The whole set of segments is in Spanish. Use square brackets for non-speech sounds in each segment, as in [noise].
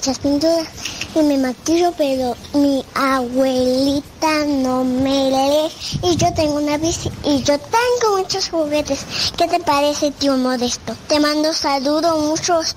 Muchas pinturas y me maquillo, pero mi abuelita no me lee. Y yo tengo una bici y yo tengo muchos juguetes. ¿Qué te parece, tío Modesto? Te mando saludos muchos.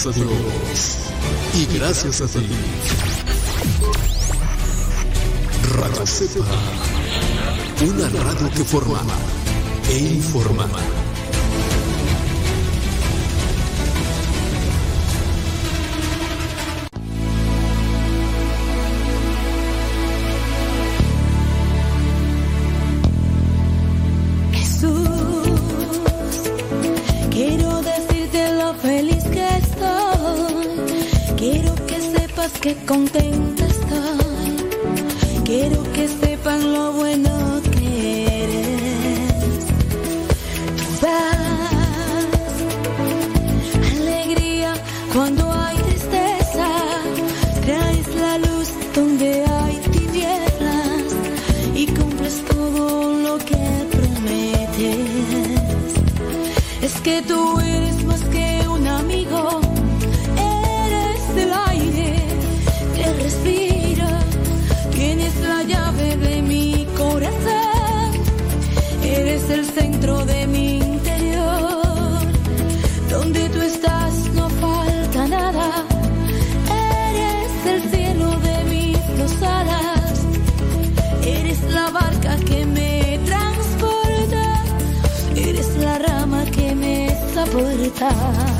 Gracias a Dios y gracias a ti. Radio Cepa, una radio que forma e informa. Que me transporta, eres la rama que me soporta.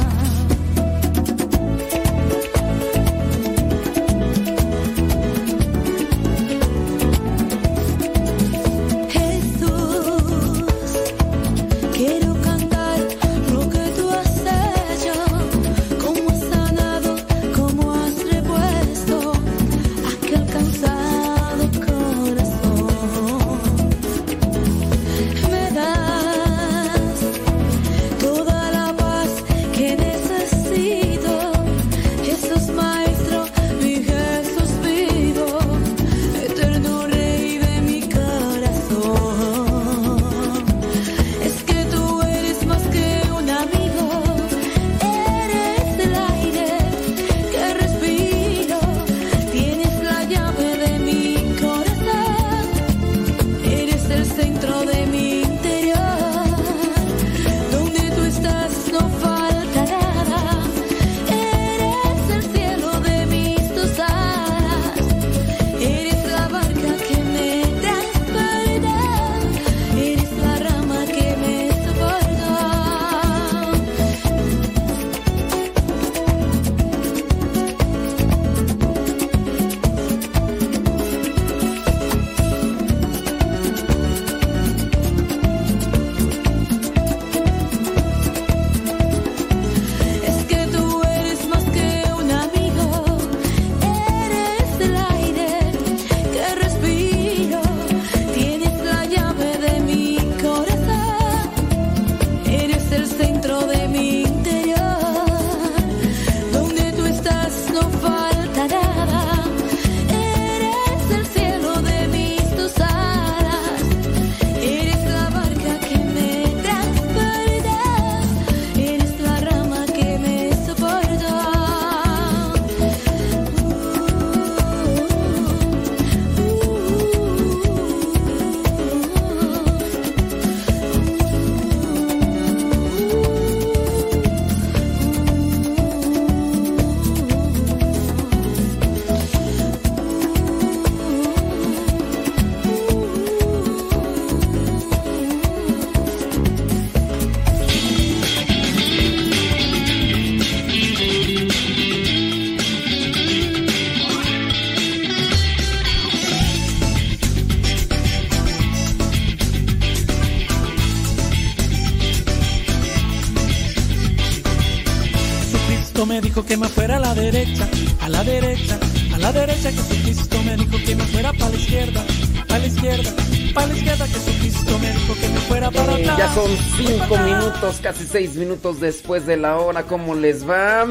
Me dijo que me fuera a la derecha, a la derecha, a la derecha. Jesucristo me dijo que me fuera para la izquierda, para la izquierda, para la izquierda. Jesucristo me dijo que me fuera para Eh, atrás. ya son cinco minutos, casi seis minutos después de la hora. ¿Cómo les va?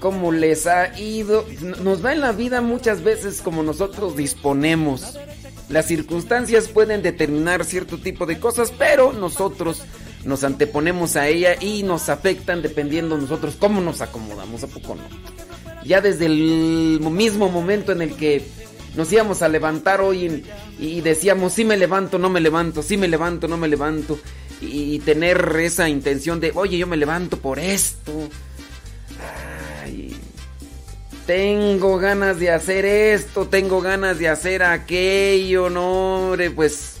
¿Cómo les ha ido? Nos va en la vida muchas veces como nosotros disponemos. Las circunstancias pueden determinar cierto tipo de cosas, pero nosotros nos anteponemos a ella y nos afectan dependiendo nosotros cómo nos acomodamos, ¿a poco no? Ya desde el mismo momento en el que nos íbamos a levantar hoy y, decíamos, sí me levanto, no me levanto, sí me levanto, no me levanto, y, tener esa intención de, oye, yo me levanto por esto. Tengo ganas de hacer esto, tengo ganas de hacer aquello, no, hombre, pues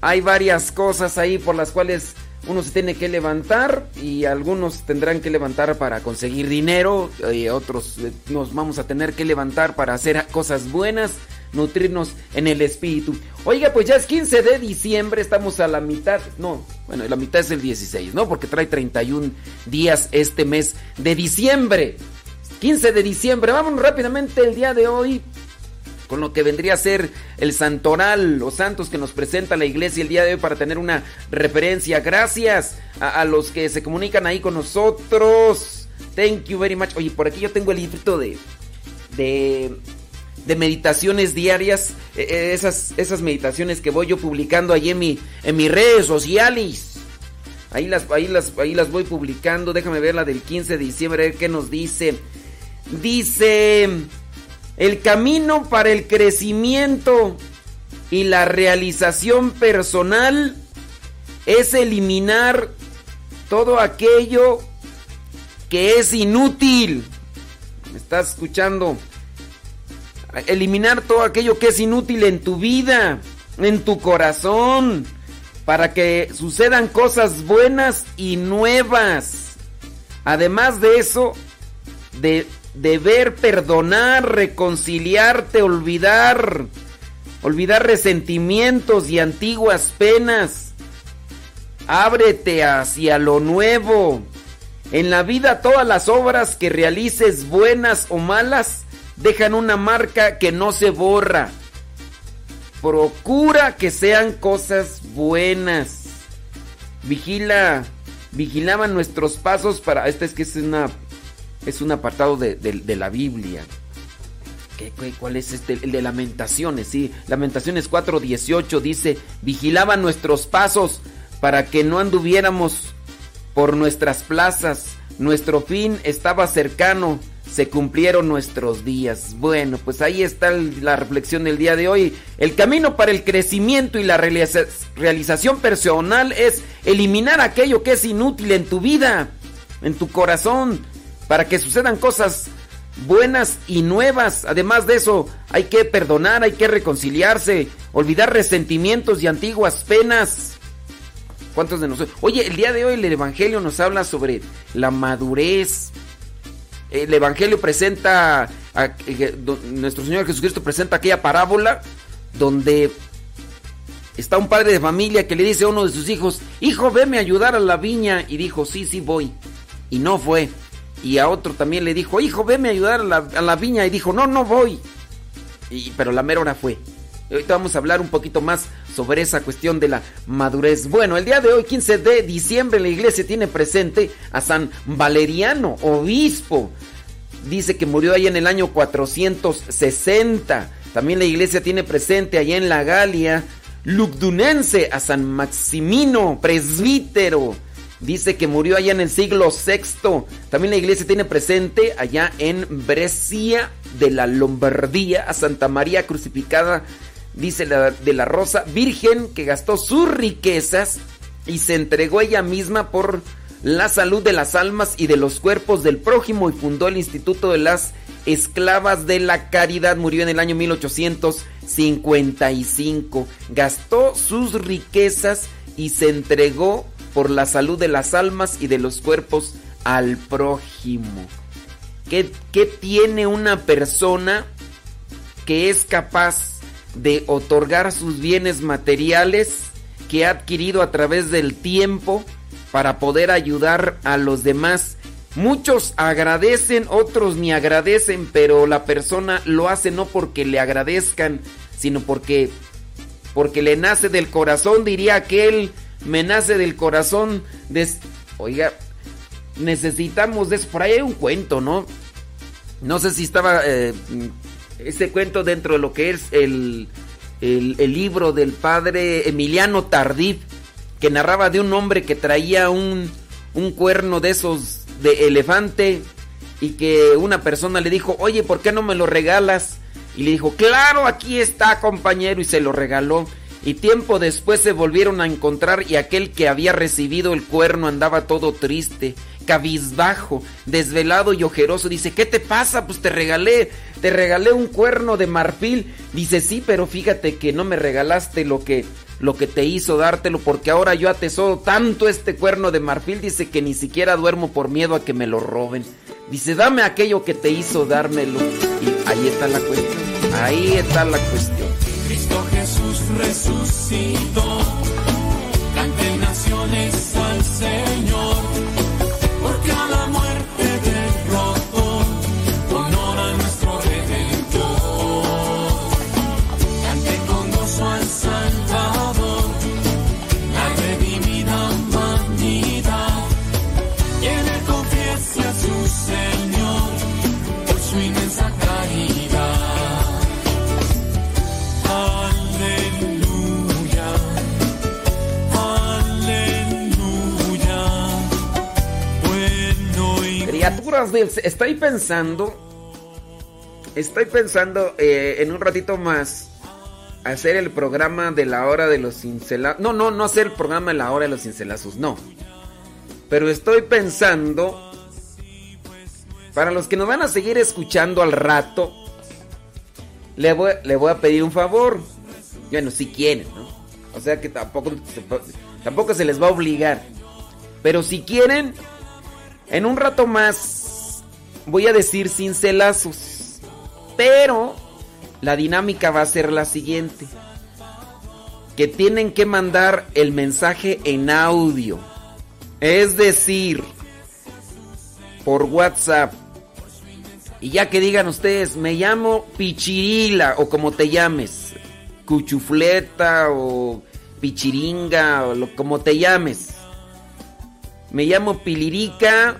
hay varias cosas ahí por las cuales uno se tiene que levantar y algunos tendrán que levantar para conseguir dinero y otros eh, nos vamos a tener que levantar para hacer cosas buenas, nutrirnos en el espíritu. Oiga, pues ya es 15 de diciembre, estamos a la mitad, no, bueno, la mitad es el 16, ¿no? Porque trae 31 días este mes de diciembre. 15 de diciembre, vámonos rápidamente el día de hoy con lo que vendría a ser el santoral, los santos que nos presenta la iglesia el día de hoy para tener una referencia. Gracias a, los que se comunican ahí con nosotros. Thank you very much. Oye, por aquí yo tengo el librito de, de, de meditaciones diarias, eh, eh, esas, esas meditaciones que voy yo publicando ahí en, mi, en mis redes sociales. Ahí las, ahí, las, ahí las voy publicando. Déjame ver la del 15 de diciembre, a ver qué nos dice. Dice... El camino para el crecimiento y la realización personal es eliminar todo aquello que es inútil. ¿Me estás escuchando? Eliminar todo aquello que es inútil en tu vida. en tu corazón para que sucedan cosas buenas y nuevas. Además de eso, de deber perdonar, reconciliarte, olvidar, olvidar resentimientos y antiguas penas. Ábrete hacia lo nuevo. En la vida todas las obras que realices, buenas o malas, dejan una marca que no se borra. Procura que sean cosas buenas. Vigila, vigilaban nuestros pasos para... Este es que es una es un apartado de, la Biblia. ¿Qué, qué, cuál es este? El de Lamentaciones, sí. Lamentaciones 4:18 dice, vigilaban nuestros pasos para que no anduviéramos por nuestras plazas. Nuestro fin estaba cercano, se cumplieron nuestros días. Bueno, pues ahí está la reflexión del día de hoy. El camino para el crecimiento y la realización personal es eliminar aquello que es inútil en tu vida, en tu corazón, para que sucedan cosas buenas y nuevas. Además de eso, hay que perdonar, hay que reconciliarse, olvidar resentimientos y antiguas penas. ¿Cuántos de nosotros? Oye, el día de hoy el Evangelio nos habla sobre la madurez. El Evangelio presenta, eh, nuestro Señor Jesucristo presenta aquella parábola donde está un padre de familia que le dice a uno de sus hijos, hijo, veme a ayudar a la viña. Y dijo, sí, sí voy. Y no fue. Y a otro también le dijo, hijo, veme a ayudar a la, viña. Y dijo, no, no voy. Y, pero la mera hora fue. Ahorita vamos a hablar un poquito más sobre esa cuestión de la madurez. Bueno, el día de hoy, 15 de diciembre, la iglesia tiene presente a San Valeriano, obispo. Dice que murió ahí en el año 460. También la iglesia tiene presente allá en la Galia, Lugdunense, a San Maximino, presbítero. Dice que murió allá en el siglo VI. También la iglesia tiene presente allá en Brescia de la Lombardía a Santa María crucificada, dice la, de la Rosa, virgen que gastó sus riquezas y se entregó ella misma por la salud de las almas y de los cuerpos del prójimo y fundó el Instituto de las Esclavas de la Caridad. Murió en el año 1855. Gastó sus riquezas y se entregó por la salud de las almas y de los cuerpos al prójimo. ¿Qué, ¿Qué, tiene una persona que es capaz de otorgar sus bienes materiales que ha adquirido a través del tiempo para poder ayudar a los demás? Muchos agradecen, otros ni agradecen, pero la persona lo hace no porque le agradezcan, sino porque porque le nace del corazón, diría aquel me nace del corazón. De... Oiga, necesitamos de eso. Por ahí hay un cuento, ¿no? No sé si estaba eh, ese cuento dentro de lo que es el, el, libro del padre Emiliano Tardif, que narraba de un hombre que traía un, un cuerno de esos de elefante y que una persona le dijo, oye, ¿por qué no me lo regalas? Y le dijo, claro, aquí está, compañero, y se lo regaló y tiempo después se volvieron a encontrar y aquel que había recibido el cuerno andaba todo triste, cabizbajo, desvelado y ojeroso. Dice, ¿qué te pasa? Pues te regalé, te regalé un cuerno de marfil. Dice, sí, pero fíjate que no me regalaste lo que, lo que te hizo dártelo, porque ahora yo atesoro tanto este cuerno de marfil. Dice que ni siquiera duermo por miedo a que me lo roben. Dice, dame aquello que te hizo dármelo. Y ahí está la cuestión. Ahí está la cuestión. Resucitó. Canten naciones al Señor, Estoy pensando... Estoy pensando eh, en un ratito más hacer el programa de la hora de los cincelazos. No, no, no hacer el programa de la hora de los cincelazos, no. Pero estoy pensando... Para los que nos van a seguir escuchando al rato, le voy, le voy a pedir un favor. Bueno, si quieren, ¿no? O sea que tampoco tampoco se les va a obligar. Pero si quieren, en un rato más voy a decir cincelazos. Pero la dinámica va a ser la siguiente. Que tienen que mandar el mensaje en audio. Es decir, por WhatsApp. Y ya que digan ustedes, me llamo Pichirila o como te llames, Cuchufleta o Pichiringa o lo, como te llames. Me llamo Pilirica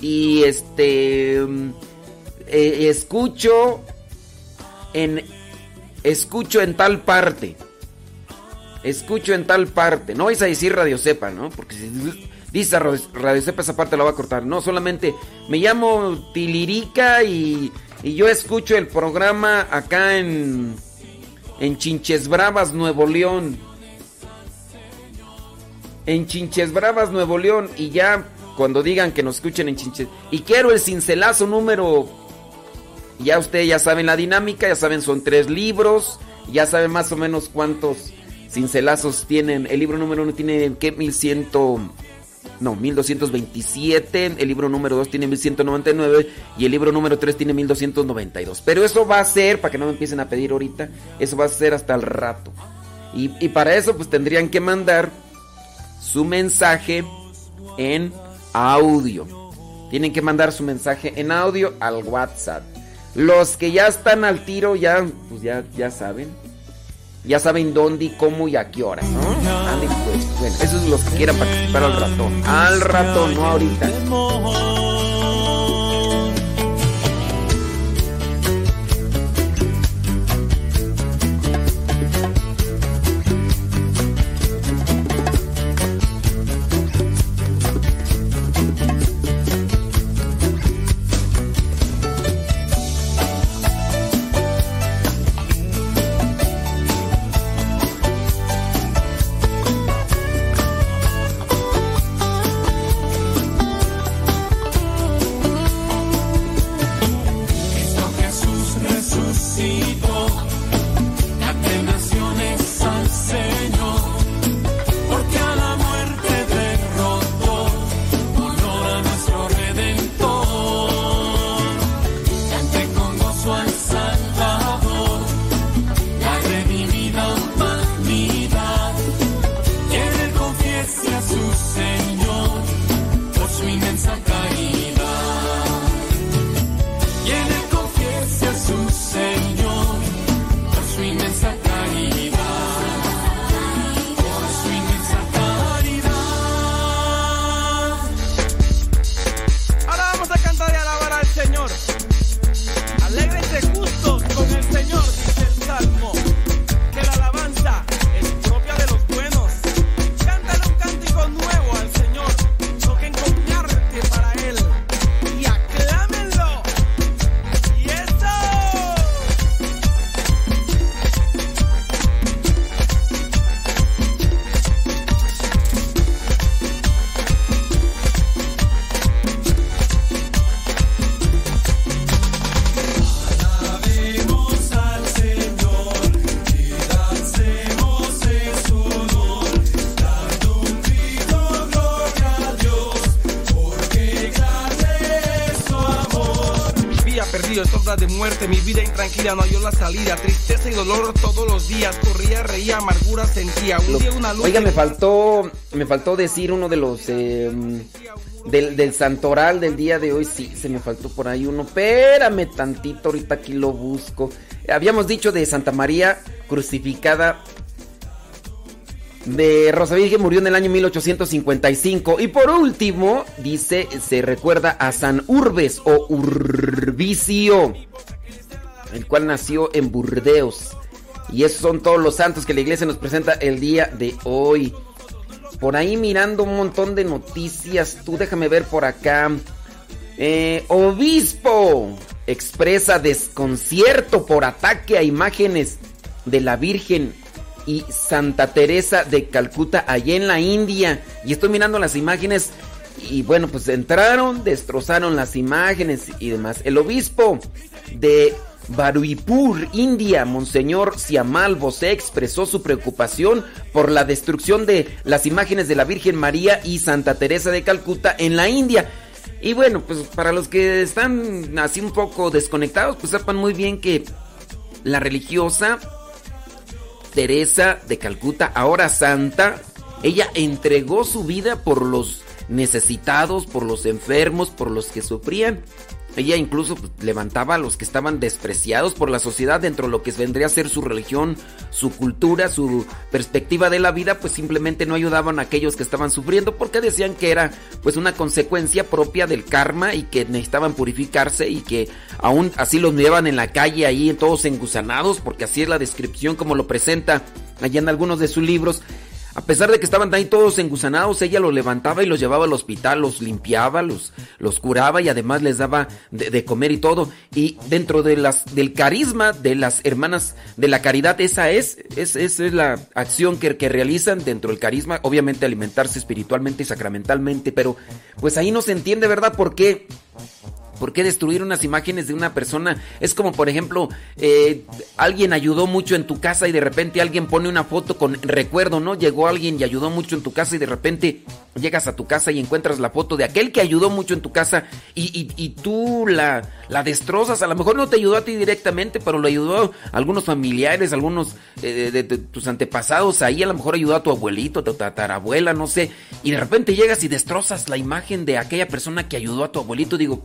y este eh, escucho en escucho en tal parte. Escucho en tal parte. No vais a decir Radio Sepa, ¿no? Porque si dice Radio Sepa esa parte la va a cortar. No, solamente me llamo Tilirica y, y yo escucho el programa acá en en Chinches Bravas, Nuevo León. En Chinches Bravas, Nuevo León. Y ya cuando digan que nos escuchen en Chinches. Y quiero el cincelazo número. Ya ustedes ya saben la dinámica, ya saben, son tres libros. Ya saben más o menos cuántos cincelazos tienen. El libro número uno tiene, ¿qué? 1100. No, 1227. El libro número 2 tiene 1199. Y el libro número 3 tiene 1292. Pero eso va a ser, para que no me empiecen a pedir ahorita, eso va a ser hasta el rato. Y, y para eso, pues tendrían que mandar su mensaje en audio. Tienen que mandar su mensaje en audio al WhatsApp. Los que ya están al tiro, ya, pues ya, ya saben. Ya saben dónde y cómo y a qué hora, ¿no? Andy, pues, bueno, esos son los que quieran participar al ratón. Al ratón, no ahorita. Muerte, mi vida intranquila no halló la salida, tristeza y dolor todos los días, corría, reía, amargura sentía, un día una luz. Oiga, me faltó, me faltó decir uno de los eh, del, del santoral del día de hoy. Sí, se me faltó por ahí uno. Espérame tantito, ahorita aquí lo busco. Habíamos dicho de Santa María crucificada. De Rosa Virgen murió en el año 1855. Y por último, dice, se recuerda a San Urbes o Urbicio, el cual nació en Burdeos. Y esos son todos los santos que la iglesia nos presenta el día de hoy. Por ahí mirando un montón de noticias. Tú déjame ver por acá. Eh, obispo expresa desconcierto por ataque a imágenes de la Virgen y Santa Teresa de Calcuta allá en la India. Y estoy mirando las imágenes y bueno, pues entraron, destrozaron las imágenes y demás. El obispo de Baruipur, India, Monseñor Siamal Bosé expresó su preocupación por la destrucción de las imágenes de la Virgen María y Santa Teresa de Calcuta en la India. Y bueno, pues para los que están así un poco desconectados, pues sepan muy bien que la religiosa Teresa de Calcuta, ahora santa, ella entregó su vida por los necesitados, por los enfermos, por los que sufrían. Ella incluso levantaba a los que estaban despreciados por la sociedad dentro de lo que vendría a ser su religión, su cultura, su perspectiva de la vida, pues simplemente no ayudaban a aquellos que estaban sufriendo porque decían que era pues una consecuencia propia del karma y que necesitaban purificarse y que aún así los llevan en la calle ahí todos engusanados porque así es la descripción como lo presenta allá en algunos de sus libros. A pesar de que estaban ahí todos engusanados, ella los levantaba y los llevaba al hospital, los limpiaba, los, los curaba y además les daba de, comer y todo. Y dentro del carisma de las hermanas de la caridad, esa es, es, esa es la acción que, que realizan dentro del carisma. Obviamente alimentarse espiritualmente y sacramentalmente, pero pues ahí no se entiende, ¿verdad? ¿Por qué? ¿Por qué destruir unas imágenes de una persona? Es como, por ejemplo, eh, alguien ayudó mucho en tu casa y de repente alguien pone una foto con recuerdo, ¿no? Llegó alguien y ayudó mucho en tu casa y de repente llegas a tu casa y encuentras la foto de aquel que ayudó mucho en tu casa y, y- tú la, la destrozas. A lo mejor no te ayudó a ti directamente, pero lo ayudó a algunos familiares, algunos eh, de, de tus antepasados. Ahí a lo mejor ayudó a tu abuelito, a tu tatarabuela, no sé. Y de repente llegas y destrozas la imagen de aquella persona que ayudó a tu abuelito. Digo,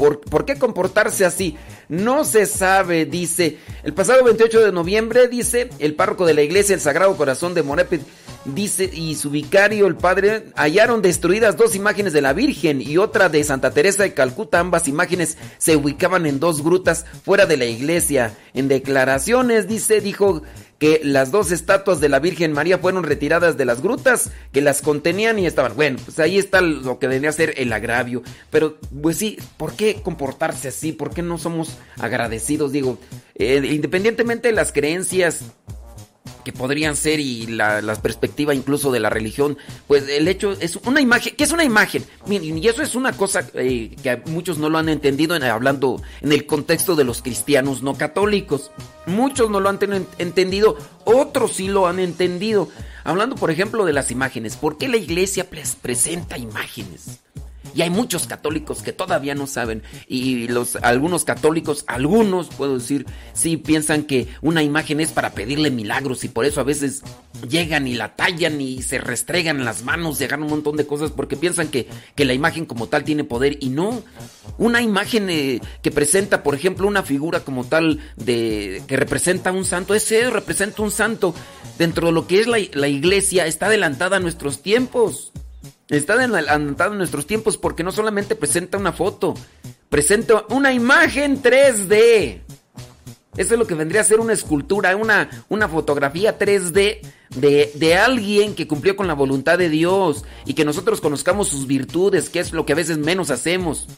¿Por, por qué comportarse así? No se sabe, dice. El pasado 28 de noviembre, dice, el párroco de la iglesia, el Sagrado Corazón de Morepet, dice, y su vicario, el padre, hallaron destruidas dos imágenes de la Virgen y otra de Santa Teresa de Calcuta. Ambas imágenes se ubicaban en dos grutas fuera de la iglesia. En declaraciones, dice, dijo que las dos estatuas de la Virgen María fueron retiradas de las grutas que las contenían y estaban. Bueno, pues ahí está lo que vendría a ser el agravio. Pero, pues sí, ¿por qué comportarse así? ¿Por qué no somos agradecidos? Digo, eh, independientemente de las creencias que podrían ser y la, perspectiva incluso de la religión, pues el hecho es una imagen, ¿qué es una imagen? Y eso es una cosa eh, que muchos no lo han entendido en, hablando en el contexto de los cristianos no católicos. Muchos no lo han ten- entendido, otros sí lo han entendido. Hablando, por ejemplo, de las imágenes, ¿por qué la iglesia pres- presenta imágenes? Y hay muchos católicos que todavía no saben. Y los algunos católicos, algunos puedo decir, sí piensan que una imagen es para pedirle milagros y por eso a veces llegan y la tallan y se restregan las manos, llegan un montón de cosas porque piensan que, que la imagen como tal tiene poder y no. Una imagen eh, que presenta, por ejemplo, una figura como tal de que representa un santo, ese representa un santo dentro de lo que es la, la iglesia, está adelantada a nuestros tiempos. Está adelantado en nuestros tiempos porque no solamente presenta una foto, presenta una imagen 3D. Eso es lo que vendría a ser una escultura, una, una fotografía 3D de, de alguien que cumplió con la voluntad de Dios y que nosotros conozcamos sus virtudes, que es lo que a veces menos hacemos.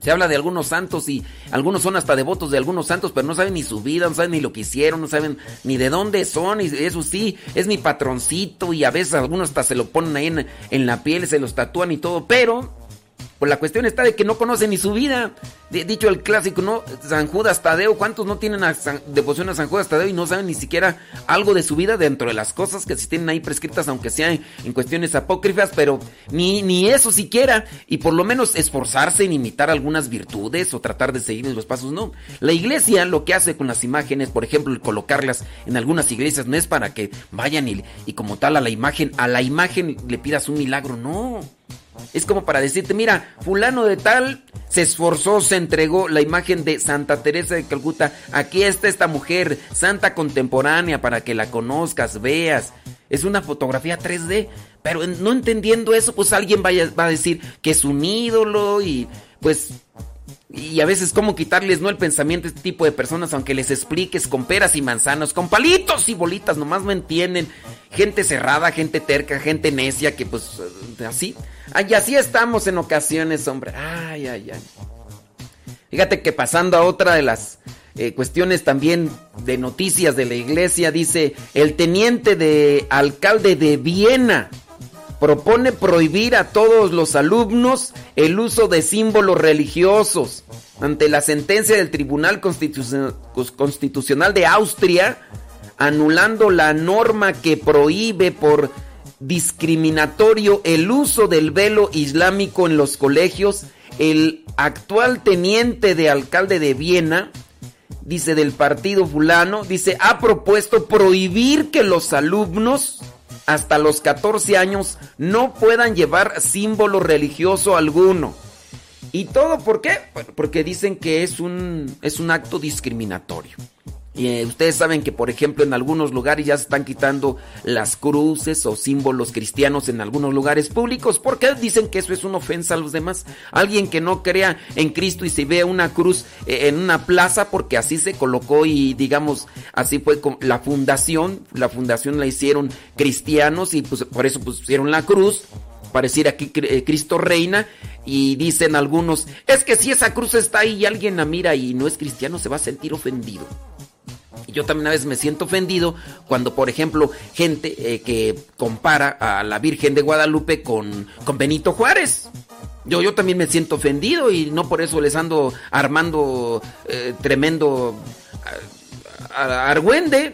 Se habla de algunos santos y algunos son hasta devotos de algunos santos, pero no saben ni su vida, no saben ni lo que hicieron, no saben ni de dónde son. Y eso sí, es mi patroncito y a veces algunos hasta se lo ponen ahí en, en la piel, se los tatúan y todo, pero pues la cuestión está de que no conocen ni su vida. De- dicho el clásico, ¿no? San Judas Tadeo, ¿cuántos no tienen a San- devoción a San Judas Tadeo y no saben ni siquiera algo de su vida dentro de las cosas que se tienen ahí prescritas, aunque sean en cuestiones apócrifas, pero ni, ni eso siquiera, y por lo menos esforzarse en imitar algunas virtudes o tratar de seguir los pasos, no. La iglesia lo que hace con las imágenes, por ejemplo, colocarlas en algunas iglesias, no es para que vayan y, y como tal a la imagen, a la imagen le pidas un milagro, no. Es como para decirte, mira, fulano de tal se esforzó, se entregó la imagen de Santa Teresa de Calcuta. Aquí está esta mujer, santa contemporánea, para que la conozcas, veas. Es una fotografía 3D, pero no entendiendo eso, pues alguien va a decir que es un ídolo y pues... Y a veces cómo quitarles no el pensamiento a este tipo de personas, aunque les expliques con peras y manzanas, con palitos y bolitas, nomás no entienden. Gente cerrada, gente terca, gente necia, que pues así. Ay, así estamos en ocasiones, hombre. Ay, ay, ay. Fíjate que pasando a otra de las eh, cuestiones también de noticias de la iglesia, dice el teniente de alcalde de Viena propone prohibir a todos los alumnos el uso de símbolos religiosos. Ante la sentencia del Tribunal Constitucion- Constitucional de Austria, anulando la norma que prohíbe por discriminatorio el uso del velo islámico en los colegios, el actual teniente de alcalde de Viena, dice del partido fulano, dice, ha propuesto prohibir que los alumnos hasta los 14 años no puedan llevar símbolo religioso alguno. ¿Y todo por qué? Porque dicen que es un, es un acto discriminatorio. Y eh, ustedes saben que, por ejemplo, en algunos lugares ya se están quitando las cruces o símbolos cristianos en algunos lugares públicos porque dicen que eso es una ofensa a los demás. Alguien que no crea en Cristo y se vea una cruz eh, en una plaza porque así se colocó y digamos así fue con la fundación, la fundación la hicieron cristianos y pues por eso pusieron la cruz pareciera que eh, Cristo reina y dicen algunos, es que si esa cruz está ahí y alguien la mira y no es cristiano se va a sentir ofendido. Yo también a veces me siento ofendido cuando, por ejemplo, gente eh, que compara a la Virgen de Guadalupe con, con Benito Juárez. Yo, yo también me siento ofendido y no por eso les ando armando eh, tremendo argüende.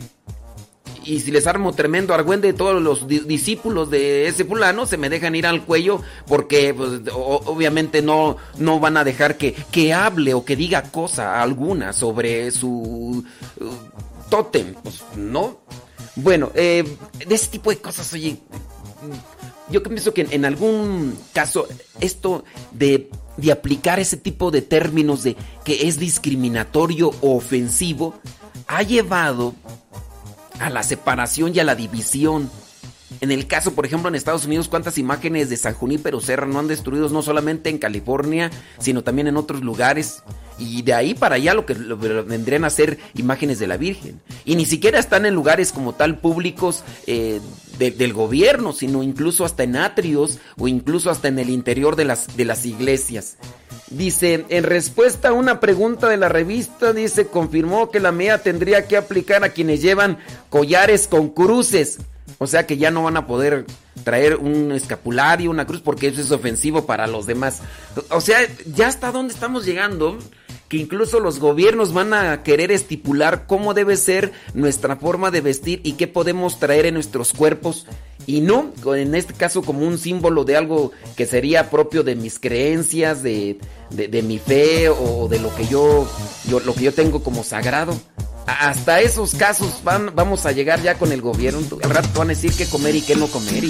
Y si les armo tremendo argüende, todos los di- discípulos de ese fulano se me dejan ir al cuello porque pues, obviamente no, no van a dejar que, que hable o que diga cosa alguna sobre su uh, tótem. Pues no. Bueno, eh, de ese tipo de cosas, oye, yo pienso que en, en algún caso esto de, de aplicar ese tipo de términos de que es discriminatorio o ofensivo ha llevado a la separación y a la división. En el caso, por ejemplo, en Estados Unidos, ¿cuántas imágenes de San Junípero Serra no han destruido no solamente en California, sino también en otros lugares? Y de ahí para allá lo que vendrían a ser imágenes de la Virgen. Y ni siquiera están en lugares como tal públicos eh, de- del gobierno, sino incluso hasta en atrios o incluso hasta en el interior de las, de las iglesias. Dice, en respuesta a una pregunta de la revista, dice, confirmó que la MEA tendría que aplicar a quienes llevan collares con cruces. O sea que ya no van a poder traer un escapulario, una cruz, porque eso es ofensivo para los demás. O sea, ya hasta dónde estamos llegando, que incluso los gobiernos van a querer estipular cómo debe ser nuestra forma de vestir y qué podemos traer en nuestros cuerpos. Y no, en este caso como un símbolo de algo que sería propio de mis creencias, de, de- mi fe o de lo que yo, lo que yo tengo como sagrado. Hasta esos casos van, vamos a llegar ya con el gobierno. Al rato van a decir qué comer y qué no comer.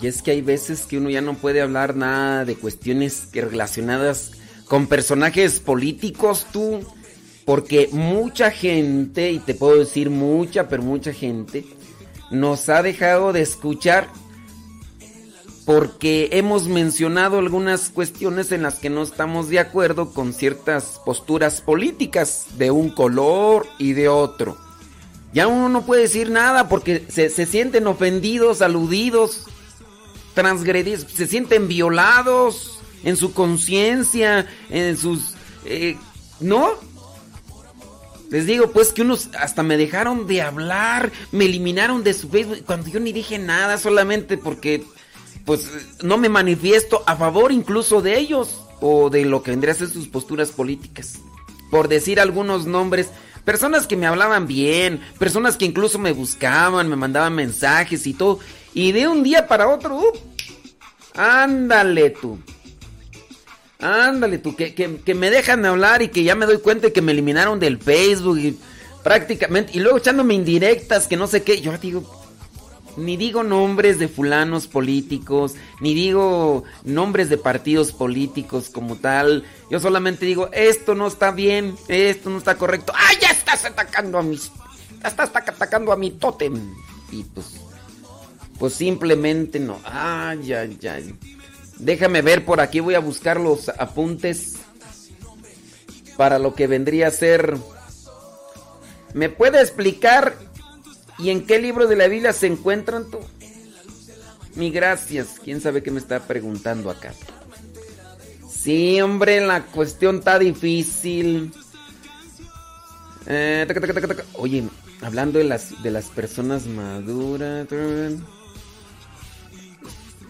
Y es que hay veces que uno ya no puede hablar nada de cuestiones relacionadas con personajes políticos, tú. Porque mucha gente, y te puedo decir mucha, pero mucha gente, nos ha dejado de escuchar porque hemos mencionado algunas cuestiones en las que no estamos de acuerdo con ciertas posturas políticas de un color y de otro. Ya uno no puede decir nada porque se, se sienten ofendidos, aludidos, transgredidos, se sienten violados en su conciencia, en sus... eh, ¿No? Les digo, pues que unos hasta me dejaron de hablar, me eliminaron de su Facebook, cuando yo ni dije nada, solamente porque, pues, no me manifiesto a favor incluso de ellos o de lo que vendría a ser sus posturas políticas. por decir algunos nombres, personas que me hablaban bien, personas que incluso me buscaban, me mandaban mensajes y todo, y de un día para otro, ¡up! ándale tú. Ándale tú, que, que- me dejan de hablar y que ya me doy cuenta que me eliminaron del Facebook y prácticamente, y luego echándome indirectas, que no sé qué, yo digo, ni digo nombres de fulanos políticos, ni digo nombres de partidos políticos como tal. Yo solamente digo, esto no está bien, esto no está correcto. ¡Ay, ya estás atacando a mis... Ya estás atac- atacando a mi tótem! Y pues... Pues simplemente no. Ay, ay, ay. Déjame ver por aquí, voy a buscar los apuntes para lo que vendría a ser... ¿Me puede explicar ¿Y en qué libro de la Biblia se encuentran tú? Mi gracias. ¿Quién sabe qué me está preguntando acá? Sí, hombre, la cuestión está difícil. Eh, taca, taca, taca. Oye, hablando de las, de las personas maduras.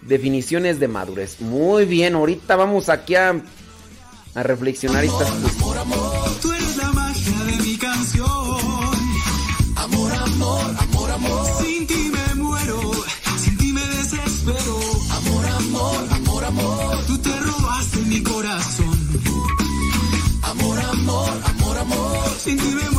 Definiciones de madurez. Muy bien, ahorita vamos aquí a, a reflexionar estas desespero. Amor, amor, amor, amor. Tú te robaste mi corazón. Amor, amor, amor, amor. Sin ti me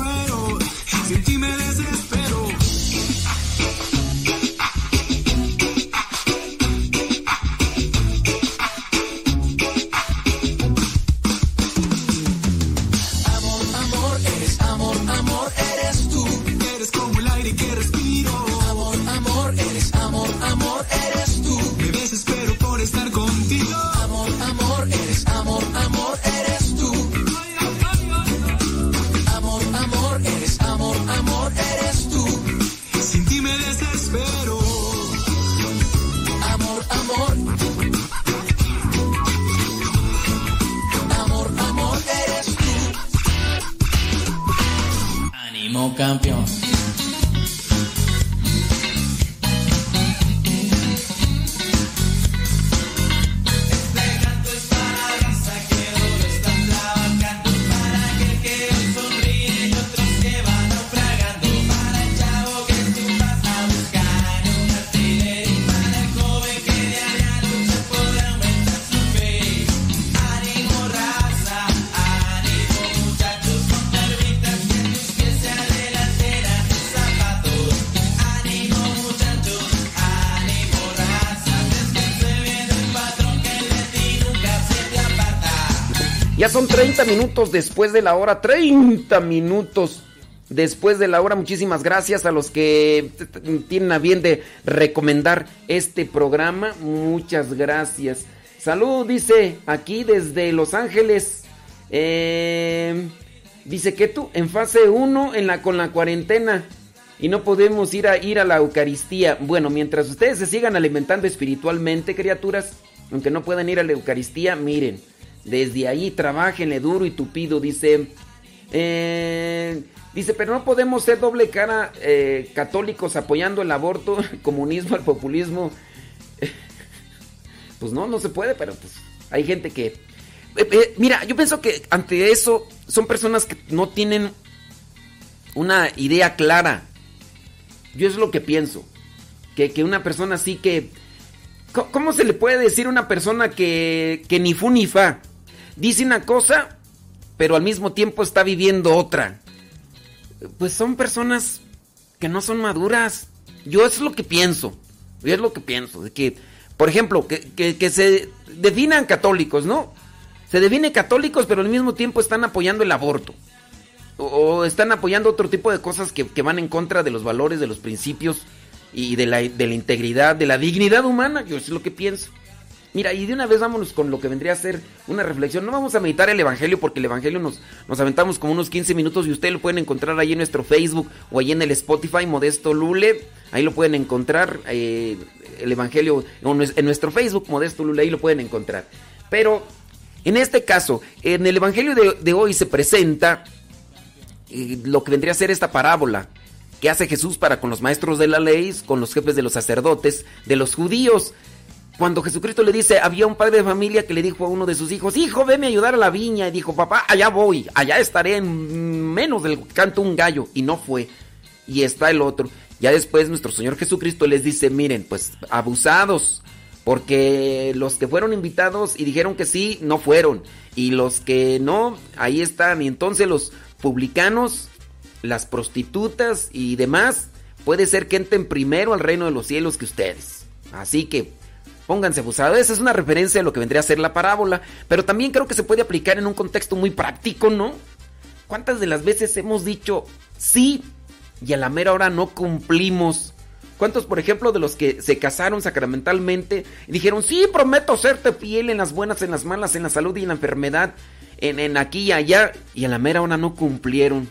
campeón. Son 30 minutos después de la hora. 30 minutos después de la hora. Muchísimas gracias a los que tienen a bien de recomendar este programa. Muchas gracias. Salud, dice aquí desde Los Ángeles. Eh, dice que tú en fase 1 en la, con la cuarentena y no podemos ir a, ir a la Eucaristía. Bueno, mientras ustedes se sigan alimentando espiritualmente, criaturas, aunque no puedan ir a la Eucaristía, miren, desde ahí trabajenle duro y tupido, dice. eh, dice, pero no podemos ser doble cara eh, católicos apoyando el aborto, [laughs] el comunismo, el populismo. [laughs] Pues no, no se puede, pero pues hay gente que... Eh, mira, yo pienso que ante eso son personas que no tienen una idea clara. Yo es lo que pienso. Que, que una persona así que... ¿Cómo se le puede decir a una persona que, que ni fu ni fa? Dice una cosa, pero al mismo tiempo está viviendo otra. Pues son personas que no son maduras. Yo es lo que pienso. Yo es lo que pienso. De que, por ejemplo, que, que- se definan católicos, ¿no? Se definen católicos, pero al mismo tiempo están apoyando el aborto. O, o están apoyando otro tipo de cosas que, que van en contra de los valores, de los principios y de la, de la integridad, de la dignidad humana. Yo es lo que pienso. Mira, y de una vez vámonos con lo que vendría a ser una reflexión. No vamos a meditar el Evangelio porque el Evangelio nos, nos aventamos como unos 15 minutos y ustedes lo pueden encontrar ahí en nuestro Facebook o ahí en el Spotify, Modesto Lule. Ahí lo pueden encontrar, eh, el Evangelio en nuestro Facebook, Modesto Lule, ahí lo pueden encontrar. Pero en este caso, en el Evangelio de, de hoy se presenta eh, lo que vendría a ser esta parábola que hace Jesús para con los maestros de la ley, con los jefes de los sacerdotes, de los judíos. Cuando Jesucristo le dice, había un padre de familia que le dijo a uno de sus hijos, hijo, veme a ayudar a la viña. Y dijo, papá, allá voy, allá estaré en menos del canto un gallo. Y no fue. Y está el otro. Ya después nuestro Señor Jesucristo les dice, miren, pues abusados. Porque los que fueron invitados y dijeron que sí, no fueron. Y los que no, ahí están. Y entonces los publicanos, las prostitutas y demás, puede ser que entren primero al reino de los cielos que ustedes. Así que pónganse abusados. Esa es una referencia a lo que vendría a ser la parábola. Pero también creo que se puede aplicar en un contexto muy práctico, ¿no? ¿Cuántas de las veces hemos dicho sí y a la mera hora no cumplimos? ¿Cuántos, por ejemplo, de los que se casaron sacramentalmente y dijeron, sí, prometo serte fiel en las buenas, en las malas, en la salud y en la enfermedad, en, en aquí y allá, y a la mera hora no cumplieron?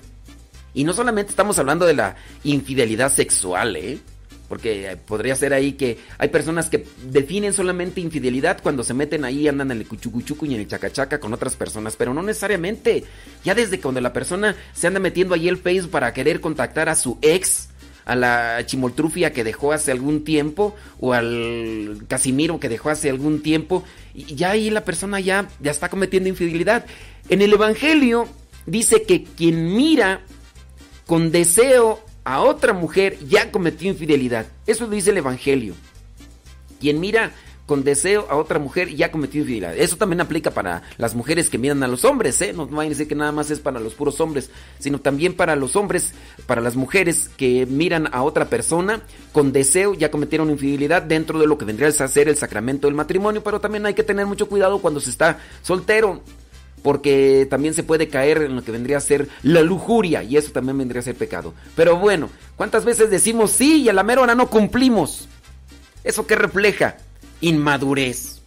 Y no solamente estamos hablando de la infidelidad sexual, ¿eh? Porque eh, podría ser ahí que hay personas que definen solamente infidelidad cuando se meten ahí, andan en el cuchucuchucu y en el chacachaca con otras personas, pero no necesariamente. Ya desde cuando la persona se anda metiendo ahí el Facebook para querer contactar a su ex, a la chimoltrufia que dejó hace algún tiempo, o al Casimiro que dejó hace algún tiempo, y ya ahí la persona ya, ya está cometiendo infidelidad. En el Evangelio dice que quien mira con deseo a otra mujer ya cometió infidelidad. Eso dice el Evangelio. Quien mira con deseo a otra mujer ya cometió infidelidad. Eso también aplica para las mujeres que miran a los hombres, ¿eh? No vayan a decir que nada más es para los puros hombres, sino también para los hombres, para las mujeres que miran a otra persona con deseo ya cometieron infidelidad dentro de lo que vendría a ser el sacramento del matrimonio, pero también hay que tener mucho cuidado cuando se está soltero porque también se puede caer en lo que vendría a ser la lujuria y eso también vendría a ser pecado. Pero bueno, ¿cuántas veces decimos sí y a la mera hora no cumplimos? ¿Eso qué refleja? Inmadurez.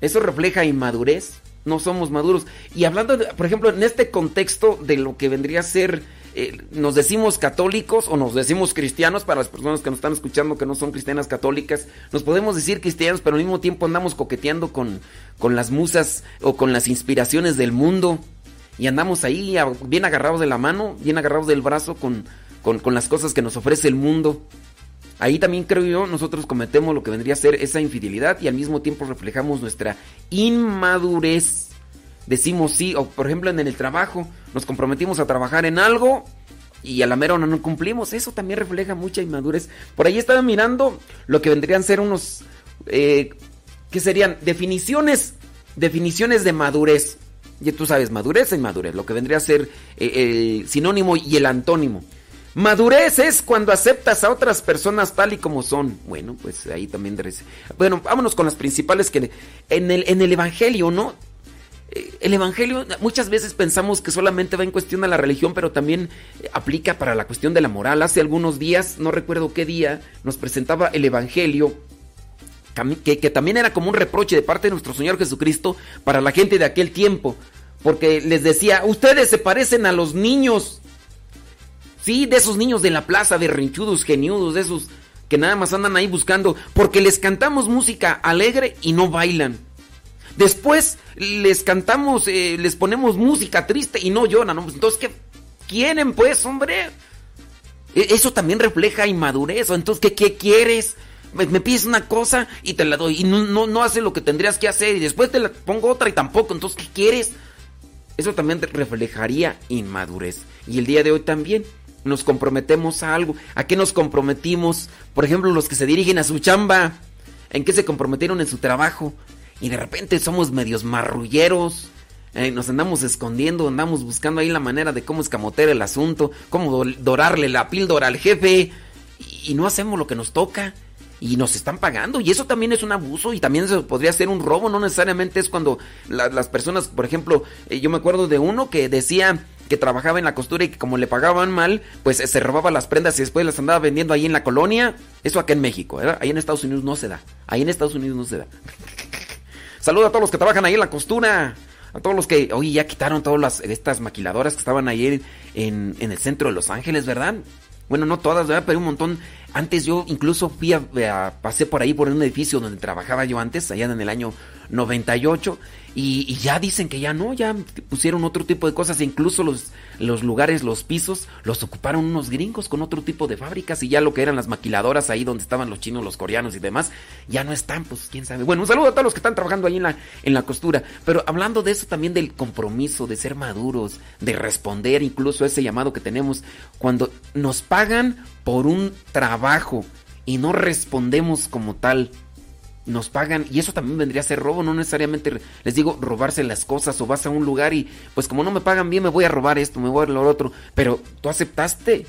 ¿Eso refleja inmadurez? No somos maduros. Y hablando, por ejemplo, en este contexto de lo que vendría a ser, eh, nos decimos católicos o nos decimos cristianos, para las personas que nos están escuchando que no son cristianas católicas, nos podemos decir cristianos, pero al mismo tiempo andamos coqueteando con, con las musas o con las inspiraciones del mundo. Y andamos ahí bien agarrados de la mano, bien agarrados del brazo con, con, con las cosas que nos ofrece el mundo. Ahí también creo yo, nosotros cometemos lo que vendría a ser esa infidelidad y al mismo tiempo reflejamos nuestra inmadurez. Decimos sí, o por ejemplo en el trabajo, nos comprometimos a trabajar en algo y a la mera hora no cumplimos. Eso también refleja mucha inmadurez. Por ahí estaba mirando lo que vendrían a ser unos, eh, ¿qué serían? Definiciones, definiciones de madurez. Y tú sabes, madurez e inmadurez, lo que vendría a ser eh, el sinónimo y el antónimo. Madurez es cuando aceptas a otras personas tal y como son. Bueno, pues ahí también... Bueno, vámonos con las principales que en el, en el Evangelio, ¿no? El Evangelio muchas veces pensamos que solamente va en cuestión de la religión, pero también aplica para la cuestión de la moral. Hace algunos días, no recuerdo qué día, nos presentaba el Evangelio, que, que también era como un reproche de parte de nuestro Señor Jesucristo para la gente de aquel tiempo. Porque les decía, ustedes se parecen a los niños. Sí, de esos niños de la plaza, berrinchudos, geniudos, de esos que nada más andan ahí buscando, porque les cantamos música alegre y no bailan. Después les cantamos, eh, les ponemos música triste y no lloran. Entonces, ¿qué quieren pues, hombre? E- Eso también refleja inmadurez. Entonces, ¿qué, qué quieres? Me, pides una cosa y te la doy y no, no, no hace lo que tendrías que hacer y después te la pongo otra y tampoco. Entonces, ¿qué quieres? Eso también reflejaría inmadurez. Y el día de hoy también nos comprometemos a algo. ¿A qué nos comprometimos? Por ejemplo, los que se dirigen a su chamba. ¿En qué se comprometieron en su trabajo? Y de repente somos medios marrulleros. eh, nos andamos escondiendo, andamos buscando ahí la manera de cómo escamotear el asunto, cómo do- dorarle la píldora al jefe. Y, no hacemos lo que nos toca. Y nos están pagando. Y eso también es un abuso. Y también eso podría ser un robo. No necesariamente es cuando la- las personas, por ejemplo, eh, yo me acuerdo de uno que decía que trabajaba en la costura y que como le pagaban mal, pues eh, se robaba las prendas y después las andaba vendiendo ahí en la colonia. Eso acá en México. Ahí en Estados Unidos no se da. Ahí en Estados Unidos no se da. [laughs] Saludos a todos los que trabajan ahí en la costura. A todos los que, oye, ya quitaron todas las, estas maquiladoras que estaban ahí en, en el centro de Los Ángeles, ¿verdad? Bueno, no todas, ¿verdad? Pero un montón. Antes yo incluso fui a, a- pasé por ahí por un edificio donde trabajaba yo antes, allá en el año 98, y, y ya dicen que ya no, ya pusieron otro tipo de cosas, incluso los, los lugares, los pisos, los ocuparon unos gringos con otro tipo de fábricas, y ya lo que eran las maquiladoras ahí donde estaban los chinos, los coreanos y demás, ya no están, pues quién sabe. Bueno, un saludo a todos los que están trabajando ahí en la, en la costura, pero hablando de eso también del compromiso, de ser maduros, de responder incluso a ese llamado que tenemos, cuando nos pagan por un trabajo y no respondemos como tal, nos pagan y eso también vendría a ser robo, no necesariamente les digo robarse las cosas o vas a un lugar y pues como no me pagan bien me voy a robar esto, me voy a robar lo otro, pero tú aceptaste.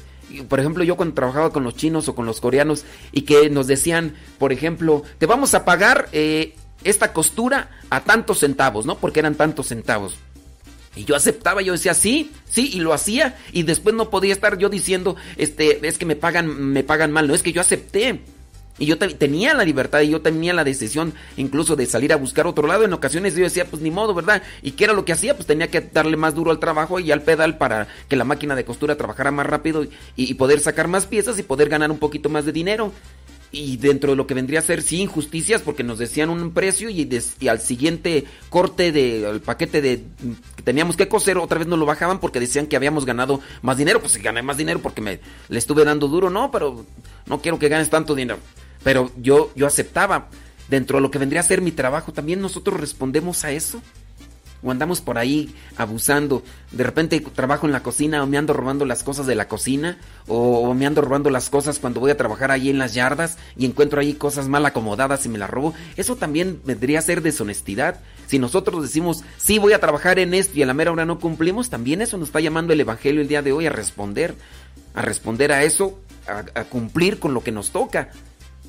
Por ejemplo, yo cuando trabajaba con los chinos o con los coreanos y que nos decían, por ejemplo, te vamos a pagar eh, esta costura a tantos centavos, ¿no? Porque eran tantos centavos. Y yo aceptaba, yo decía sí, sí, y lo hacía. Y después no podía estar yo diciendo, este, es que me pagan, me pagan mal. No, es que yo acepté. Y yo te- tenía la libertad y yo tenía la decisión incluso de salir a buscar otro lado. En ocasiones yo decía, pues ni modo, ¿verdad? ¿Y qué era lo que hacía? Pues tenía que darle más duro al trabajo y al pedal para que la máquina de costura trabajara más rápido y, poder sacar más piezas y poder ganar un poquito más de dinero. Y dentro de lo que vendría a ser, sí, injusticias, porque nos decían un precio y, des- y al siguiente corte del paquete de que teníamos que coser, otra vez nos lo bajaban porque decían que habíamos ganado más dinero. Pues si gané más dinero porque me le estuve dando duro, no, pero no quiero que ganes tanto dinero. Pero yo, yo aceptaba. Dentro de lo que vendría a ser mi trabajo, también nosotros respondemos a eso. O andamos por ahí abusando. De repente trabajo en la cocina o me ando robando las cosas de la cocina. O, me ando robando las cosas cuando voy a trabajar ahí en las yardas y encuentro ahí cosas mal acomodadas y me las robo. Eso también vendría a ser deshonestidad. Si nosotros decimos, sí voy a trabajar en esto y a la mera hora no cumplimos, también eso nos está llamando el Evangelio el día de hoy a responder. A responder a eso, a cumplir con lo que nos toca.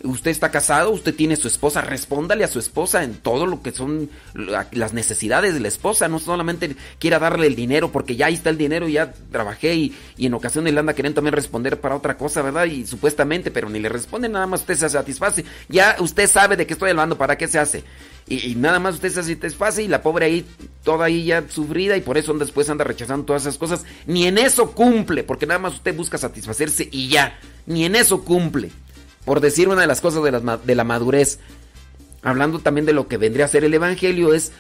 Usted está casado, usted tiene su esposa, respóndale a su esposa en todo lo que son la- las necesidades de la esposa, no solamente quiera darle el dinero, porque ya ahí está el dinero, ya trabajé y, y en ocasiones le anda queriendo también responder para otra cosa, ¿verdad? Y supuestamente, pero ni le responde, nada más usted se satisface. Ya usted sabe de qué estoy hablando, para qué se hace. Y, y nada más usted se satisface y la pobre ahí, toda ahí ya sufrida y por eso después anda rechazando todas esas cosas. Ni en eso cumple, porque nada más usted busca satisfacerse y ya, ni en eso cumple por decir una de las cosas de la, de la madurez, hablando también de lo que vendría a ser el Evangelio, es,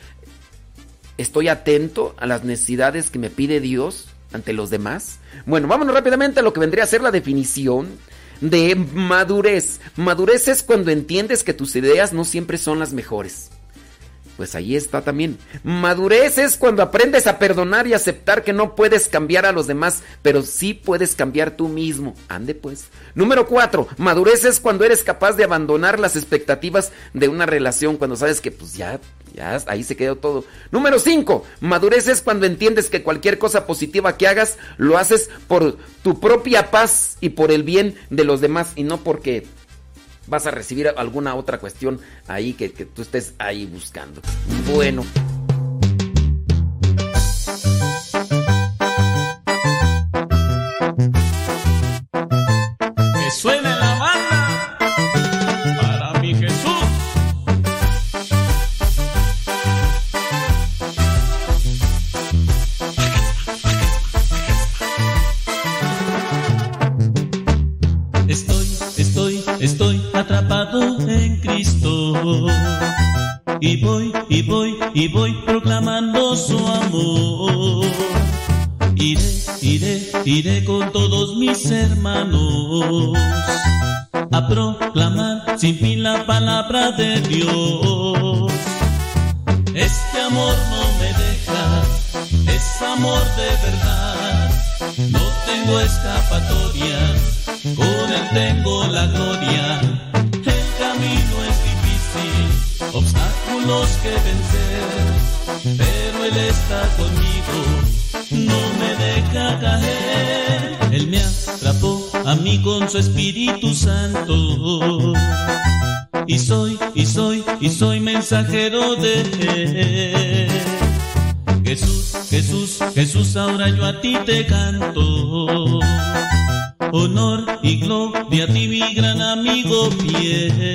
estoy atento a las necesidades que me pide Dios ante los demás. Bueno, vámonos rápidamente a lo que vendría a ser la definición de madurez. Madurez es cuando entiendes que tus ideas no siempre son las mejores. Pues ahí está también. Madurez es cuando aprendes a perdonar y aceptar que no puedes cambiar a los demás, pero sí puedes cambiar tú mismo. Ande pues. Número cuatro. Madurez es cuando eres capaz de abandonar las expectativas de una relación, cuando sabes que pues ya, ya ahí se quedó todo. Número cinco. Madurez es cuando entiendes que cualquier cosa positiva que hagas lo haces por tu propia paz y por el bien de los demás y no porque vas a recibir alguna otra cuestión ahí que, que tú estés ahí buscando. Bueno. De Dios. Este amor no me deja, es amor de verdad. No tengo escapatoria, con él tengo la gloria. El camino es difícil, obstáculos que vencer, pero él está conmigo, no me deja caer. Él me atrapó a mí con su Espíritu Santo. Mensajero de. Jesús, Jesús, Jesús, ahora yo a ti te canto. Honor y gloria a ti, mi gran amigo fiel.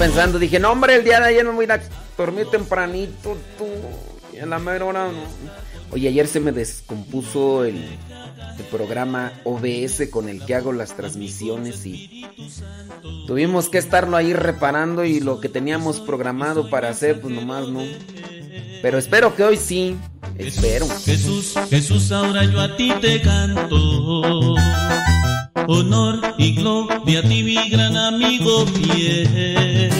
Pensando, dije, no hombre, el día de ayer me voy a ir a dormir tempranito, tú. Y a la mera hora no. Oye, ayer se me descompuso el, el programa OBS con el que hago las transmisiones y tuvimos que estarlo ahí reparando y lo que teníamos programado para hacer, pues nomás no. Pero espero que hoy sí. Espero. Jesús, Jesús, ahora yo a ti te canto. Honor y gloria a ti, mi gran amigo fiel.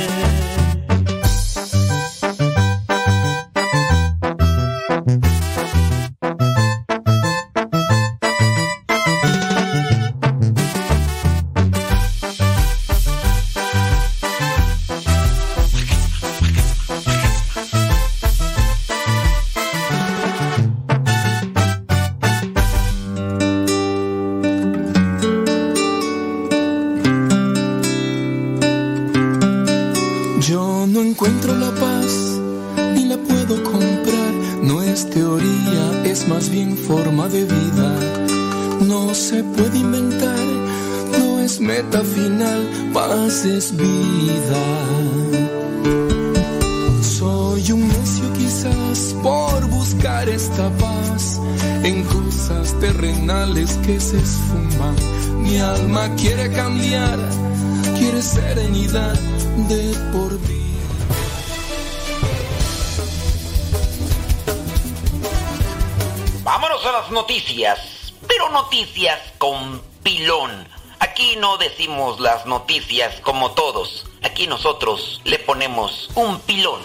Que se esfuman. Mi alma quiere cambiar, quiere serenidad de por vida. Vámonos a las noticias, pero noticias con pilón. Aquí no decimos las noticias como todos. Aquí nosotros le ponemos un pilón.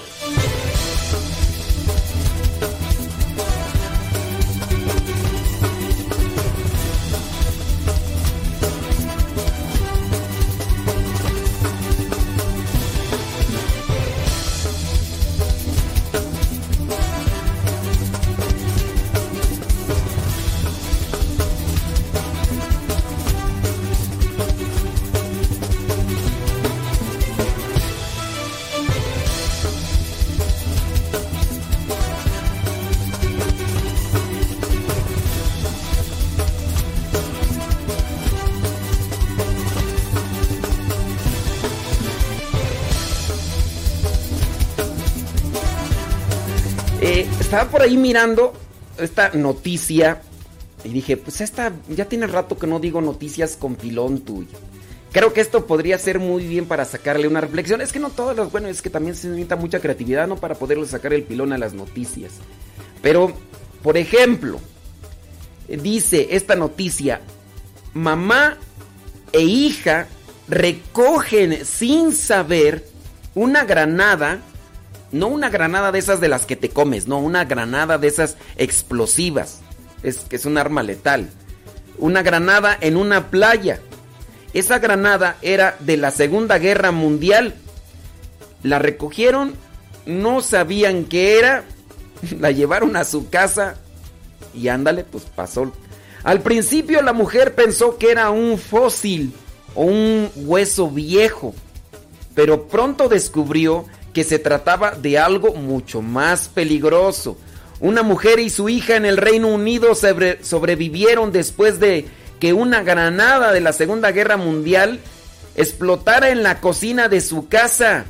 Ahí mirando esta noticia y dije, pues esta ya tiene rato que no digo noticias con pilón tuyo. Creo que esto podría ser muy bien para sacarle una reflexión. Es que no todas las, bueno, es que también se necesita mucha creatividad, ¿no? Para poderle sacar el pilón a las noticias. Pero, por ejemplo, dice esta noticia, mamá e hija recogen sin saber una granada, no una granada de esas de las que te comes, no, una granada de esas explosivas, es que es un arma letal. Una granada en una playa. Esa granada era de la Segunda Guerra Mundial. La recogieron, no sabían qué era, [laughs] la llevaron a su casa y ándale, pues pasó. Al principio la mujer pensó que era un fósil o un hueso viejo, pero pronto descubrió que se trataba de algo mucho más peligroso. Una mujer y su hija en el Reino Unido sobre- sobrevivieron después de que una granada de la Segunda Guerra Mundial explotara en la cocina de su casa.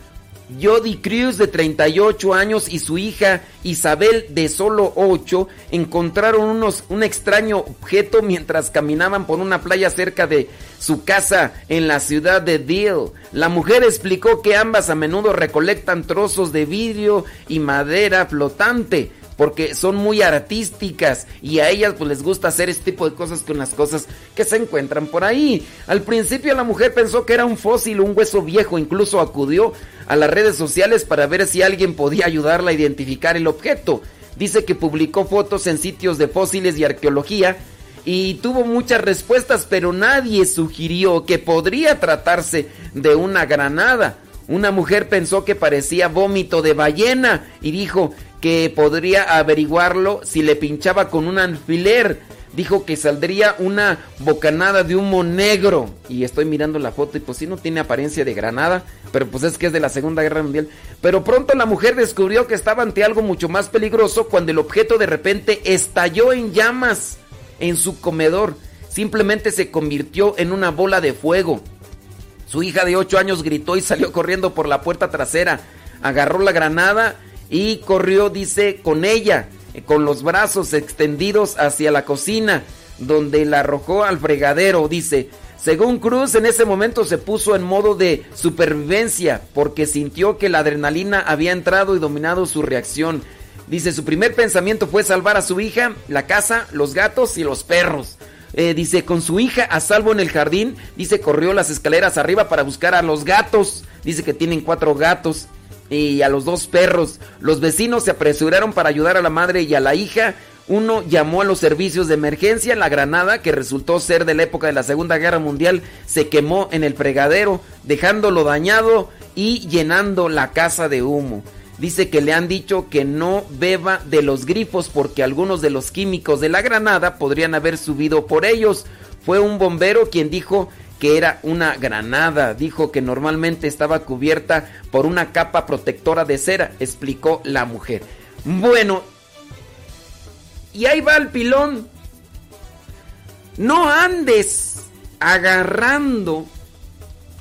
Jody Cruz, de 38 años, y su hija Isabel, de solo 8, encontraron unos, un extraño objeto mientras caminaban por una playa cerca de su casa en la ciudad de Deal. La mujer explicó que ambas a menudo recolectan trozos de vidrio y madera flotante porque son muy artísticas y a ellas pues les gusta hacer este tipo de cosas con las cosas que se encuentran por ahí. Al principio la mujer pensó que era un fósil, un hueso viejo, incluso acudió a las redes sociales para ver si alguien podía ayudarla a identificar el objeto. Dice que publicó fotos en sitios de fósiles y arqueología y tuvo muchas respuestas, pero nadie sugirió que podría tratarse de una granada. Una mujer pensó que parecía vómito de ballena y dijo que podría averiguarlo si le pinchaba con un alfiler. Dijo que saldría una bocanada de humo negro. Y estoy mirando la foto y pues sí no tiene apariencia de granada, pero pues es que es de la Segunda Guerra Mundial. Pero pronto la mujer descubrió que estaba ante algo mucho más peligroso cuando el objeto de repente estalló en llamas en su comedor. Simplemente se convirtió en una bola de fuego. Su hija de 8 años gritó y salió corriendo por la puerta trasera. Agarró la granada y corrió, dice, con ella, eh, con los brazos extendidos hacia la cocina, donde la arrojó al fregadero, dice. Según Cruz, en ese momento se puso en modo de supervivencia porque sintió que la adrenalina había entrado y dominado su reacción. Dice, su primer pensamiento fue salvar a su hija, la casa, los gatos y los perros. Eh, dice, con su hija a salvo en el jardín, dice, corrió las escaleras arriba para buscar a los gatos. Dice que tienen cuatro gatos y a los dos perros. Los vecinos se apresuraron para ayudar a la madre y a la hija. Uno llamó a los servicios de emergencia. La granada, que resultó ser de la época de la Segunda Guerra Mundial, se quemó en el fregadero, dejándolo dañado y llenando la casa de humo. Dice que le han dicho que no beba de los grifos porque algunos de los químicos de la granada podrían haber subido por ellos. Fue un bombero quien dijo que era una granada. Dijo que normalmente estaba cubierta por una capa protectora de cera, explicó la mujer. Bueno, y ahí va el pilón. No andes agarrando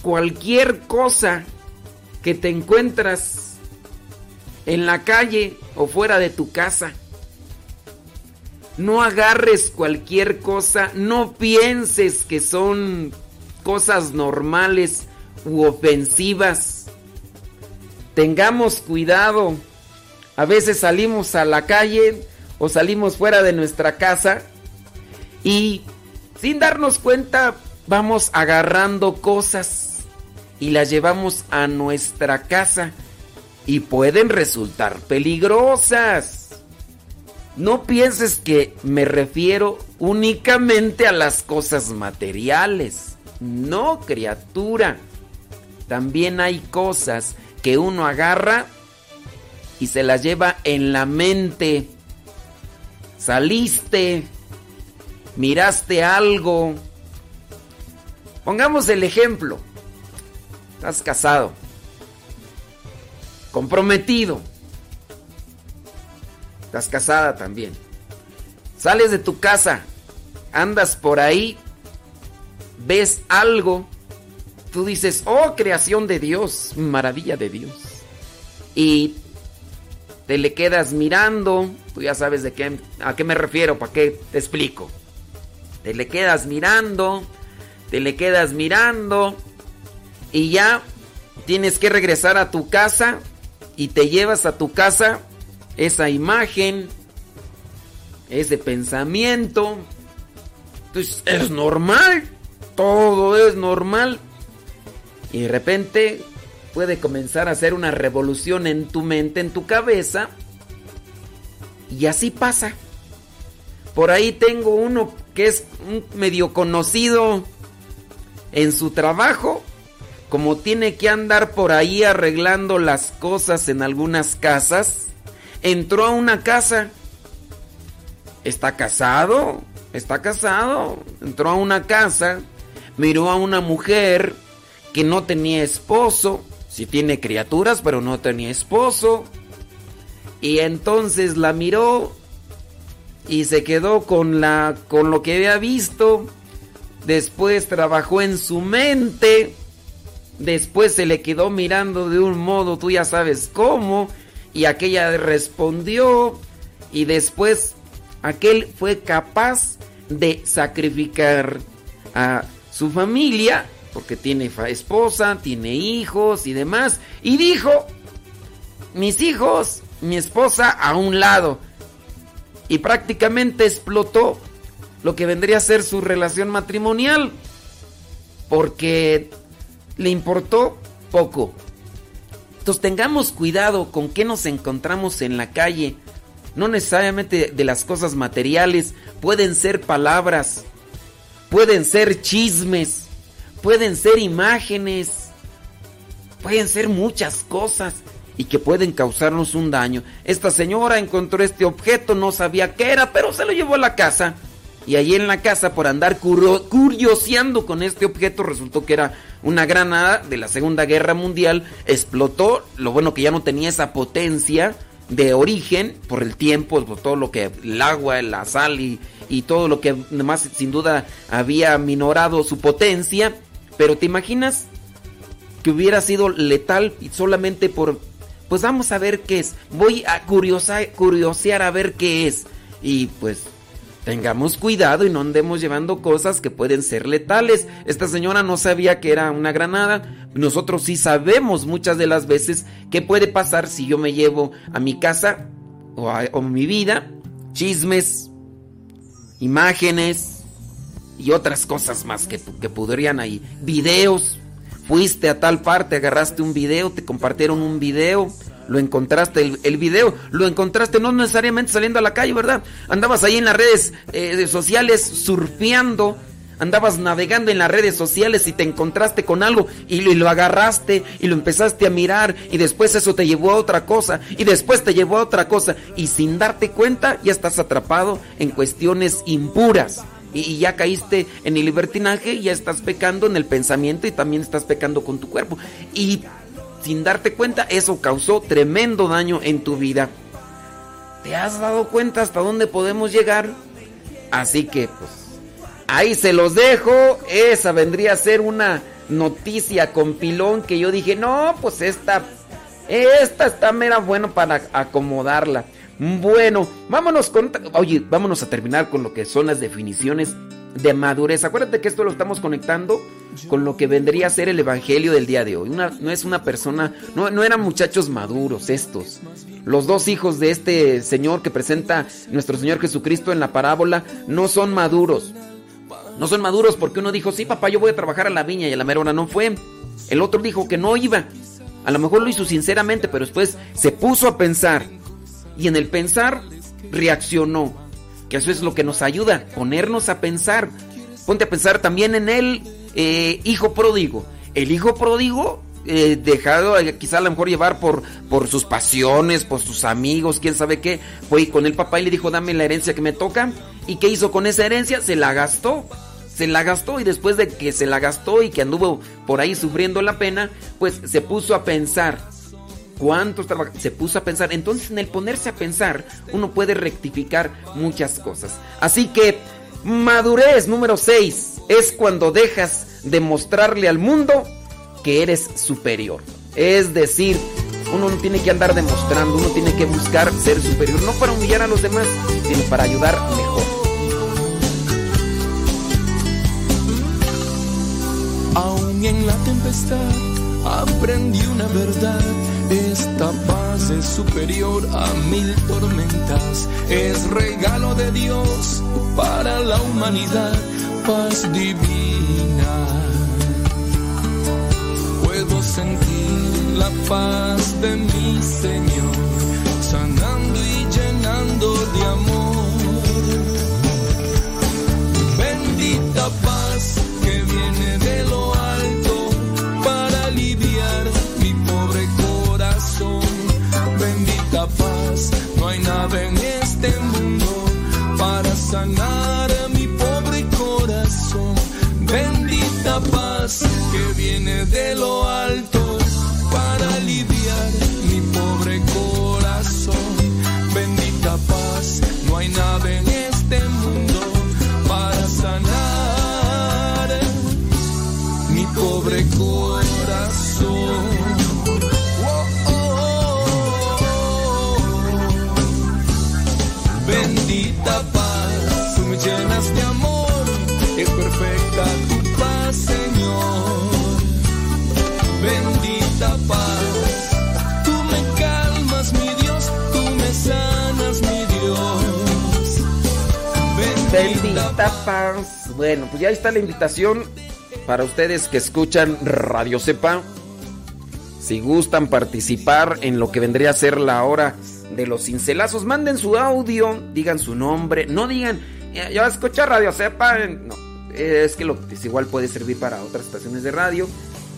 cualquier cosa que te encuentras en la calle o fuera de tu casa. No agarres cualquier cosa, no pienses que son cosas normales u ofensivas. Tengamos cuidado. A veces salimos a la calle o salimos fuera de nuestra casa y sin darnos cuenta vamos agarrando cosas y las llevamos a nuestra casa y pueden resultar peligrosas. No pienses que me refiero únicamente a las cosas materiales. No, criatura. También hay cosas que uno agarra y se las lleva en la mente. Saliste, miraste algo. Pongamos el ejemplo. Estás casado comprometido. Estás casada también. Sales de tu casa, andas por ahí, ves algo, tú dices, oh, creación de Dios, maravilla de Dios. Y te le quedas mirando, tú ya sabes de qué, a qué me refiero, para qué te explico. Te le quedas mirando, te le quedas mirando y ya tienes que regresar a tu casa y te llevas a tu casa esa imagen, ese pensamiento. Entonces es normal, todo es normal. Y de repente puede comenzar a hacer una revolución en tu mente, en tu cabeza. Y así pasa. Por ahí tengo uno que es un medio conocido en su trabajo como tiene que andar por ahí arreglando las cosas en algunas casas, entró a una casa. Está casado, está casado. Entró a una casa, miró a una mujer que no tenía esposo, sí tiene criaturas, pero no tenía esposo. Y entonces la miró y se quedó con la con lo que había visto. Después trabajó en su mente Después se le quedó mirando de un modo, tú ya sabes cómo, y aquella respondió, y después aquel fue capaz de sacrificar a su familia, porque tiene esposa, tiene hijos y demás, y dijo, mis hijos, mi esposa a un lado, y prácticamente explotó lo que vendría a ser su relación matrimonial, porque le importó poco. Entonces tengamos cuidado con qué nos encontramos en la calle. No necesariamente de las cosas materiales, pueden ser palabras, pueden ser chismes, pueden ser imágenes pueden ser muchas cosas y que pueden causarnos un daño. Esta señora encontró este objeto, no sabía qué era, pero se lo llevó a la casa. Y allí en la casa, por andar curio- curioseando con este objeto, resultó que era una granada de la Segunda Guerra Mundial. Explotó, lo bueno que ya no tenía esa potencia de origen por el tiempo, por todo lo que el agua, la sal y, y todo lo que además sin duda había minorado su potencia. Pero ¿te imaginas que hubiera sido letal solamente por... Pues vamos a ver qué es. Voy a curiosa- curiosear a ver qué es. Y pues tengamos cuidado y no andemos llevando cosas que pueden ser letales. Esta señora no sabía que era una granada. Nosotros sí sabemos muchas de las veces qué puede pasar si yo me llevo a mi casa o a o mi vida chismes, imágenes y otras cosas más que, que podrían ahí. Videos. Fuiste a tal parte, agarraste un video, te compartieron un video, lo encontraste, el, el video, lo encontraste no necesariamente saliendo a la calle, ¿verdad? Andabas ahí en las redes eh, sociales surfeando, andabas navegando en las redes sociales y te encontraste con algo y lo, y lo agarraste y lo empezaste a mirar y después eso te llevó a otra cosa y después te llevó a otra cosa y sin darte cuenta ya estás atrapado en cuestiones impuras y, y ya caíste en el libertinaje y ya estás pecando en el pensamiento y también estás pecando con tu cuerpo y sin darte cuenta eso causó tremendo daño en tu vida. ¿Te has dado cuenta hasta dónde podemos llegar? Así que pues ahí se los dejo. Esa vendría a ser una noticia con pilón que yo dije, no, pues esta, esta está mera bueno para acomodarla. Bueno, vámonos con, oye, vámonos a terminar con lo que son las definiciones de madurez. Acuérdate que esto lo estamos conectando con lo que vendría a ser el evangelio del día de hoy. Una- no es una persona, no, no eran muchachos maduros estos. Los dos hijos de este Señor que presenta nuestro Señor Jesucristo en la parábola no son maduros. No son maduros porque uno dijo, sí, papá, yo voy a trabajar a la viña y a la mera hora no fue. El otro dijo que no iba. A lo mejor lo hizo sinceramente, pero después se puso a pensar. Y en el pensar reaccionó. Que eso es lo que nos ayuda, ponernos a pensar. Ponte a pensar también en el eh, hijo pródigo. El hijo pródigo, eh, dejado eh, quizá a lo mejor llevar por, por sus pasiones, por sus amigos, quién sabe qué, fue con el papá y le dijo, dame la herencia que me toca. ¿Y qué hizo con esa herencia? Se la gastó. Se la gastó y después de que se la gastó y que anduvo por ahí sufriendo la pena, pues se puso a pensar, ¿Cuántos traba- Se puso a pensar. Entonces, en el ponerse a pensar, uno puede rectificar muchas cosas. Así que, madurez número 6 es cuando dejas de mostrarle al mundo que eres superior. Es decir, uno no tiene que andar demostrando, uno tiene que buscar ser superior, no para humillar a los demás, sino para ayudar mejor. Aún en la tempestad aprendí una verdad. Esta paz es superior a mil tormentas. Es regalo de Dios para la humanidad. Paz divina. Puedo sentir la paz de mi Señor, sanando y llenando de amor. Bendita paz que viene de lo alto para aliviar mi pobre corazón. Bendita paz, no hay nada en este mundo para sanar Paz. Bueno, pues ya está la invitación para ustedes que escuchan Radio Cepa. Si gustan participar en lo que vendría a ser la hora de los cincelazos, manden su audio, digan su nombre, no digan, ya escucha Radio Cepa. No, es que lo, igual puede servir para otras estaciones de radio.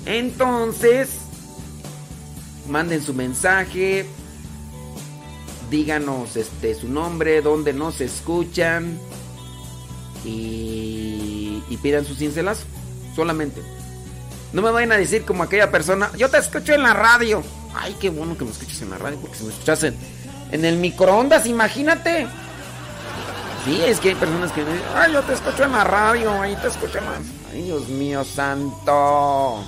Entonces, manden su mensaje. Díganos este su nombre, dónde nos escuchan. Y, pidan su cincelazo. Solamente. No me vayan a decir como aquella persona, yo te escucho en la radio. Ay, qué bueno que me escuches en la radio, porque si me escuchas en, el microondas, imagínate. Sí, es que hay personas que dicen, ay, yo te escucho en la radio, ahí te escucho más. Ay, Dios mío, santo.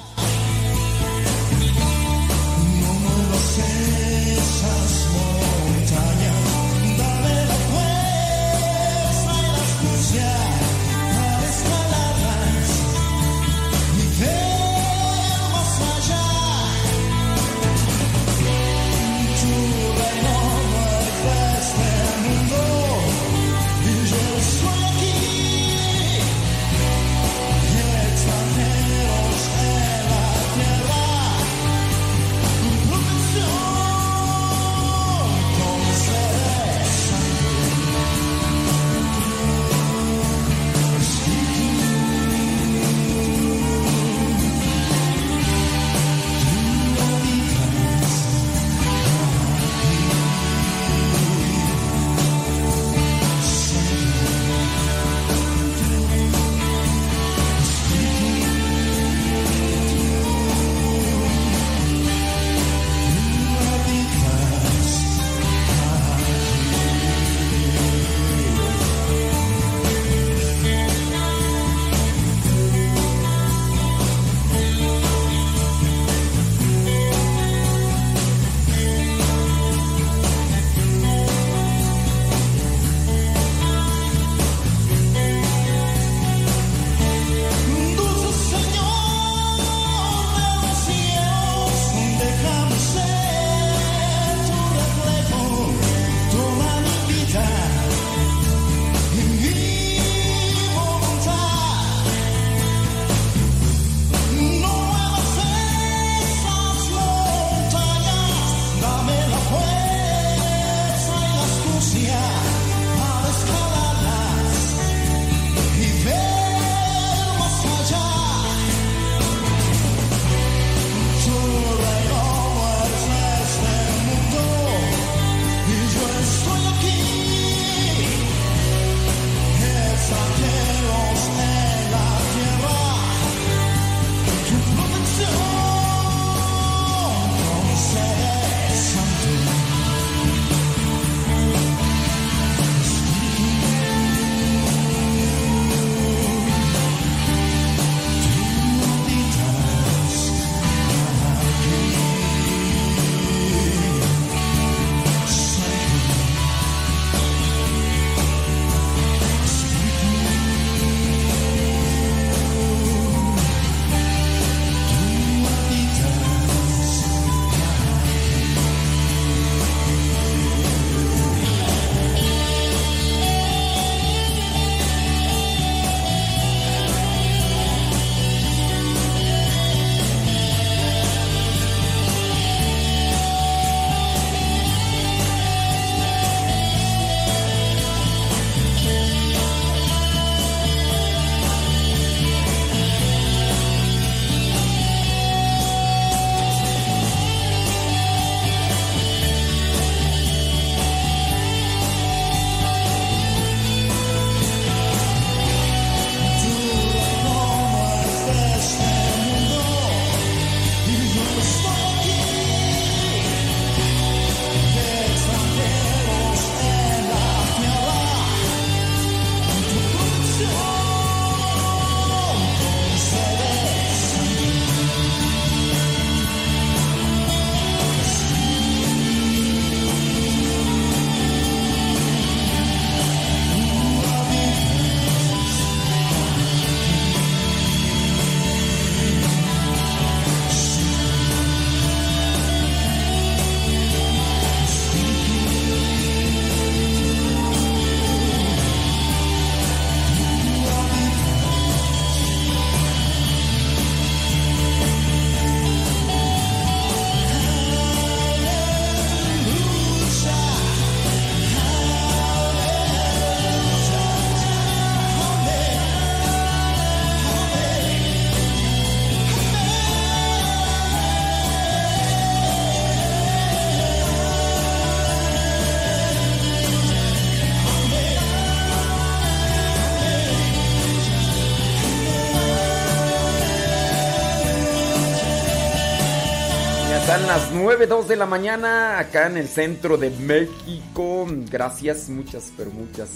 9, 2 de la mañana acá en el centro de México. Gracias, muchas, pero muchas.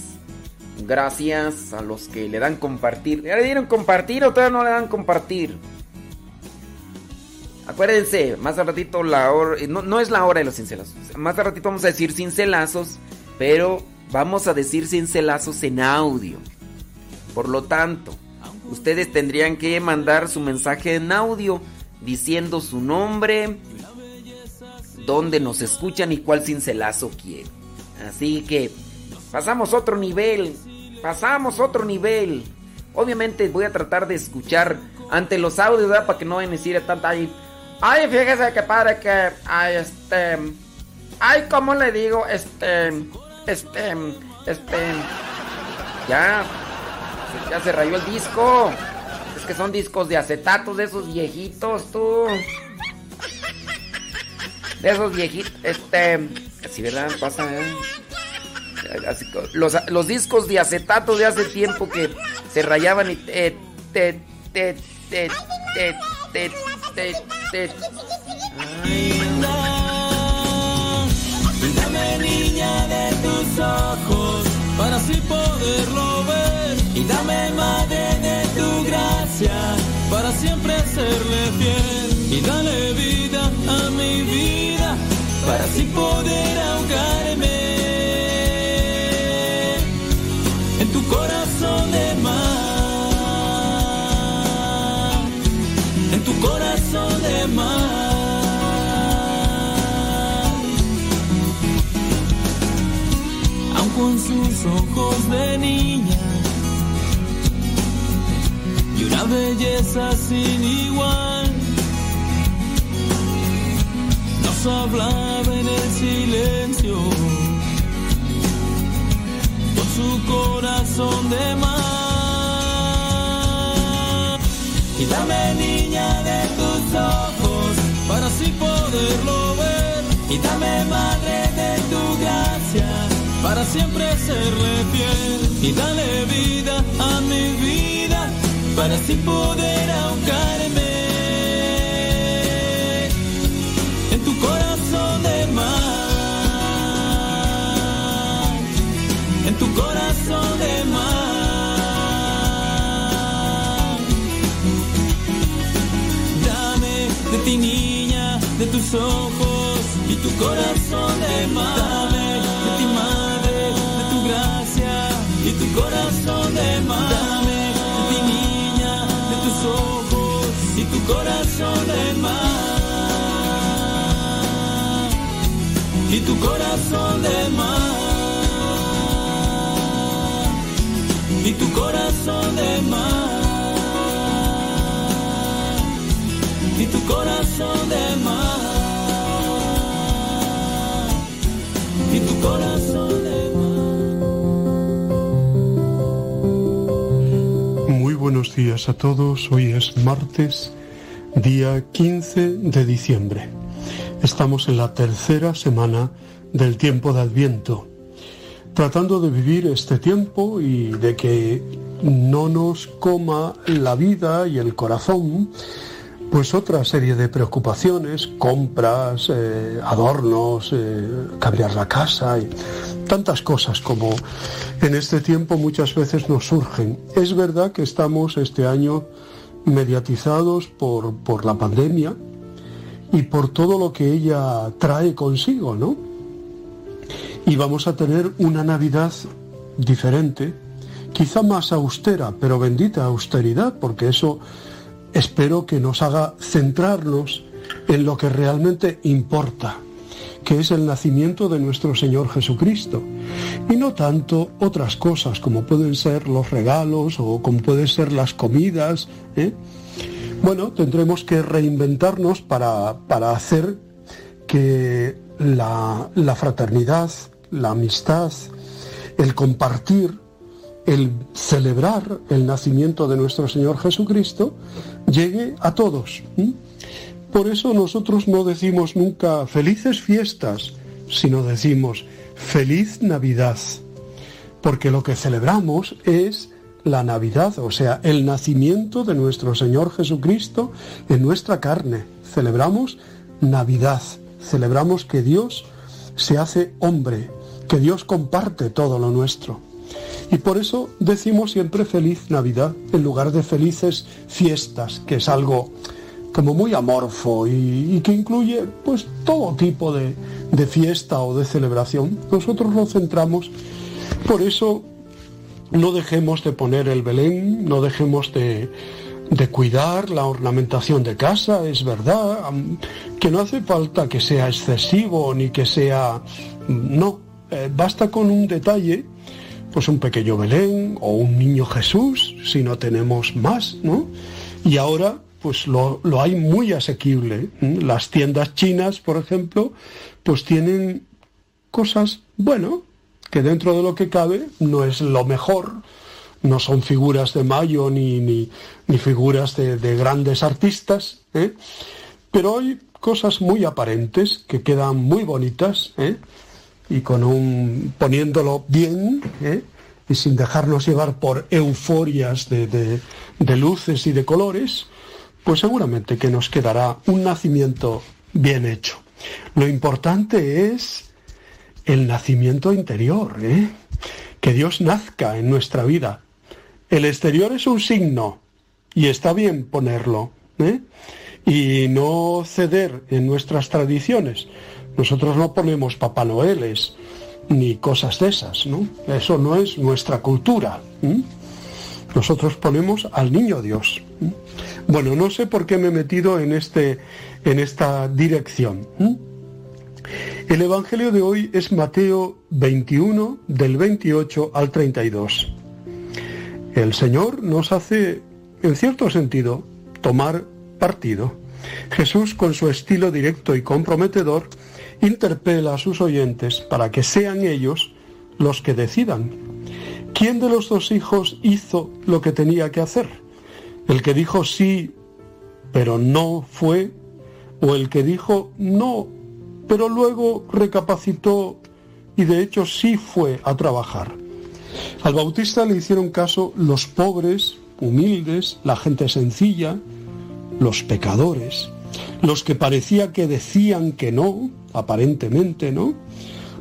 Gracias a los que le dan compartir. ¿Ya le dieron compartir o todavía no le dan compartir? Acuérdense, más al ratito la hora. No, no es la hora de los cincelazos. Más al ratito vamos a decir cincelazos, pero vamos a decir cincelazos en audio. Por lo tanto, ustedes tendrían que mandar su mensaje en audio diciendo su nombre, dónde nos escuchan y cuál cincelazo quieren. Así que pasamos otro nivel, pasamos otro nivel. Obviamente voy a tratar de escuchar ante los audios. Para que no vayan a tanta ahí. Ay, fíjese que padre que, ay, este, ay, ¿cómo le digo? Este, este, este, ya, ya se rayó el disco. Es que son discos de acetatos de esos viejitos, tú. De esos viejitos, este, así, ¿verdad? Pasa, ¿eh? Los, los discos de acetato de hace tiempo que se rayaban y te, te, te, te, te, te, te, te. Dame niña de tus ojos para así poderlo ver. Y dame madre de tu gracia para siempre serle fiel. Y dale vida a mi vida para así poder ahogarme en tu corazón de mar. En tu corazón de mar. Con sus ojos de niña y una belleza sin igual. Nos hablaba en el silencio con su corazón de mar. Y dame niña de tus ojos para así poderlo ver. Y dame madre de tu gracia para siempre serle fiel y dale vida a mi vida para así poder ahogarme en tu corazón de mar, en tu corazón de mar. Dame de ti niña, de tus ojos y tu corazón de mar. Corazón de mar. Ti niña, de tus ojos y tu corazón de mar. Y tu corazón de mar. Y tu corazón de mar. Y tu corazón de mar. y tu corazón de Muy días a todos. Hoy es martes, día 15 de diciembre. Estamos en la tercera semana del tiempo de Adviento, tratando de vivir este tiempo y de que no nos coma la vida y el corazón pues otra serie de preocupaciones, compras, eh, adornos, eh, cambiar la casa y tantas cosas como en este tiempo muchas veces nos surgen. Es verdad que estamos este año mediatizados por, por la pandemia y por todo lo que ella trae consigo, ¿no? Y vamos a tener una Navidad diferente, quizá más austera, pero bendita austeridad, porque eso espero que nos haga centrarnos en lo que realmente importa, que es el nacimiento de nuestro Señor Jesucristo, y no tanto otras cosas como pueden ser los regalos o como pueden ser las comidas. ¿eh? Bueno, tendremos que reinventarnos para, para hacer que la, la fraternidad, la amistad, el compartir, el celebrar el nacimiento de nuestro Señor Jesucristo llegue a todos. Por eso nosotros no decimos nunca felices fiestas, sino decimos feliz Navidad, porque lo que celebramos es la Navidad, o sea, el nacimiento de nuestro Señor Jesucristo en nuestra carne. Celebramos Navidad. Celebramos que Dios se hace hombre, que Dios comparte todo lo nuestro. Y por eso decimos siempre feliz Navidad en lugar de felices fiestas, que es algo como muy amorfo y, que incluye pues todo tipo de, fiesta o de celebración. Nosotros lo centramos, por eso no dejemos de poner el Belén, no dejemos de, cuidar la ornamentación de casa, es verdad, que no hace falta que sea excesivo ni que sea... No, eh, basta con un detalle, pues un pequeño Belén o un niño Jesús, si no tenemos más, ¿no? Y ahora pues lo, lo hay muy asequible. ¿m? Las tiendas chinas, por ejemplo, pues tienen cosas, bueno, que dentro de lo que cabe no es lo mejor, no son figuras de Mayo ni, ni, ni figuras de, de grandes artistas, ¿eh? pero hay cosas muy aparentes que quedan muy bonitas ¿eh? Y con un poniéndolo bien ¿eh? y sin dejarnos llevar por euforias de, de, de luces y de colores, pues seguramente que nos quedará un nacimiento bien hecho. Lo importante es el nacimiento interior, ¿eh? que Dios nazca en nuestra vida. El exterior es un signo y está bien ponerlo ¿eh? y no ceder en nuestras tradiciones. Nosotros no ponemos Papá Noeles ni cosas de esas, ¿no? Eso no es nuestra cultura. Nosotros ponemos al niño Dios. Bueno, no sé por qué me he metido en, este, en esta dirección. El Evangelio de hoy es Mateo 21, del 28 al 32. El Señor nos hace, en cierto sentido, tomar partido. Jesús, con su estilo directo y comprometedor, interpela a sus oyentes para que sean ellos los que decidan. ¿Quién de los dos hijos hizo lo que tenía que hacer? ¿El que dijo sí, pero no fue? ¿O el que dijo no, pero luego recapacitó y de hecho sí fue a trabajar? Al Bautista le hicieron caso los pobres, humildes, la gente sencilla, los pecadores, los que parecía que decían que no, aparentemente, ¿no?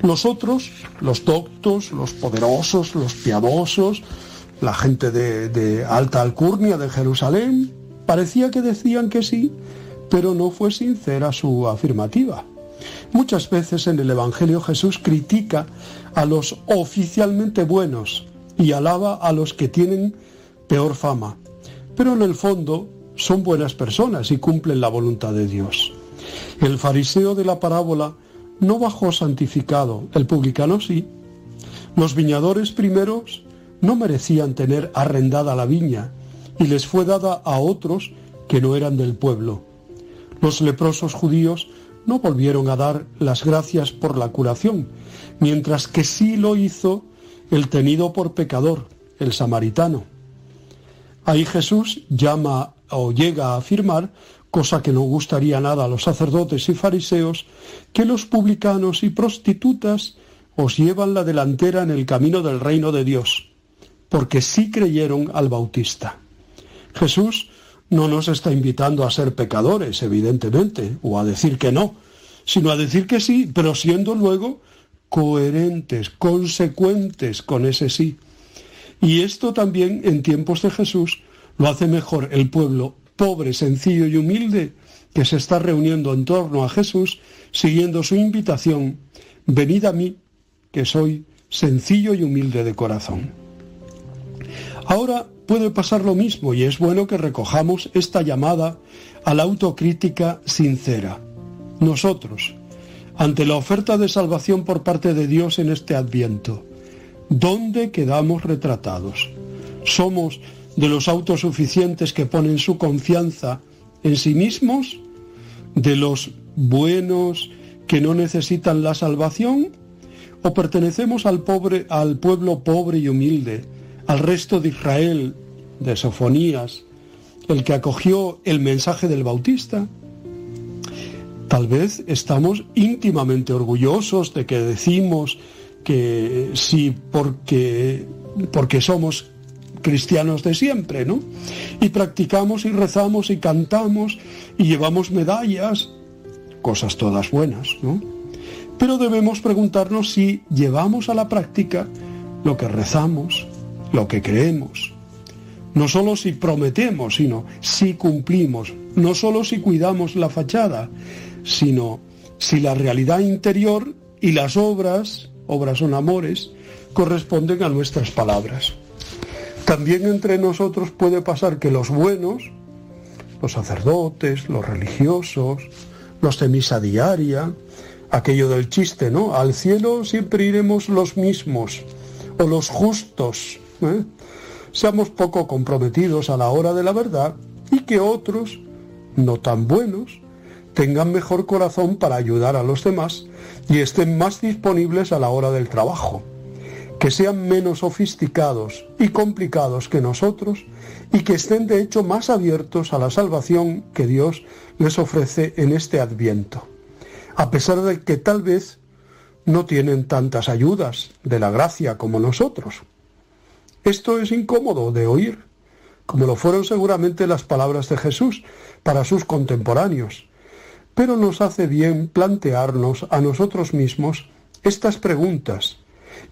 Los otros, los doctos, los poderosos, los piadosos, la gente de, de alta alcurnia de Jerusalén, parecía que decían que sí, pero no fue sincera su afirmativa. Muchas veces en el Evangelio Jesús critica a los oficialmente buenos y alaba a los que tienen peor fama, pero en el fondo son buenas personas y cumplen la voluntad de Dios. El fariseo de la parábola no bajó santificado, el publicano sí. Los viñadores primeros no merecían tener arrendada la viña y les fue dada a otros que no eran del pueblo. Los leprosos judíos no volvieron a dar las gracias por la curación, mientras que sí lo hizo el tenido por pecador, el samaritano. Ahí Jesús llama o llega a afirmar, cosa que no gustaría nada a los sacerdotes y fariseos, que los publicanos y prostitutas os llevan la delantera en el camino del reino de Dios, porque sí creyeron al Bautista. Jesús no nos está invitando a ser pecadores, evidentemente, o a decir que no, sino a decir que sí, pero siendo luego coherentes, consecuentes con ese sí. Y esto también en tiempos de Jesús lo hace mejor el pueblo pobre, sencillo y humilde que se está reuniendo en torno a Jesús, siguiendo su invitación, venid a mí, que soy sencillo y humilde de corazón. Ahora puede pasar lo mismo y es bueno que recojamos esta llamada a la autocrítica sincera. Nosotros, ante la oferta de salvación por parte de Dios en este adviento, ¿dónde quedamos retratados? ¿Somos de los autosuficientes que ponen su confianza en sí mismos? ¿De los buenos que no necesitan la salvación? ¿O pertenecemos al pobre, al pueblo pobre y humilde, al resto de Israel, de Sofonías, el que acogió el mensaje del Bautista? Tal vez estamos íntimamente orgullosos de que decimos que sí porque, porque somos cristianos de siempre, ¿no? Y practicamos y rezamos y cantamos y llevamos medallas. cosas todas buenas, ¿no? Pero debemos preguntarnos si llevamos a la práctica lo que rezamos, lo que creemos. No solo si prometemos, sino si cumplimos. No solo si cuidamos la fachada, sino si la realidad interior y las obras, obras son amores, corresponden a nuestras palabras. También entre nosotros puede pasar que los buenos, los sacerdotes, los religiosos, los de misa diaria, aquello del chiste, ¿no? Al cielo siempre iremos los mismos o los justos. ¿eh? Seamos poco comprometidos a la hora de la verdad y que otros, no tan buenos, tengan mejor corazón para ayudar a los demás y estén más disponibles a la hora del trabajo, que sean menos sofisticados y complicados que nosotros y que estén de hecho más abiertos a la salvación que Dios les ofrece en este adviento. A pesar de que tal vez no tienen tantas ayudas de la gracia como nosotros. Esto es incómodo de oír, como lo fueron seguramente las palabras de Jesús para sus contemporáneos, pero nos hace bien plantearnos a nosotros mismos estas preguntas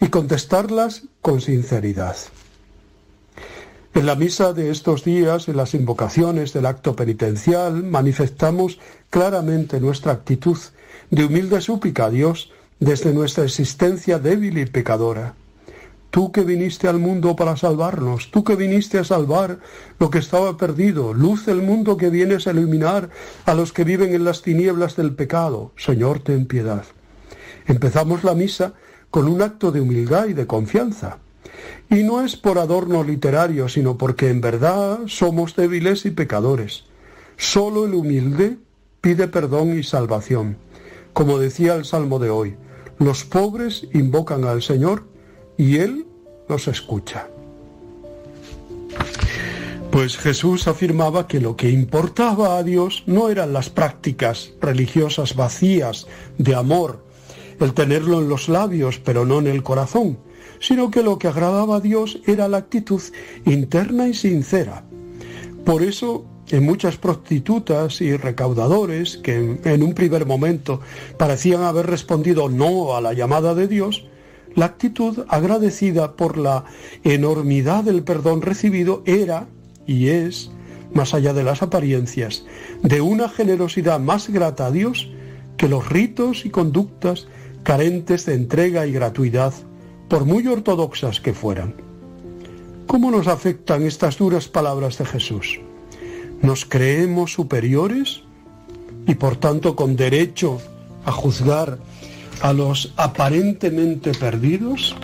y contestarlas con sinceridad. En la misa de estos días, en las invocaciones del acto penitencial, manifestamos claramente nuestra actitud de humilde súplica a Dios desde nuestra existencia débil y pecadora. Tú que viniste al mundo para salvarnos, tú que viniste a salvar lo que estaba perdido, luz del mundo que vienes a iluminar a los que viven en las tinieblas del pecado, Señor, ten piedad. Empezamos la misa con un acto de humildad y de confianza. Y no es por adorno literario, sino porque en verdad somos débiles y pecadores. Solo el humilde pide perdón y salvación. Como decía el Salmo de hoy, los pobres invocan al Señor y Él los escucha. Pues Jesús afirmaba que lo que importaba a Dios no eran las prácticas religiosas vacías de amor, el tenerlo en los labios pero no en el corazón, sino que lo que agradaba a Dios era la actitud interna y sincera. Por eso en muchas prostitutas y recaudadores que en un primer momento parecían haber respondido no a la llamada de Dios, la actitud agradecida por la enormidad del perdón recibido era y es, más allá de las apariencias, de una generosidad más grata a Dios que los ritos y conductas carentes de entrega y gratuidad, por muy ortodoxas que fueran. ¿Cómo nos afectan estas duras palabras de Jesús? nos creemos superiores y por tanto con derecho a juzgar a los aparentemente perdidos?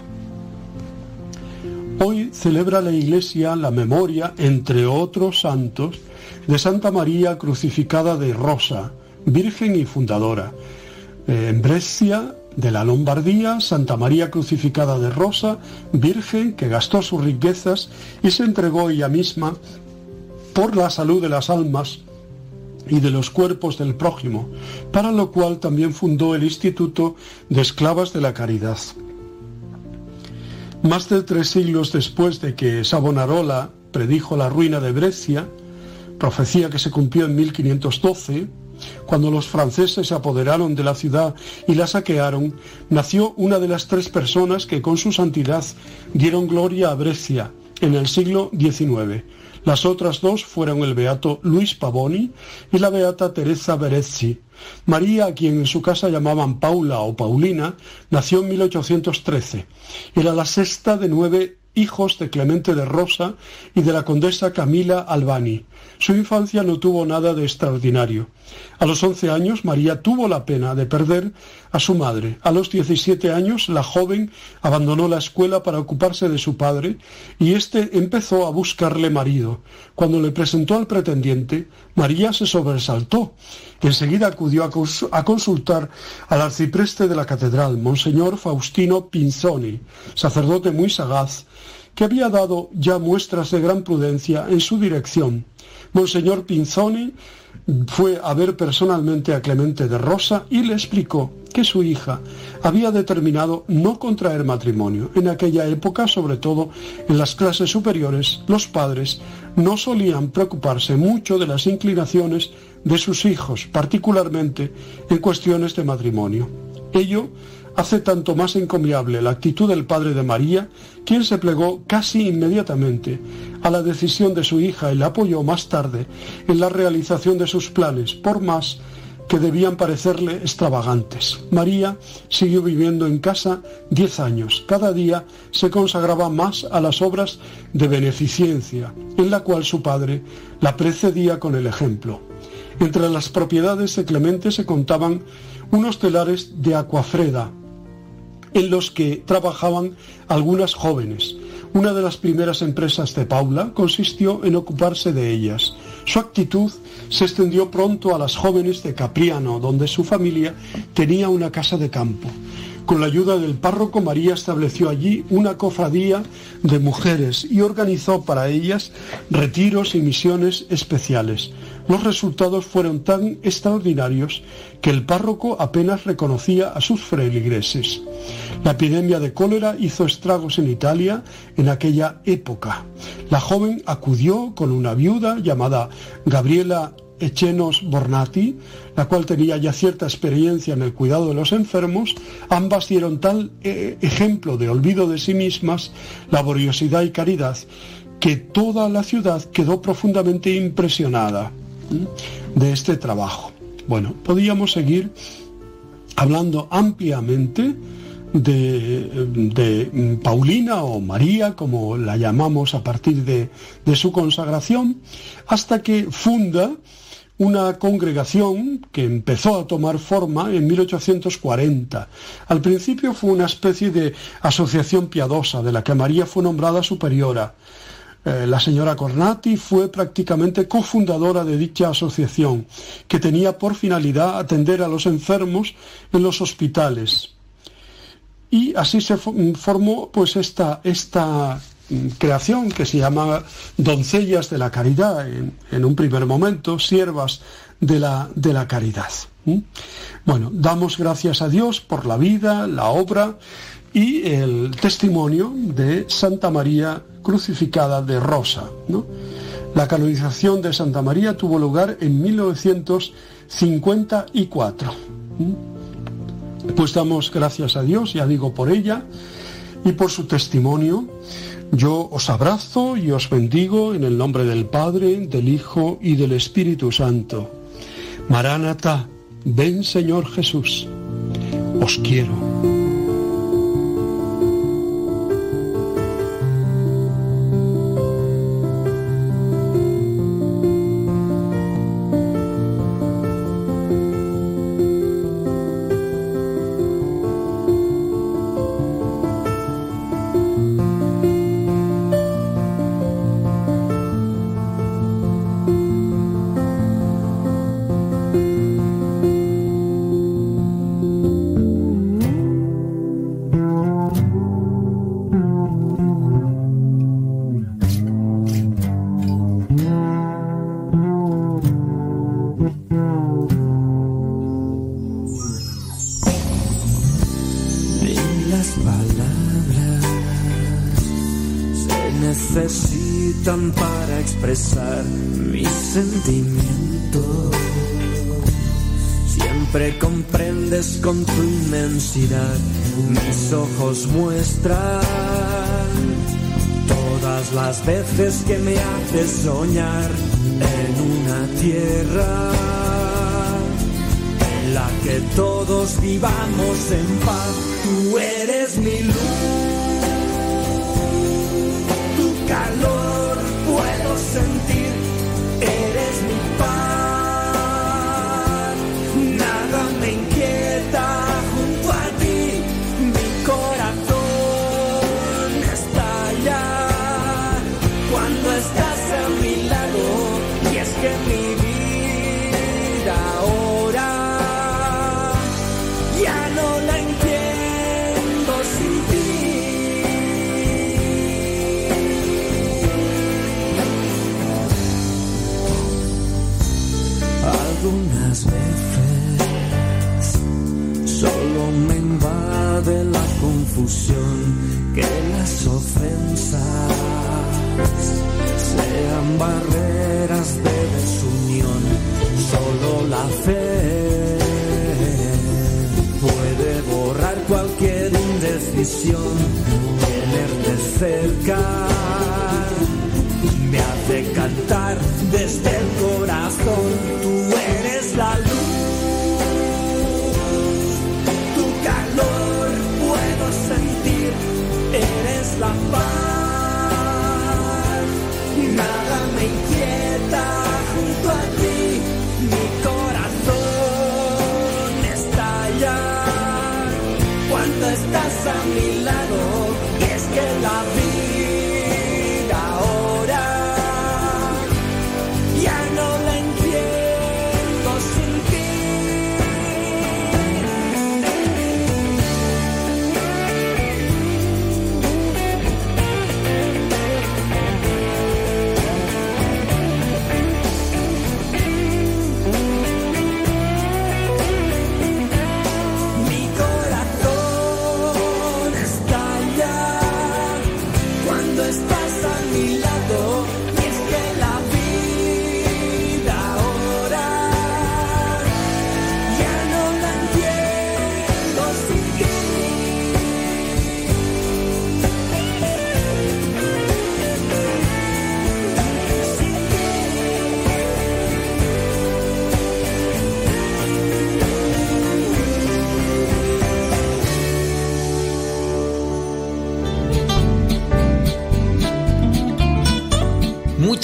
Hoy celebra la Iglesia la memoria, entre otros santos, de Santa María crucificada de Rosa, Virgen y fundadora. Eh, en Brescia, de la Lombardía, Santa María crucificada de Rosa, Virgen que gastó sus riquezas y se entregó ella misma por la salud de las almas y de los cuerpos del prójimo, para lo cual también fundó el Instituto de Esclavas de la Caridad. Más de tres siglos después de que Savonarola predijo la ruina de Brescia, profecía que se cumplió en 1512, cuando los franceses se apoderaron de la ciudad y la saquearon, nació una de las tres personas que con su santidad dieron gloria a Brescia en el siglo XIX, las otras dos fueron el beato Luis Pavoni y la beata Teresa Berezzi. María, a quien en su casa llamaban Paula o Paulina, nació en 1813. Era la sexta de nueve hijos de Clemente de Rosa y de la condesa Camila Albani. Su infancia no tuvo nada de extraordinario. A los 11 años María tuvo la pena de perder a su madre. A los 17 años la joven abandonó la escuela para ocuparse de su padre y éste empezó a buscarle marido. Cuando le presentó al pretendiente, María se sobresaltó. Enseguida acudió a, consultar al arcipreste de la catedral, Monseñor Faustino Pinzoni, sacerdote muy sagaz, que había dado ya muestras de gran prudencia en su dirección. Monseñor Pinzoni fue a ver personalmente a Clemente de Rosa y le explicó que su hija había determinado no contraer matrimonio. En aquella época, sobre todo en las clases superiores, los padres no solían preocuparse mucho de las inclinaciones de sus hijos, particularmente en cuestiones de matrimonio. Ello hace tanto más encomiable la actitud del padre de María, quien se plegó casi inmediatamente a la decisión de su hija y la apoyó más tarde en la realización de sus planes, por más que debían parecerle extravagantes. María siguió viviendo en casa diez años. Cada día se consagraba más a las obras de beneficencia, en la cual su padre la precedía con el ejemplo. Entre las propiedades de Clemente se contaban unos telares de Acuafreda, en los que trabajaban algunas jóvenes. Una de las primeras empresas de Paula consistió en ocuparse de ellas. Su actitud se extendió pronto a las jóvenes de Capriano, donde su familia tenía una casa de campo. Con la ayuda del párroco María estableció allí una cofradía de mujeres y organizó para ellas retiros y misiones especiales. Los resultados fueron tan extraordinarios que el párroco apenas reconocía a sus feligreses. La epidemia de cólera hizo estragos en Italia en aquella época. La joven acudió con una viuda llamada Gabriela Echenos Bornati, la cual tenía ya cierta experiencia en el cuidado de los enfermos, ambas dieron tal eh, ejemplo de olvido de sí mismas, laboriosidad y caridad, que toda la ciudad quedó profundamente impresionada de este trabajo. Bueno, podíamos seguir hablando ampliamente de, de Paulina o María, como la llamamos a partir de, de su consagración, hasta que funda una congregación que empezó a tomar forma en 1840. Al principio fue una especie de asociación piadosa de la que María fue nombrada superiora. Eh, la señora Cornati fue prácticamente cofundadora de dicha asociación, que tenía por finalidad atender a los enfermos en los hospitales. Y así se fo- formó pues esta, esta creación que se llama Doncellas de la Caridad, en, un primer momento, siervas de la, de la caridad. Bueno, damos gracias a Dios por la vida, la obra y el testimonio de Santa María crucificada de Rosa. ¿no? La canonización de Santa María tuvo lugar en 1954. ¿m? Pues damos gracias a Dios, ya digo, por ella y por su testimonio. Yo os abrazo y os bendigo en el nombre del Padre, del Hijo y del Espíritu Santo. Maránata, ven Señor Jesús. Os quiero. Me haces soñar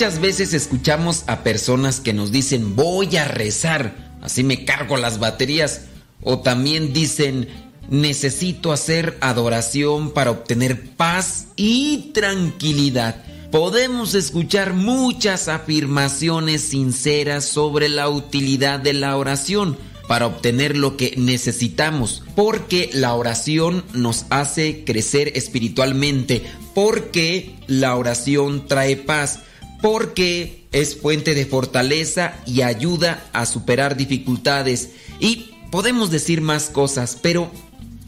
Muchas veces escuchamos a personas que nos dicen voy a rezar, así me cargo las baterías. O también dicen necesito hacer adoración para obtener paz y tranquilidad. Podemos escuchar muchas afirmaciones sinceras sobre la utilidad de la oración para obtener lo que necesitamos, porque la oración nos hace crecer espiritualmente, porque la oración trae paz, porque es fuente de fortaleza y ayuda a superar dificultades. Y podemos decir más cosas, pero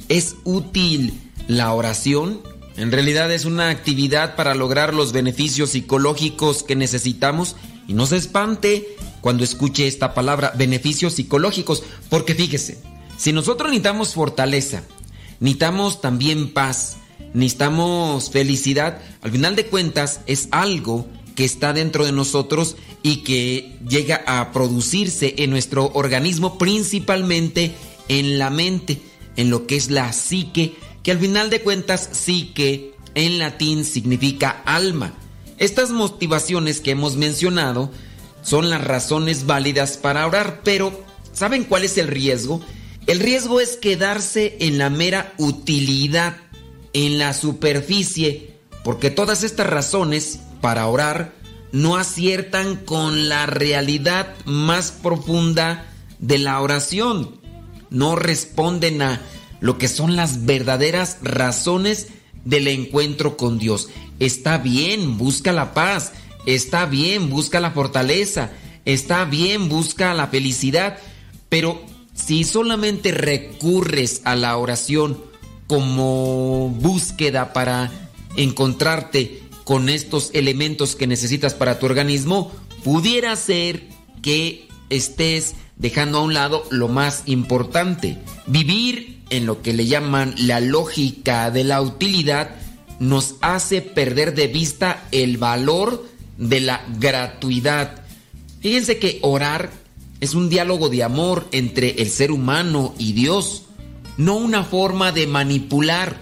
¿es útil la oración? En realidad es una actividad para lograr los beneficios psicológicos que necesitamos y no se espante cuando escuche esta palabra, beneficios psicológicos, porque fíjese, si nosotros necesitamos fortaleza, necesitamos también paz, necesitamos felicidad, al final de cuentas es algo que está dentro de nosotros y que llega a producirse en nuestro organismo principalmente en la mente, en lo que es la psique, que al final de cuentas psique en latín significa alma. Estas motivaciones que hemos mencionado son las razones válidas para orar, pero ¿saben cuál es el riesgo? El riesgo es quedarse en la mera utilidad, en la superficie, porque todas estas razones para orar no aciertan con la realidad más profunda de la oración. No responden a lo que son las verdaderas razones del encuentro con Dios. Está bien, busca la paz. Está bien, busca la fortaleza. Está bien, busca la felicidad. Pero si solamente recurres a la oración como búsqueda para encontrarte con estos elementos que necesitas para tu organismo, pudiera ser que estés dejando a un lado lo más importante. Vivir en lo que le llaman la lógica de la utilidad nos hace perder de vista el valor de la gratuidad. Fíjense que orar es un diálogo de amor entre el ser humano y Dios, no una forma de manipular,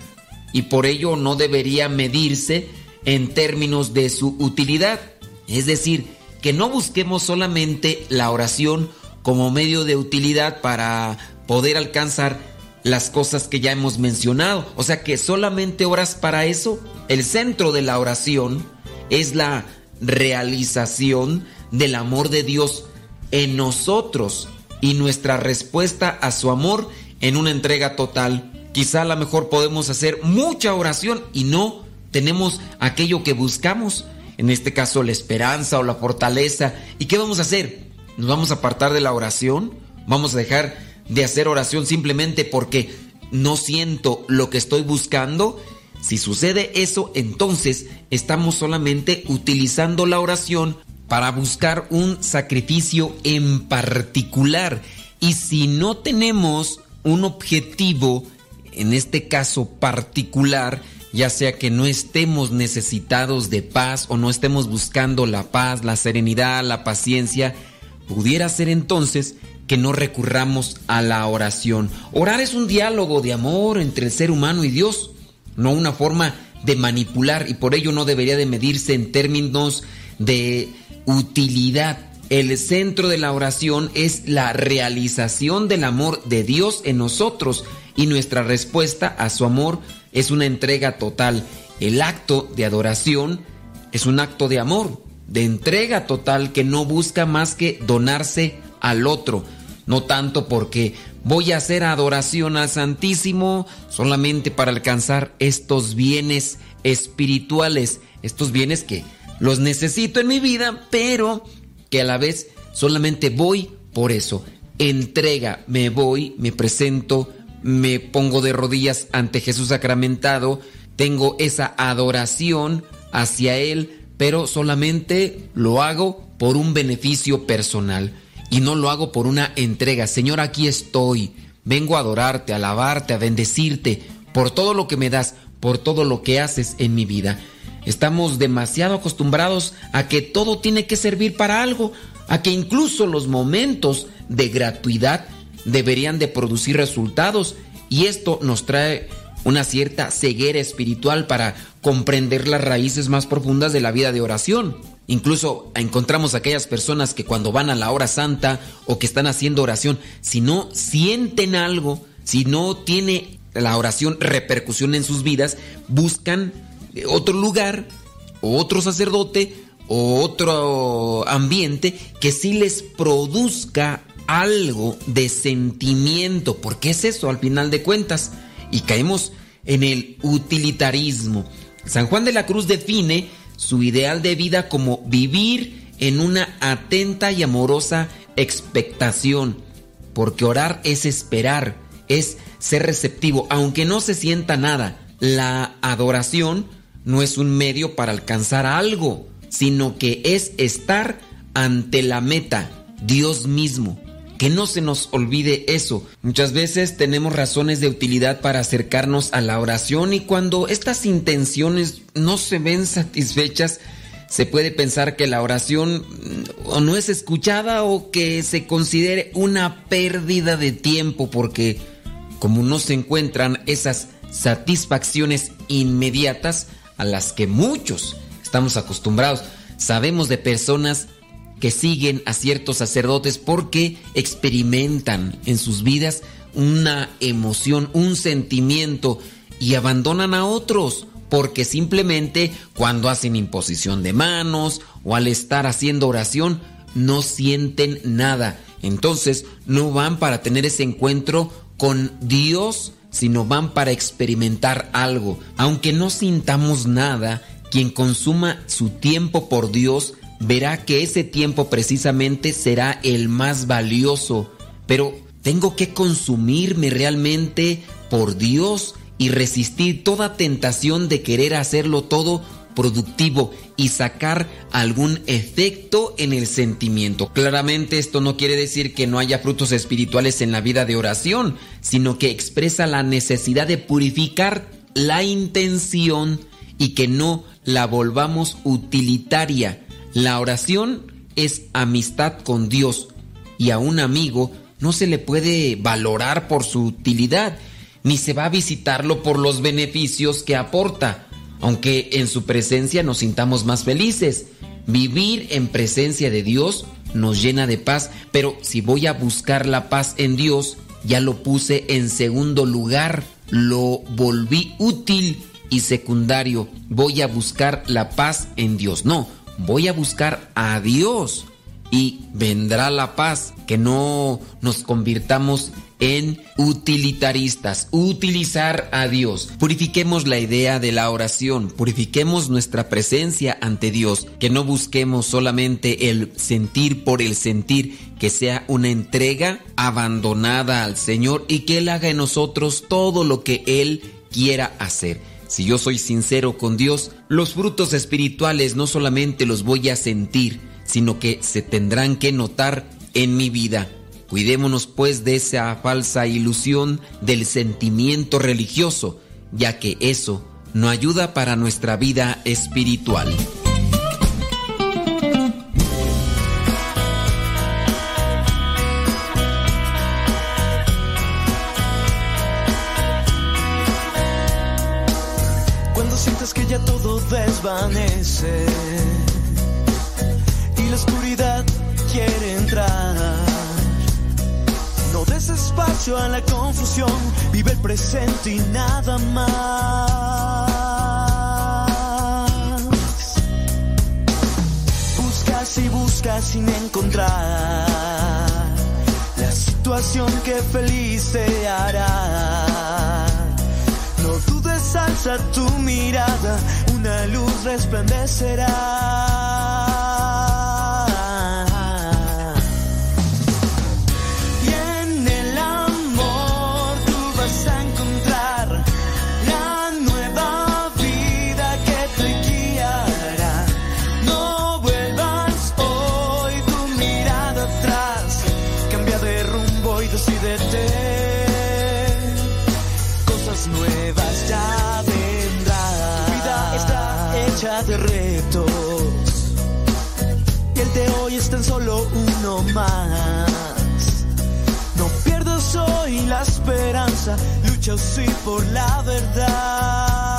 y por ello no debería medirse en términos de su utilidad. Es decir, que no busquemos solamente la oración como medio de utilidad para poder alcanzar las cosas que ya hemos mencionado. O sea que solamente oras para eso. El centro de la oración es la realización del amor de Dios en nosotros y nuestra respuesta a su amor en una entrega total. Quizá a lo mejor podemos hacer mucha oración y no tenemos aquello que buscamos, en este caso la esperanza o la fortaleza. ¿Y qué vamos a hacer? ¿Nos vamos a apartar de la oración? vamos a dejar de hacer oración simplemente porque no siento lo que estoy buscando. Si sucede eso, entonces estamos solamente utilizando la oración para buscar un sacrificio en particular. Y si no tenemos un objetivo, en este caso particular, ya sea que no estemos necesitados de paz o no estemos buscando la paz, la serenidad, la paciencia, pudiera ser entonces que no recurramos a la oración. Orar es un diálogo de amor entre el ser humano y Dios, no una forma de manipular y por ello no debería de medirse en términos de utilidad. El centro de la oración es la realización del amor de Dios en nosotros y nuestra respuesta a su amor es una entrega total. El acto de adoración es un acto de amor, de entrega total que no busca más que donarse al otro. No tanto porque voy a hacer adoración al Santísimo solamente para alcanzar estos bienes espirituales, estos bienes que los necesito en mi vida, pero que a la vez solamente voy por eso. Entrega, me voy, me presento, me pongo de rodillas ante Jesús sacramentado, tengo esa adoración hacia Él, pero solamente lo hago por un beneficio personal y no lo hago por una entrega. Señor, aquí estoy, vengo a adorarte, a alabarte, a bendecirte por todo lo que me das, por todo lo que haces en mi vida. Estamos demasiado acostumbrados a que todo tiene que servir para algo, a que incluso los momentos de gratuidad deberían de producir resultados y esto nos trae una cierta ceguera espiritual para comprender las raíces más profundas de la vida de oración. Incluso encontramos aquellas personas que cuando van a la hora santa o que están haciendo oración, si no sienten algo, si no tiene la oración repercusión en sus vidas, buscan otro lugar, otro sacerdote, o otro ambiente que sí les produzca algo de sentimiento, porque es eso al final de cuentas, y caemos en el utilitarismo. San Juan de la Cruz define su ideal de vida como vivir en una atenta y amorosa expectación, porque orar es esperar, es ser receptivo, aunque no se sienta nada. La adoración no es un medio para alcanzar algo, sino que es estar ante la meta, Dios mismo. Que no se nos olvide eso. Muchas veces tenemos razones de utilidad para acercarnos a la oración y cuando estas intenciones no se ven satisfechas, se puede pensar que la oración o no es escuchada o que se considere una pérdida de tiempo porque como no se encuentran esas satisfacciones inmediatas a las que muchos estamos acostumbrados, sabemos de personas que siguen a ciertos sacerdotes porque experimentan en sus vidas una emoción, un sentimiento y abandonan a otros porque simplemente cuando hacen imposición de manos o al estar haciendo oración no sienten nada. Entonces no van para tener ese encuentro con Dios, sino van para experimentar algo. Aunque no sintamos nada, quien consuma su tiempo por Dios verá que ese tiempo precisamente será el más valioso. Pero tengo que consumirme realmente por Dios y resistir toda tentación de querer hacerlo todo productivo y sacar algún efecto en el sentimiento. Claramente esto no quiere decir que no haya frutos espirituales en la vida de oración, sino que expresa la necesidad de purificar la intención y que no la volvamos utilitaria la oración es amistad con Dios y a un amigo no se le puede valorar por su utilidad, ni se va a visitarlo por los beneficios que aporta, aunque en su presencia nos sintamos más felices. Vivir en presencia de Dios nos llena de paz, pero si voy a buscar la paz en Dios, ya lo puse en segundo lugar, lo volví útil y secundario. Voy a buscar la paz en Dios. No, voy a buscar a Dios. y vendrá la paz, que no nos convirtamos en utilitaristas, utilizar a Dios. Purifiquemos la idea de la oración, purifiquemos nuestra presencia ante Dios, que no busquemos solamente el sentir por el sentir, que sea una entrega abandonada al Señor y que Él haga en nosotros todo lo que Él quiera hacer. Si yo soy sincero con Dios, los frutos espirituales no solamente los voy a sentir, sino que se tendrán que notar en mi vida. Cuidémonos pues de esa falsa ilusión del sentimiento religioso, ya que eso no ayuda para nuestra vida espiritual. Desvanece y la oscuridad quiere entrar. No des espacio a la confusión, vive el presente y nada más. Buscas y buscas sin encontrar la situación que feliz te hará. No dudes, alza tu mirada, una luz resplandecerá. De hoy es tan solo uno más. No pierdas hoy la esperanza, lucha sí por la verdad.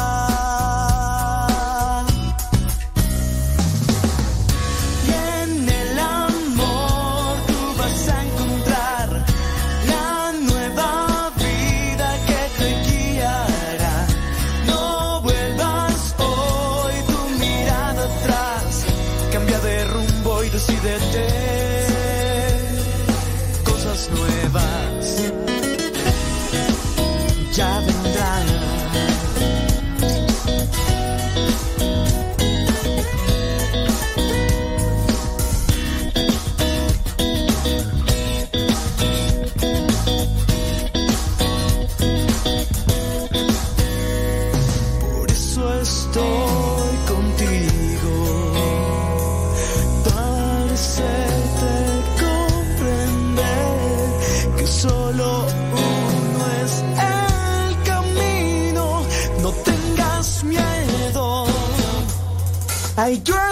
Ahí yo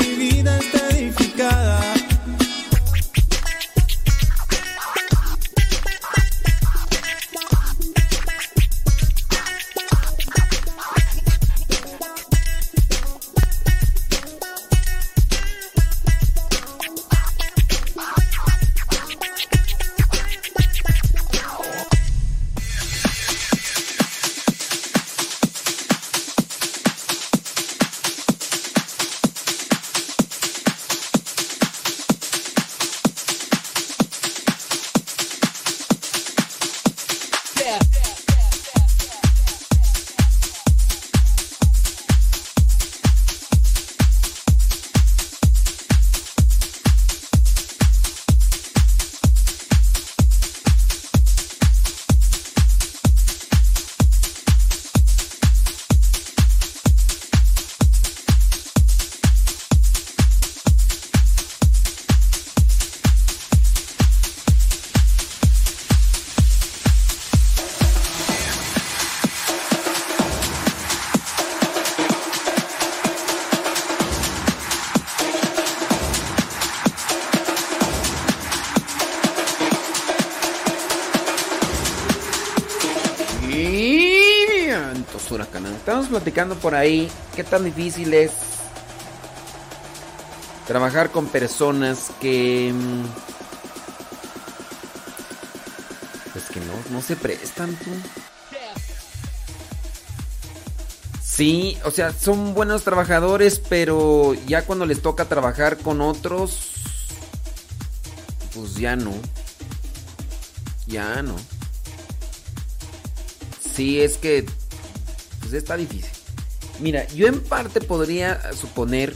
platicando por ahí qué tan difícil es trabajar con personas que. mm, Pues que no, no se prestan tú. Sí, o sea, son buenos trabajadores, pero ya cuando les toca trabajar con otros, pues ya no. Ya no. Sí, es que está difícil. Mira, yo en parte podría suponer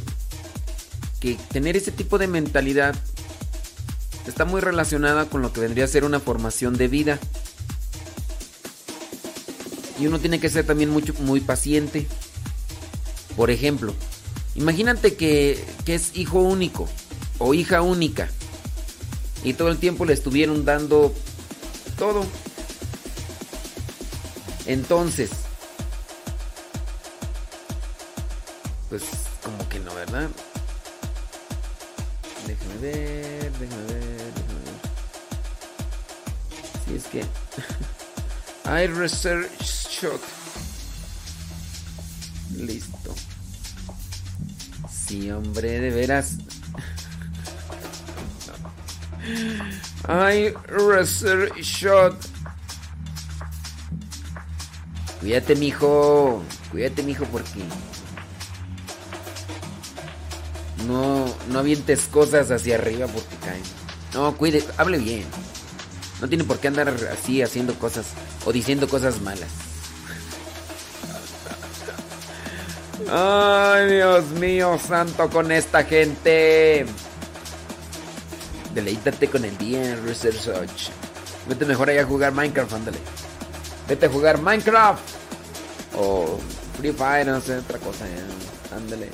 que tener ese tipo de mentalidad está muy relacionada con lo que vendría a ser una formación de vida. Y uno tiene que ser también mucho, muy paciente. Por ejemplo, imagínate que, que es hijo único o hija única. Y todo el tiempo le estuvieron dando todo. Entonces, pues como que no, ¿verdad? Déjame ver, déjame ver, déjame ver. Si es que [laughs] hay research shot. Listo. Sí, hombre, de veras. Hay research shot. Cuídate, mijo. Cuídate, mijo, porque. No, no avientes cosas hacia arriba porque caen. No, cuide, hable bien. No tiene por qué andar así haciendo cosas o diciendo cosas malas. Ay, Dios mío, santo con esta gente. Deleítate con el día, Research. Vete mejor allá a jugar Minecraft, ándale. Vete a jugar Minecraft. O Free Fire, no sé, otra cosa. Ándale.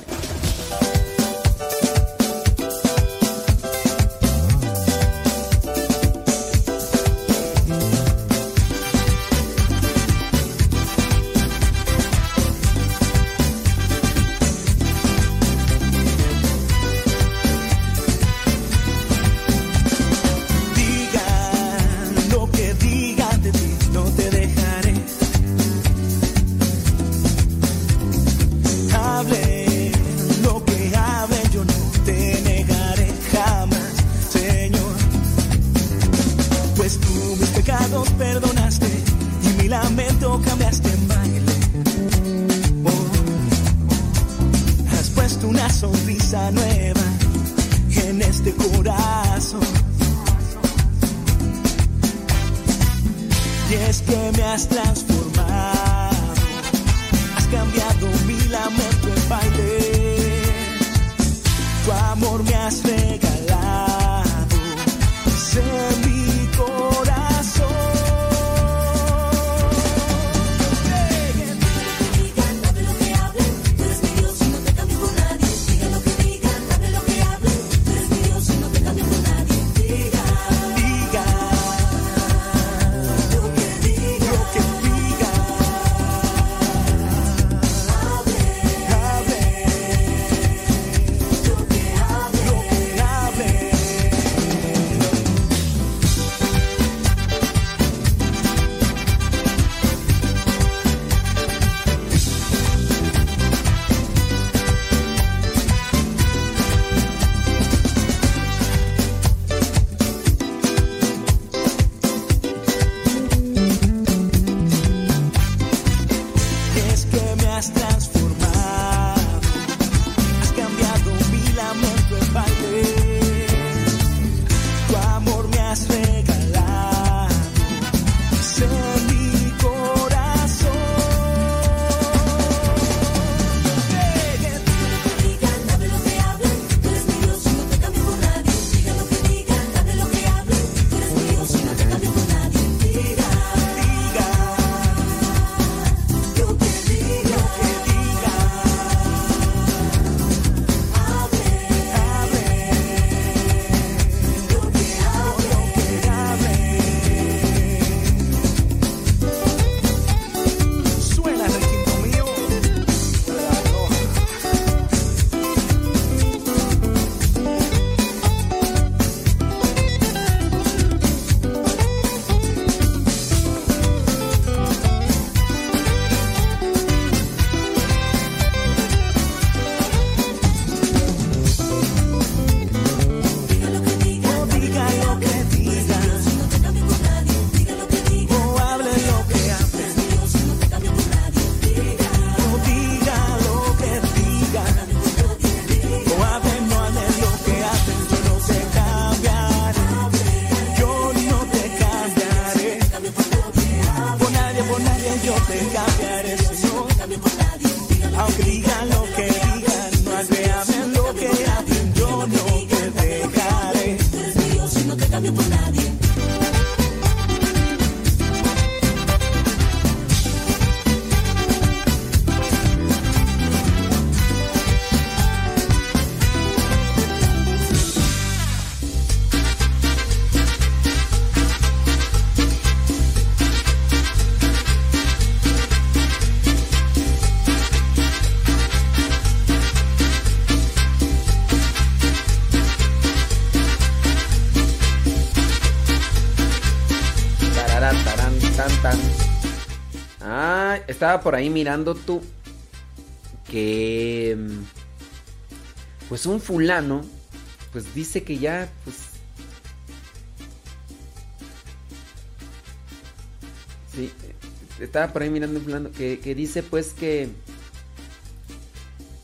Estaba por ahí mirando tú que mm, pues un fulano pues dice que ya pues sí estaba por ahí mirando un fulano que, que dice pues que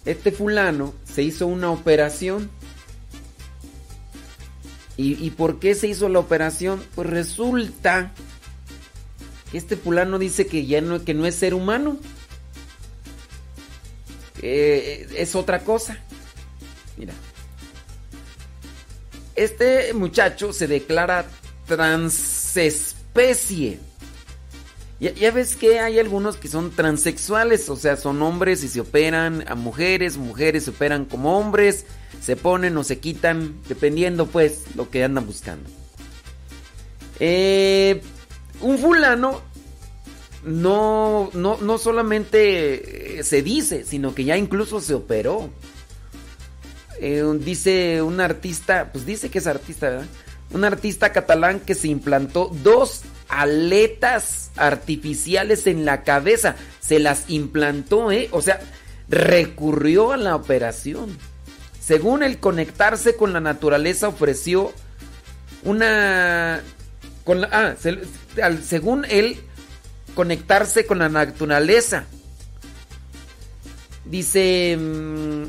este fulano se hizo una operación ¿Y, y por qué se hizo la operación? Pues resulta este fulano dice que ya no, que no es ser humano. Que es otra cosa. Mira. Este muchacho se declara transespecie. Ya, ya ves que hay algunos que son transexuales, o sea, son hombres y se operan a mujeres, mujeres se operan como hombres, se ponen o se quitan, dependiendo pues lo que andan buscando. Eh, un fulano no, no, no solamente eh, se dice, sino que ya incluso se operó. Eh, dice un artista, pues dice que es artista, ¿verdad? Un artista catalán que se implantó dos aletas artificiales en la cabeza. Se las implantó, ¿eh? O sea, recurrió a la operación. Según el conectarse con la naturaleza ofreció una... Con la, ah, se- según él conectarse con la naturaleza. Dice mm,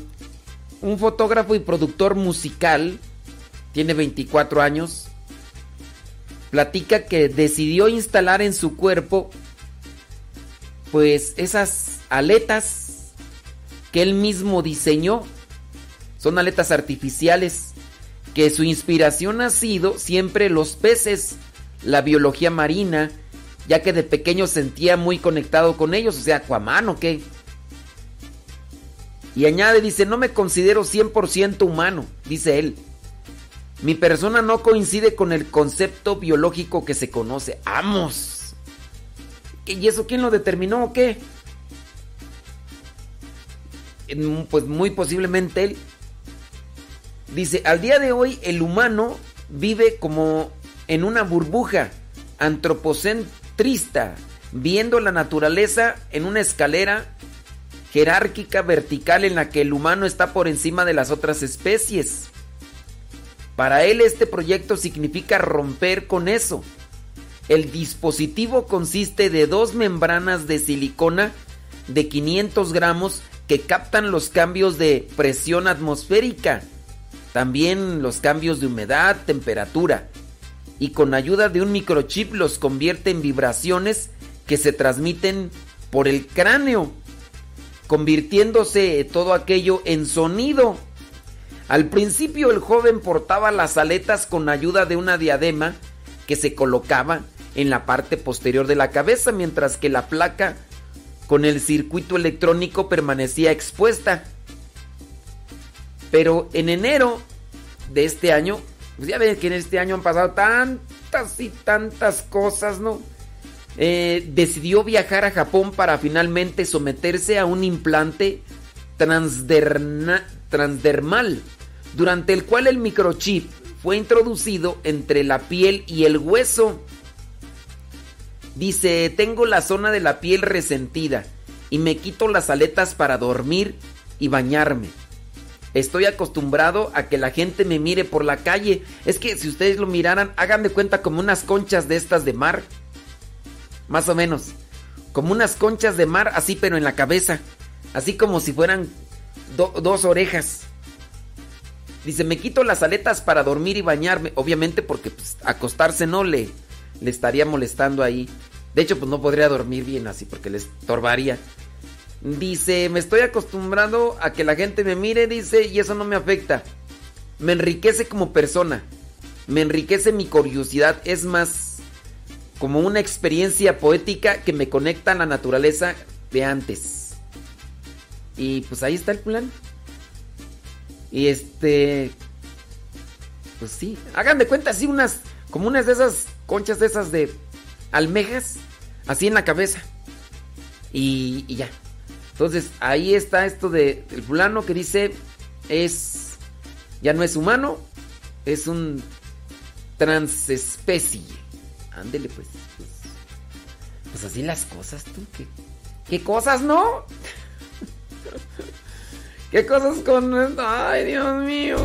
un fotógrafo y productor musical, tiene 24 años, platica que decidió instalar en su cuerpo pues esas aletas que él mismo diseñó. Son aletas artificiales que su inspiración ha sido siempre los peces, la biología marina, ya que de pequeño sentía muy conectado con ellos, o sea, Aquaman o qué. Y añade, dice, no me considero 100% humano, dice él. Mi persona no coincide con el concepto biológico que se conoce. ¡Amos! ¿Y eso quién lo determinó o qué? Pues muy posiblemente él. Dice, al día de hoy el humano vive como en una burbuja antropocentrista, viendo la naturaleza en una escalera jerárquica vertical en la que el humano está por encima de las otras especies. Para él este proyecto significa romper con eso. El dispositivo consiste de dos membranas de silicona de 500 gramos que captan los cambios de presión atmosférica, también los cambios de humedad, temperatura, y con ayuda de un microchip los convierte en vibraciones que se transmiten por el cráneo, convirtiéndose todo aquello en sonido. Al principio el joven portaba las aletas con ayuda de una diadema que se colocaba en la parte posterior de la cabeza, mientras que la placa con el circuito electrónico permanecía expuesta. Pero en enero de este año, pues ya ven que en este año han pasado tantas y tantas cosas, ¿no? Eh, decidió viajar a Japón para finalmente someterse a un implante transdermal, durante el cual el microchip fue introducido entre la piel y el hueso. Dice, tengo la zona de la piel resentida y me quito las aletas para dormir y bañarme. Estoy acostumbrado a que la gente me mire por la calle. Es que si ustedes lo miraran, hagan de cuenta como unas conchas de estas de mar. Más o menos. Como unas conchas de mar, así pero en la cabeza. Así como si fueran do- dos orejas. Dice, me quito las aletas para dormir y bañarme. Obviamente porque pues, acostarse no le, le estaría molestando ahí. De hecho, pues no podría dormir bien así porque le estorbaría. Dice, me estoy acostumbrando a que la gente me mire, dice, y eso no me afecta. Me enriquece como persona. Me enriquece mi curiosidad. Es más como una experiencia poética que me conecta a la naturaleza de antes. Y pues ahí está el plan. Y este... Pues sí, hagan de cuenta así unas, como unas de esas conchas de esas de almejas, así en la cabeza. Y, y ya. Entonces ahí está esto de el fulano que dice es ya no es humano, es un transespecie. Ándele pues, pues. Pues así las cosas tú, ¿qué, qué cosas no? [laughs] ¿Qué cosas con ay, Dios mío?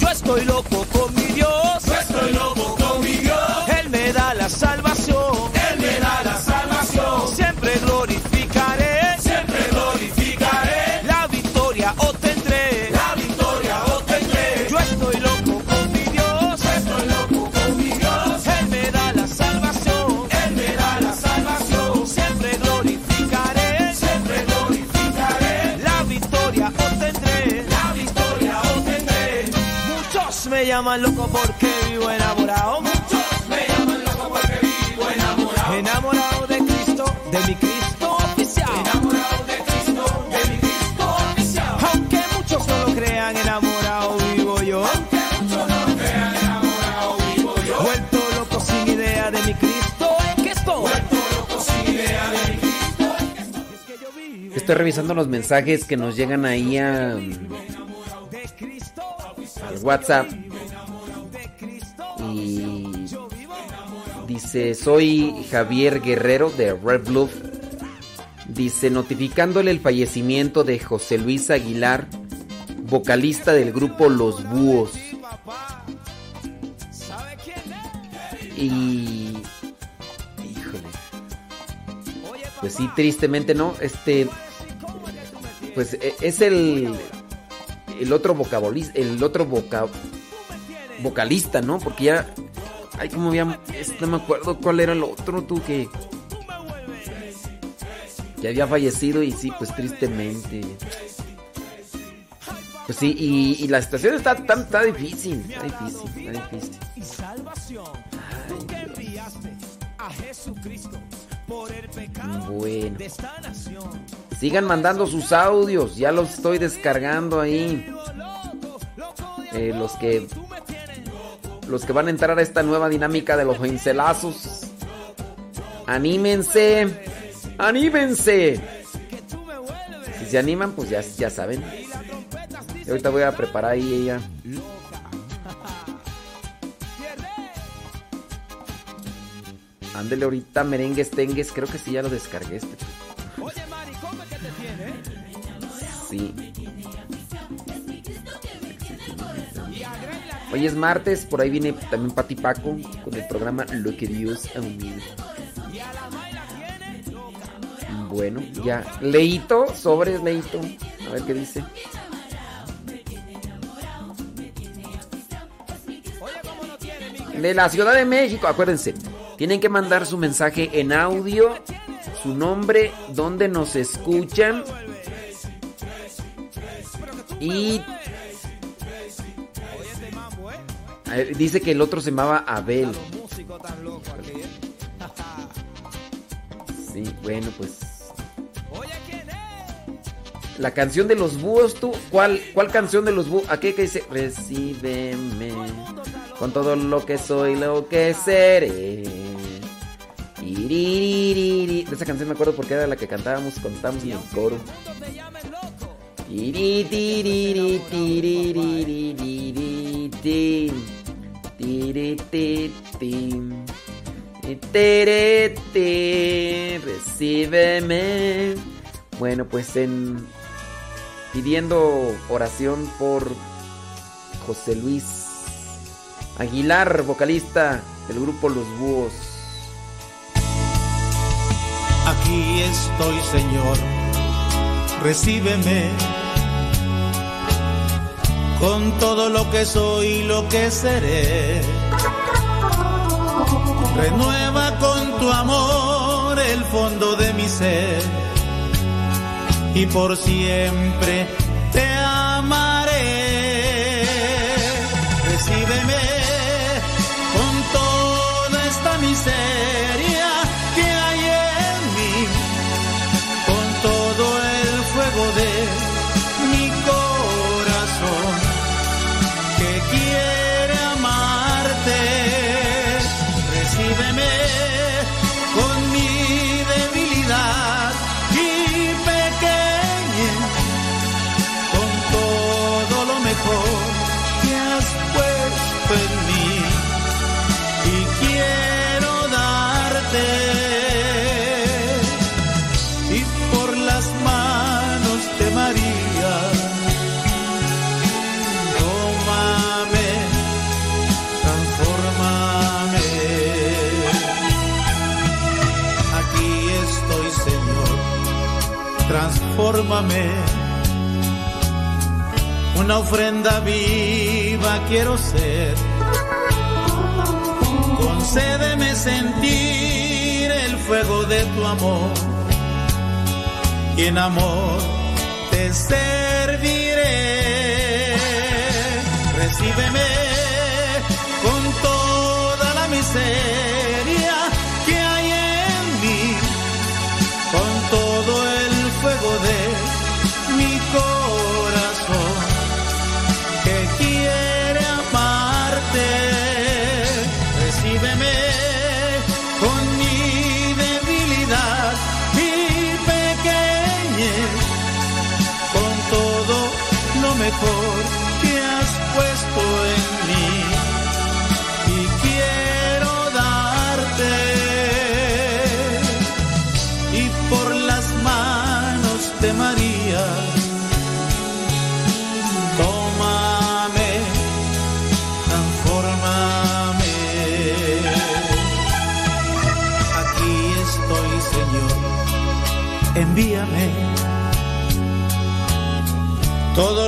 Yo estoy loco. Estoy. Revisando los mensajes que nos llegan ahí a, al WhatsApp. Y dice, soy Javier Guerrero de Red Bluff. Dice, notificándole el fallecimiento de José Luis Aguilar, vocalista del grupo Los Búhos. Y... Híjole. Pues sí, tristemente no. Este... Pues e- es el... El otro vocalista, el otro voca, vocalista, ¿no? Porque ya... Ay, como había... No me acuerdo cuál era el otro, tú, que... Que había fallecido y sí, pues tristemente. Pues sí, y, la situación está, tan está difícil, está difícil, está difícil. Y salvación. Bueno. Sigan mandando sus audios, ya los estoy descargando ahí. Eh, los que los que van a entrar a esta nueva dinámica de los pincelazos. Anímense, anímense. Si se animan, pues ya, ya saben. Y ahorita voy a preparar ahí ella. Ándele ahorita merengues tengues, creo que sí ya lo descargué este. Oye, Mari, ¿cómo que te tiene? Sí. Hoy es martes, por ahí viene también Pati Paco con el programa Lo que Dios ha unido. Bueno, ya. Leito, sobres, Leito. A ver qué dice. De la Ciudad de México, acuérdense. Tienen que mandar su mensaje en audio, su nombre, dónde nos escuchan. Y A dice que el otro se llamaba Abel. Sí, bueno, pues. La canción de los búhos, tú. ¿Cuál, cuál canción de los búhos? Aquí que dice, recíbeme con todo lo que soy, lo que seré. De esa canción me acuerdo porque era la que cantábamos cuando estábamos en el coro. Recíbeme. Bueno, pues en pidiendo oración por José Luis Aguilar, vocalista del grupo Los Búhos. Aquí estoy, Señor, recíbeme con todo lo que soy y lo que seré. Renueva con tu amor el fondo de mi ser y por siempre te amaré. Una ofrenda viva quiero ser. Concédeme sentir el fuego de tu amor. Y en amor te serviré. Recíbeme con toda la miseria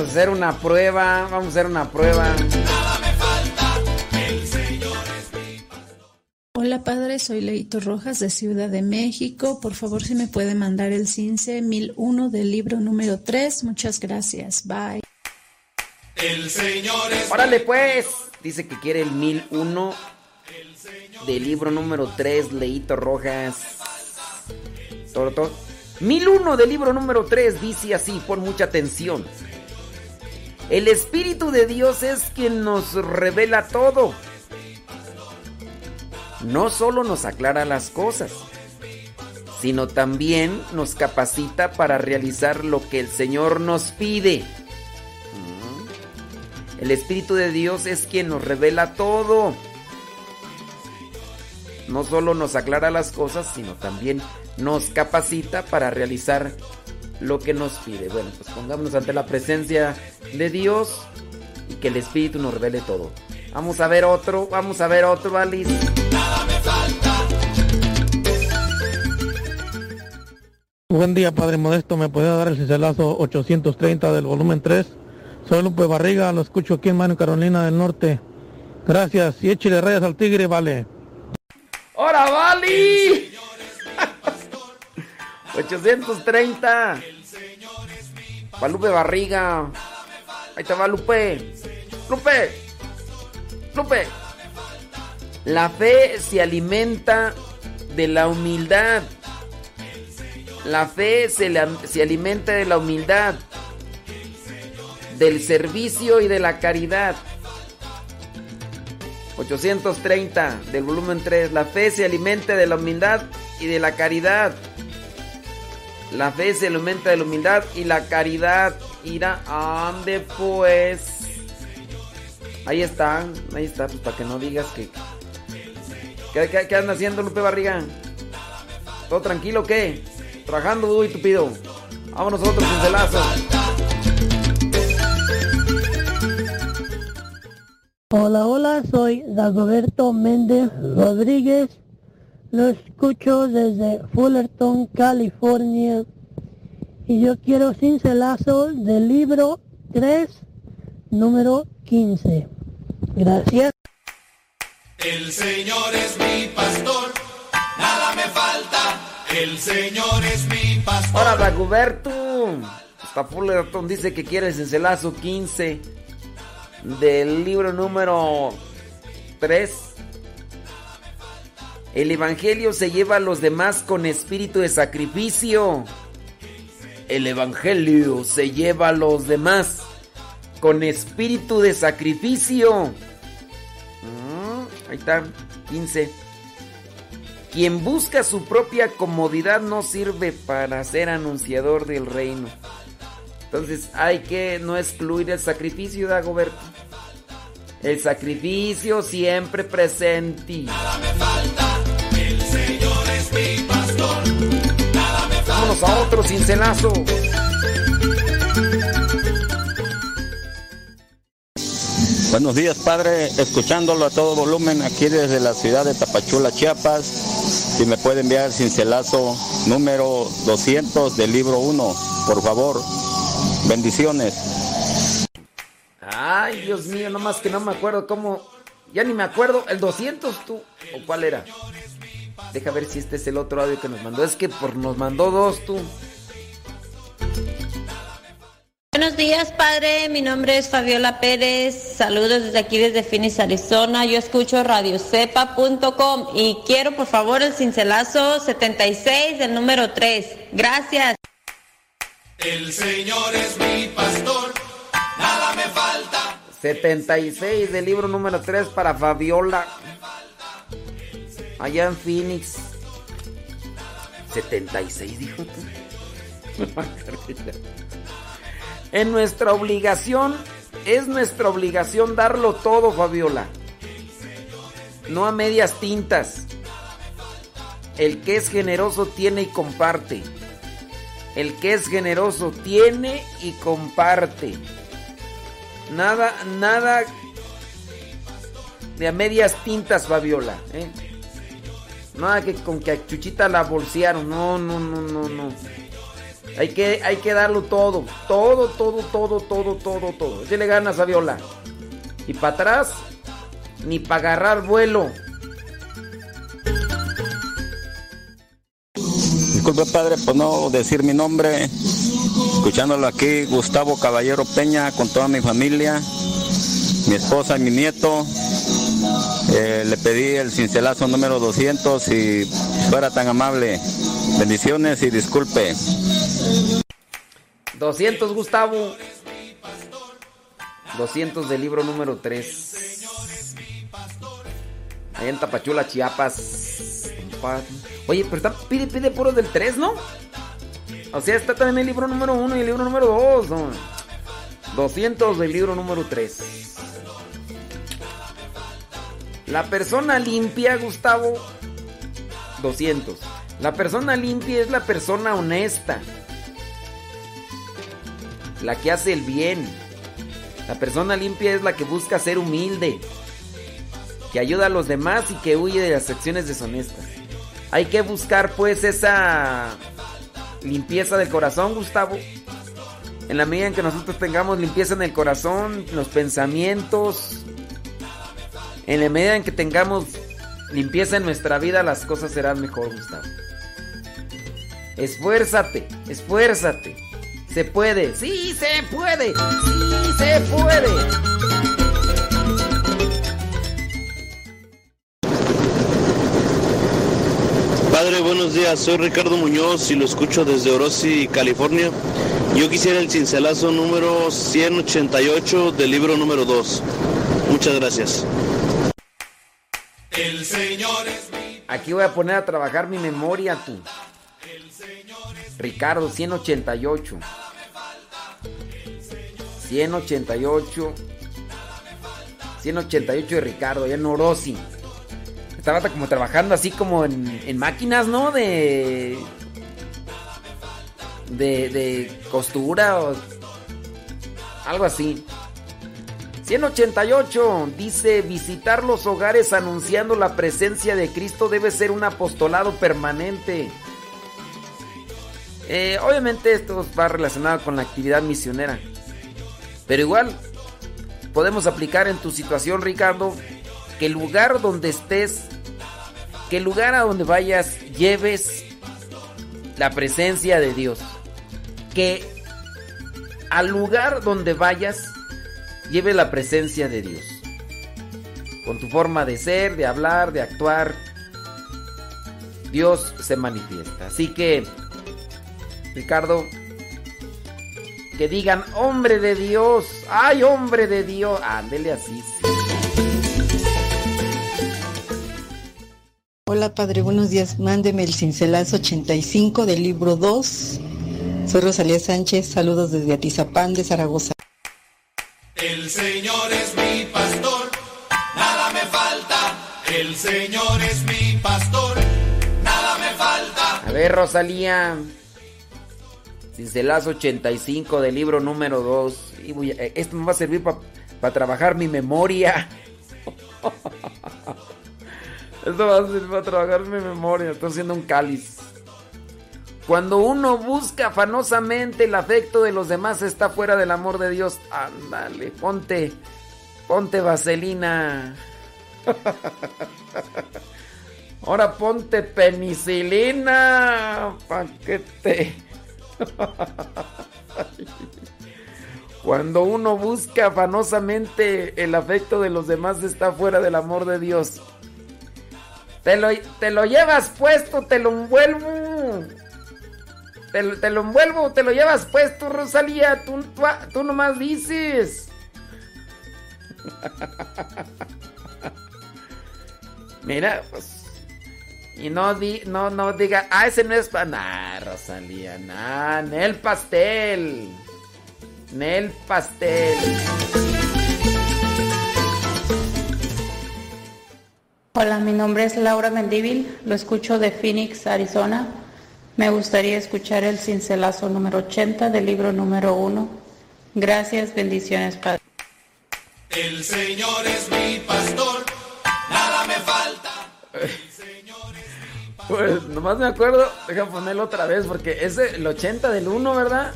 vamos a hacer una prueba. Vamos a hacer una prueba. El Señor es mi Hola padre, soy Leito Rojas de Ciudad de México. Por favor, si me puede mandar el CINCE 1001 del libro número 3. Muchas gracias. Bye. El Señor es Órale pues. Dice que quiere el 1001 del libro número 3, Leito Rojas. Todo. 1001 del libro número 3 dice así, pon mucha atención. El Espíritu de Dios es quien nos revela todo. No solo nos aclara las cosas, sino también nos capacita para realizar lo que el Señor nos pide. El Espíritu de Dios es quien nos revela todo. No solo nos aclara las cosas, sino también nos capacita para realizar lo que nos pide. Bueno, pues pongámonos ante la presencia de Dios y que el Espíritu nos revele todo. Vamos a ver otro, vamos a ver otro, Alice. Buen día, Padre Modesto. ¿Me puede dar el cincelazo 830 del volumen 3? Soy Lupe Barriga, lo escucho aquí en Mano Carolina del Norte. Gracias. Y échale rayas al tigre, vale. ¡Hora, Vali! 830. Pa' Lupe Barriga. Ahí te va Lupe. Lupe. Lupe. La fe se alimenta de la humildad. La fe se, la- se alimenta de la humildad, del servicio y de la caridad. 830 del volumen 3. La fe se alimenta de la humildad y de la caridad. La fe se alimenta de la humildad y la caridad. Irá, ande pues. Ahí está, ahí está, pues para que no digas que. ¿Qué, qué, qué andas haciendo, Lupe Barriga? ¿Todo tranquilo o qué? Trabajando duro y tupido. Vámonos otro pincelazo. Hola, hola, soy Dagoberto Méndez Rodríguez. Lo escucho desde Fullerton, California. Y yo quiero cincelazo del libro 3, número 15. Gracias. El Señor es mi pastor, nada me falta. El Señor es mi pastor. Ahora, Dagoberto. Hasta Fullerton dice que quiere el cincelazo 15 del libro número 3. El Evangelio se lleva a los demás con espíritu de sacrificio. El Evangelio se lleva a los demás con espíritu de sacrificio. Mm, ahí está, 15. Quien busca su propia comodidad no sirve para ser anunciador del reino. Entonces hay que no excluir el sacrificio, Dagoberto. El sacrificio siempre presente. El a otro cincelazo. Buenos días, Padre. Escuchándolo a todo volumen aquí desde la ciudad de Tapachula, Chiapas. Si me puede enviar el cincelazo número 200 del libro 1, por favor. Bendiciones. Ay, Dios mío, nomás que no me acuerdo cómo. Ya ni me acuerdo. ¿El 200 tú? ¿O cuál era? Deja ver si este es el otro audio que nos mandó. Es que por nos mandó dos tú. Buenos días, padre. Mi nombre es Fabiola Pérez. Saludos desde aquí, desde Phoenix, Arizona. Yo escucho radiocepa.com y quiero, por favor, el cincelazo 76 del número 3. Gracias. El Señor es mi pastor, nada me falta. 76 del libro número 3 para Fabiola. Allá en Phoenix. 76, dijo tú. [laughs] En nuestra obligación, es nuestra obligación darlo todo, Fabiola. No a medias tintas. El que es generoso tiene y comparte. El que es generoso tiene y comparte. Nada, nada de a medias tintas, Fabiola. ¿eh? Nada que con que a Chuchita la bolsearon. No, no, no, no, no. Hay que, hay que darlo todo. Todo, todo, todo, todo, todo, todo. Le ganas, Fabiola. Y para atrás, ni para agarrar vuelo. Disculpe, Padre, por no decir mi nombre. Escuchándolo aquí, Gustavo Caballero Peña, con toda mi familia, mi esposa y mi nieto. Eh, le pedí el cincelazo número 200 y fuera tan amable. Bendiciones y disculpe. 200, Gustavo. 200 del libro número 3. Allá en Tapachula, Chiapas. Oye, pero está, pide, pide puros del 3, ¿no? O sea, está también el libro número 1 y el libro número 2. ¿no? 200 del libro número 3. La persona limpia, Gustavo. 200. La persona limpia es la persona honesta. La que hace el bien. La persona limpia es la que busca ser humilde. Que ayuda a los demás y que huye de las acciones deshonestas. Hay que buscar pues esa limpieza del corazón, Gustavo. En la medida en que nosotros tengamos limpieza en el corazón, los pensamientos, en la medida en que tengamos limpieza en nuestra vida, las cosas serán mejor, Gustavo. Esfuérzate, esfuérzate. Se puede, sí se puede, sí se puede. Padre, buenos días. Soy Ricardo Muñoz y lo escucho desde Orosi, California. Yo quisiera el cincelazo número 188 del libro número 2. Muchas gracias. El Señor es mi Aquí voy a poner a trabajar mi memoria, tú. Ricardo, 188. 188. 188 de Ricardo, allá en Orosi. Estaba como trabajando así como en, en máquinas, ¿no? De, de. de costura o. algo así. 188 dice, visitar los hogares anunciando la presencia de Cristo debe ser un apostolado permanente. Eh, obviamente esto va relacionado con la actividad misionera. Pero igual, podemos aplicar en tu situación, Ricardo, que el lugar donde estés, que el lugar a donde vayas, lleves la presencia de Dios. Que al lugar donde vayas, lleve la presencia de Dios. Con tu forma de ser, de hablar, de actuar, Dios se manifiesta. Así que, Ricardo, que digan, hombre de Dios, ay, hombre de Dios, ándele así. sí. Hola Padre, buenos días. Mándeme el cincelazo 85 del libro 2. Soy Rosalía Sánchez, saludos desde Atizapán de Zaragoza. El Señor es mi pastor, nada me falta. El Señor es mi pastor, nada me falta. A ver, Rosalía. Cincelazo 85 del libro número 2. Y voy a- eh, esto me va a servir para trabajar mi memoria. [laughs] Esto va a servir para trabajar mi memoria. Estoy haciendo un cáliz. Cuando uno busca afanosamente el afecto de los demás, está fuera del amor de Dios. Ándale, ponte, ponte vaselina. [laughs] Ahora ponte penicilina. Paquete. [laughs] Cuando uno busca afanosamente el afecto de los demás, está fuera del amor de Dios. Te lo, te lo llevas puesto, te lo envuelvo. Te, lo- te lo envuelvo, te lo llevas puesto, Rosalía. Tú, tú, tú nomás dices. [laughs] Mira, pues. Y no, di, no, no diga, ah, ese no es para. Nah, Rosalía, nah, Nel pastel. Nel pastel. Hola, mi nombre es Laura Mendívil, lo escucho de Phoenix, Arizona. Me gustaría escuchar el cincelazo número 80 del libro número 1. Gracias, bendiciones, Padre. El Señor es mi pastor, nada me falta. Pues nomás me acuerdo, deja ponerlo otra vez porque es el 80 del 1, ¿verdad?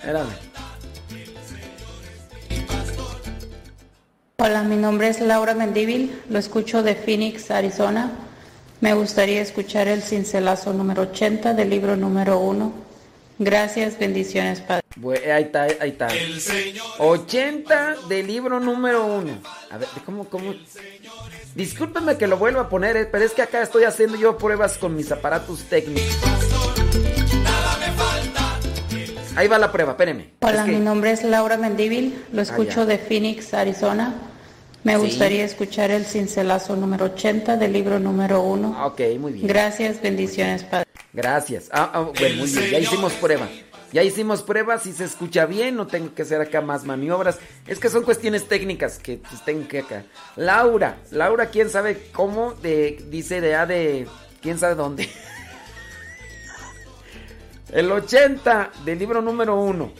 Espérame. Hola, mi nombre es Laura Mendívil, lo escucho de Phoenix, Arizona. Me gustaría escuchar el cincelazo número 80 del libro número 1. Gracias, bendiciones, Padre. Bue- ahí está, ahí está. 80 del libro número 1. A ver, ¿cómo, cómo? Discúlpeme que lo vuelva a poner, eh, pero es que acá estoy haciendo yo pruebas con mis aparatos técnicos. Ahí va la prueba, espérenme. Hola, Es que- mi nombre es Laura Mendívil, lo escucho ya. de Phoenix, Arizona. Me Sí. gustaría escuchar el cincelazo número 80 del libro número 1. Ah, Ok, muy bien. Gracias, bendiciones, Padre. Gracias. Ah, ah, bueno, muy bien. Ya hicimos prueba. Ya hicimos pruebas, si se escucha bien, no tengo que hacer acá más maniobras. Es que son cuestiones técnicas que pues, tengo que acá. Laura, Laura, quién sabe cómo, de, dice de A de quién sabe dónde. [laughs] El 80 del libro número 1.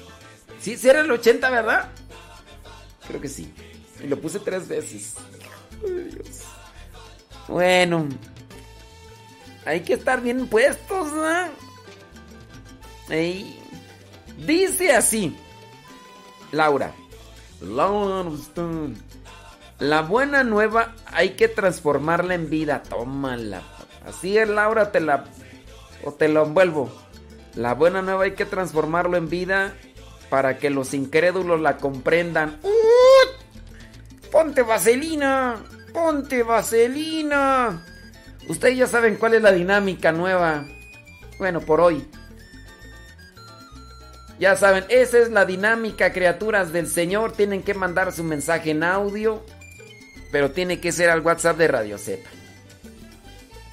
¿Sí, sí era el 80, verdad? Creo que sí. Y lo puse tres veces. Dios. Bueno, hay que estar bien puestos, ¿no? Dice así, Laura. Laura. La buena nueva hay que transformarla en vida. Tómala. Así es, Laura, te la. O te lo envuelvo. La buena nueva hay que transformarlo en vida para que los incrédulos la comprendan. ¡Uh! ¡Ponte vaselina! ¡Ponte vaselina! Ustedes ya saben cuál es la dinámica nueva. Bueno, por hoy. Ya saben, esa es la dinámica, criaturas del Señor. Tienen que mandar su mensaje en audio, pero tiene que ser al WhatsApp de Radio Z.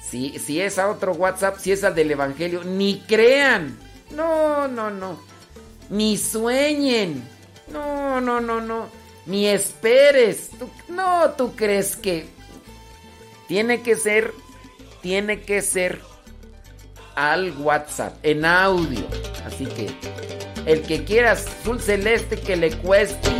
Si, si es a otro WhatsApp, si es al del Evangelio, ni crean. No, no, no. Ni sueñen. No, no, no, no. Ni esperes. No, tú crees que... Tiene que ser, tiene que ser al WhatsApp, en audio. Así que el que quiera azul celeste que le cueste.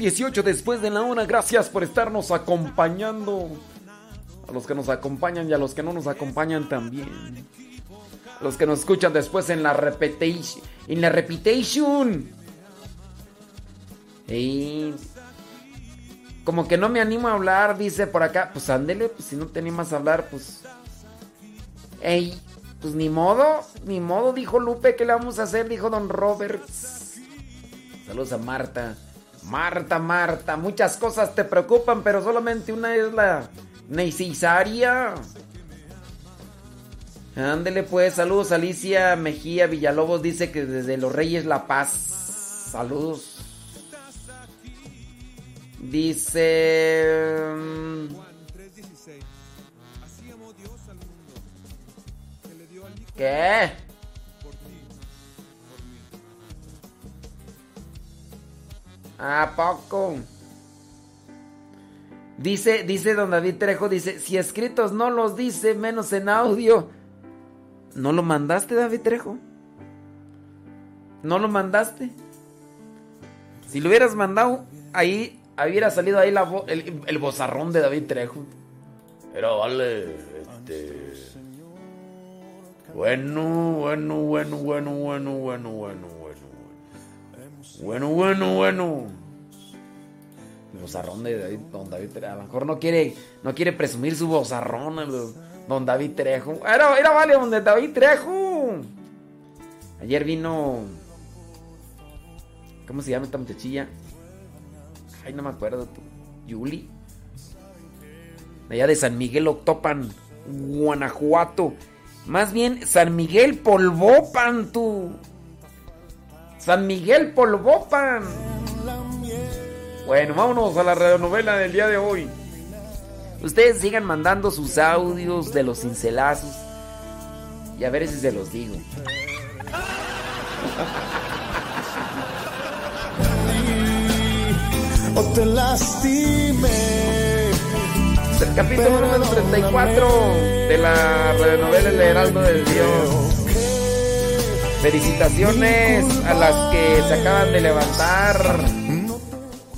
18 después de la una. Gracias por estarnos acompañando. A los que nos acompañan y a los que no nos acompañan también. A los que nos escuchan después en la repetition. En la repetition. Ey. Como que no me animo a hablar, dice por acá. Pues ándele, pues si no te animas a hablar, pues. Ey, pues ni modo, ni modo, dijo Lupe, ¿qué le vamos a hacer? Dijo Don Roberts. Saludos a Marta. Marta, Marta, muchas cosas te preocupan, pero solamente una es la necesaria. Ándele pues, saludos Alicia Mejía Villalobos dice que desde Los Reyes La Paz. Saludos. Dice... mm, ¿Qué? ¿A poco? Dice, dice don David Trejo, dice, si escritos no los dice, menos en audio. ¿No lo mandaste, David Trejo? ¿No lo mandaste? Si lo hubieras mandado, ahí hubiera salido ahí la el, el bozarrón de David Trejo. Pero vale, este... Bueno, bueno, bueno, bueno, bueno, bueno, bueno, bueno. Bueno, bueno, bozarrón de David, don David Trejo. A lo mejor no quiere, no quiere presumir su bozarrón, don David Trejo. Era, era vale, don David Trejo. Ayer vino. ¿Cómo se llama esta muchachilla? Ay, no me acuerdo. Yuli. Allá de San Miguel Octopan, Guanajuato. Más bien, San Miguel Polvopan, tú. San Miguel Polvopan. Bueno, vámonos a la radionovela del día de hoy. Ustedes sigan mandando sus audios de los cincelazos. Y a ver si se los digo. o te lastimé. Es el capítulo número 34 de la radionovela El Heraldo del Dios. Felicitaciones a las que se acaban de levantar.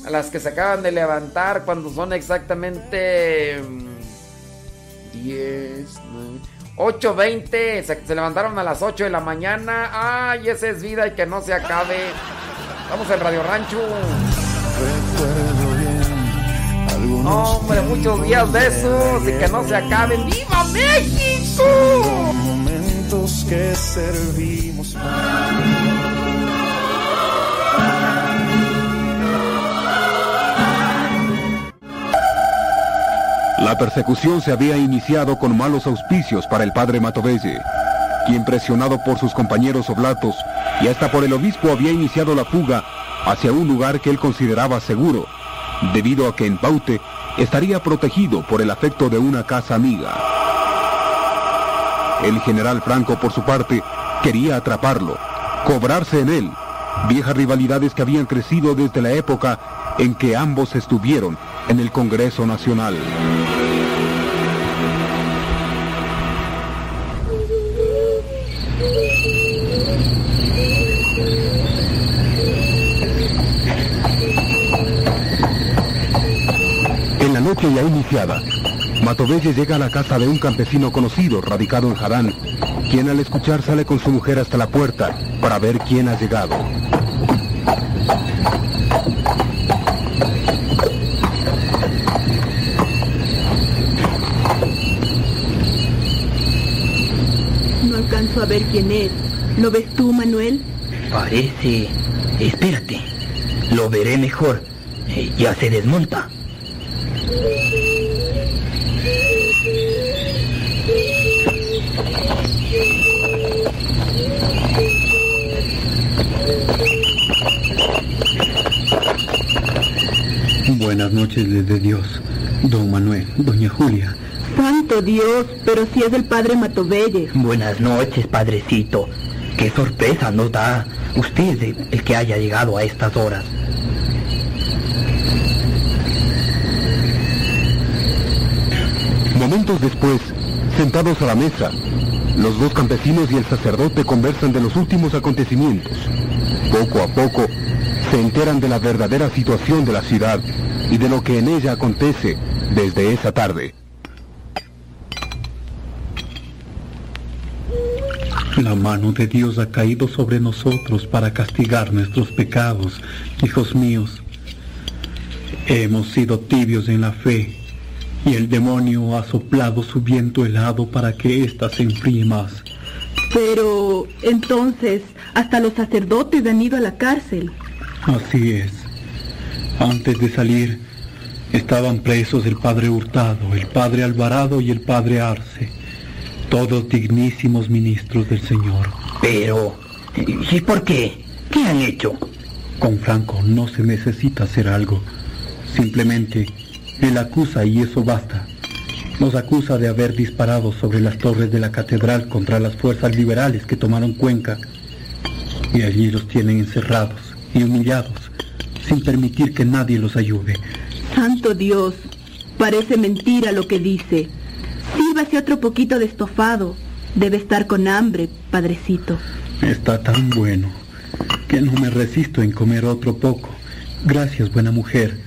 A las que se acaban de levantar cuando son exactamente mm, 10, 9, 8, 20. Se, se levantaron a las 8 de la mañana. Ay, esa es vida y que no se acabe. Vamos al Radio Rancho. Hombre, muchos días de esos y que no se acaben. ¡Viva México! Que servimos. La persecución se había iniciado con malos auspicios para el padre Matovelle, quien presionado por sus compañeros oblatos y hasta por el obispo había iniciado la fuga hacia un lugar que él consideraba seguro, debido a que en Paute estaría protegido por el afecto de una casa amiga. El general Franco, por su parte, quería atraparlo, cobrarse en él, viejas rivalidades que habían crecido desde la época en que ambos estuvieron en el Congreso Nacional. En la noche ya iniciada, Matovelle llega a la casa de un campesino conocido radicado en Harán, quien al escuchar sale con su mujer hasta la puerta para ver quién ha llegado. No alcanzo a ver quién es. ¿Lo ves tú, Manuel? Parece... Espérate. Lo veré mejor. Eh, ya se desmonta. Buenas noches, desde Dios. Don Manuel, doña Julia. Santo Dios, pero si es el padre Matovelle. Buenas noches, padrecito. Qué sorpresa nos da usted el- el que haya llegado a estas horas. Momentos después, sentados a la mesa, los dos campesinos y el sacerdote conversan de los últimos acontecimientos. Poco a poco, se enteran de la verdadera situación de la ciudad y de lo que en ella acontece desde esa tarde. La mano de Dios ha caído sobre nosotros para castigar nuestros pecados, hijos míos. Hemos sido tibios en la fe y el demonio ha soplado su viento helado para que ésta se enfríe más. Pero entonces, hasta los sacerdotes han ido a la cárcel. Así es. Antes de salir, estaban presos el padre Hurtado, el padre Alvarado y el padre Arce, todos dignísimos ministros del Señor. Pero, ¿y por qué? ¿Qué han hecho? Con Franco no se necesita hacer algo. Simplemente, él acusa y eso basta. Nos acusa de haber disparado sobre las torres de la catedral contra las fuerzas liberales que tomaron Cuenca. Y allí los tienen encerrados y humillados, sin permitir que nadie los ayude. Santo Dios, parece mentira lo que dice. Sírvase otro poquito de estofado. Debe estar con hambre, padrecito. Está tan bueno que no me resisto en comer otro poco. Gracias, buena mujer.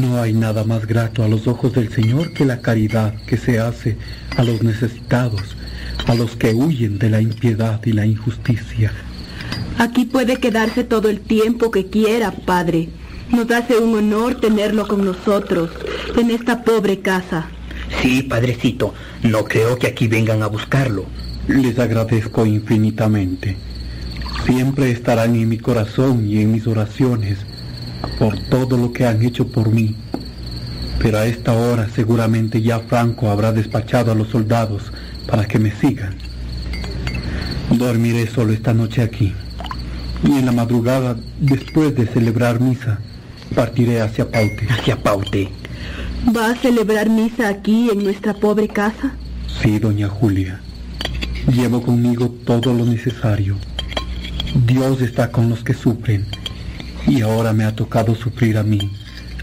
No hay nada más grato a los ojos del Señor que la caridad que se hace a los necesitados, a los que huyen de la impiedad y la injusticia. Aquí puede quedarse todo el tiempo que quiera, padre. Nos hace un honor tenerlo con nosotros, en esta pobre casa. Sí, padrecito, no creo que aquí vengan a buscarlo. Les agradezco infinitamente. Siempre estarán en mi corazón y en mis oraciones por todo lo que han hecho por mí. Pero a esta hora seguramente ya Franco habrá despachado a los soldados para que me sigan. Dormiré solo esta noche aquí. Y en la madrugada, después de celebrar misa, partiré hacia Paute. ¿Hacia Paute? ¿Va a celebrar misa aquí, en nuestra pobre casa? Sí, doña Julia. Llevo conmigo todo lo necesario. Dios está con los que sufren. Y ahora me ha tocado sufrir a mí,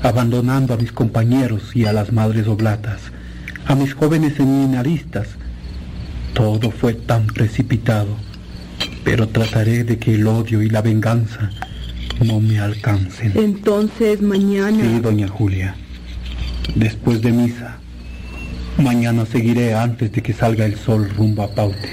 abandonando a mis compañeros y a las madres oblatas, a mis jóvenes seminaristas. Todo fue tan precipitado, pero trataré de que el odio y la venganza no me alcancen. Entonces mañana... Sí, doña Julia. Después de misa, mañana seguiré antes de que salga el sol rumbo a Paute.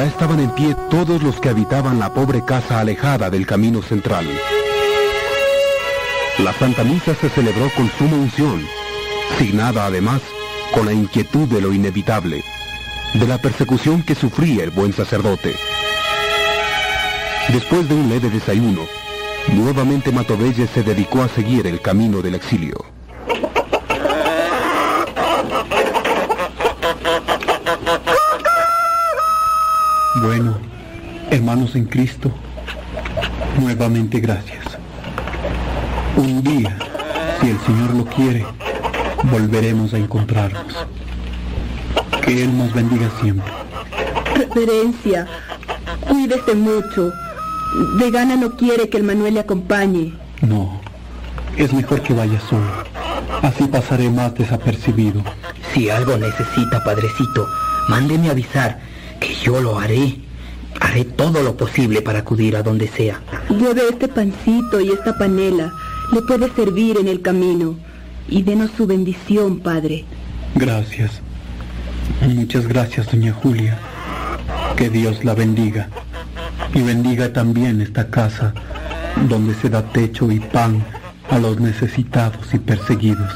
Ya estaban en pie todos los que habitaban la pobre casa alejada del camino central. La Santa Misa se celebró con suma unción, signada además con la inquietud de lo inevitable, de la persecución que sufría el buen sacerdote. Después de un leve desayuno, nuevamente Matovelle se dedicó a seguir el camino del exilio. Bueno, hermanos en Cristo, nuevamente gracias. Un día, Si el Señor lo quiere, volveremos a encontrarnos. Que Él nos bendiga siempre. Reverencia, cuídese mucho. De gana no quiere que el Manuel le acompañe. No, es mejor que vaya solo. Así pasaré más desapercibido. Si algo necesita, padrecito, mándeme avisar, que yo lo haré. Haré todo lo posible para acudir a donde sea. Lleve este pancito y esta panela. Le puede servir en el camino. Y denos su bendición, padre. Gracias. Muchas gracias, doña Julia. Que Dios la bendiga. Y bendiga también esta casa donde se da techo y pan a los necesitados y perseguidos.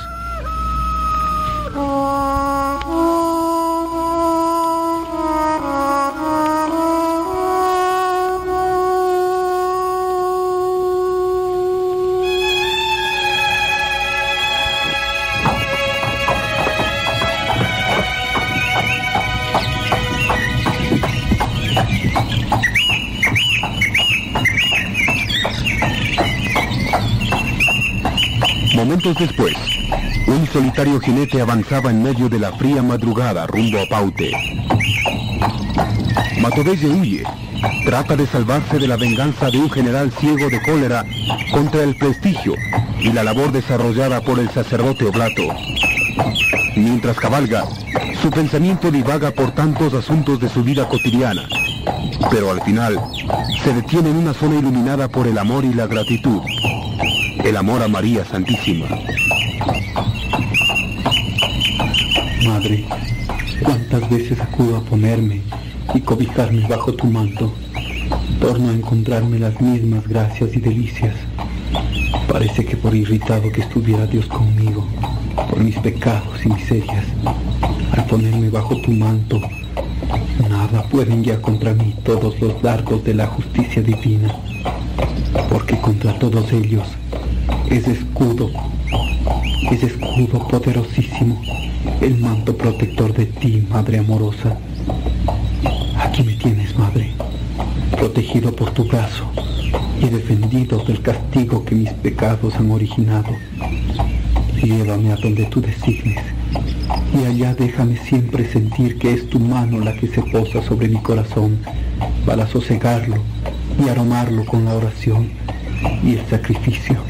Después, un solitario jinete avanzaba en medio de la fría madrugada rumbo a Paute. Matovelle huye. Trata de salvarse de la venganza de un general ciego de cólera contra el prestigio y la labor desarrollada por el sacerdote oblato. Mientras cabalga, su pensamiento divaga por tantos asuntos de su vida cotidiana, pero al final se detiene en una zona iluminada por el amor y la gratitud. El amor a María Santísima. Madre, cuántas veces acudo a ponerme y cobijarme bajo tu manto. Torno a encontrarme las mismas gracias y delicias. Parece que por irritado que estuviera Dios conmigo, por mis pecados y miserias, al ponerme bajo tu manto, nada pueden ya contra mí todos los dardos de la justicia divina, porque contra todos ellos es escudo, es escudo poderosísimo, el manto protector de ti, Madre amorosa. Aquí me tienes, Madre, protegido por tu brazo y defendido del castigo que mis pecados han originado. Llévame a donde tú designes y allá déjame siempre sentir que es tu mano la que se posa sobre mi corazón para sosegarlo y aromarlo con la oración y el sacrificio.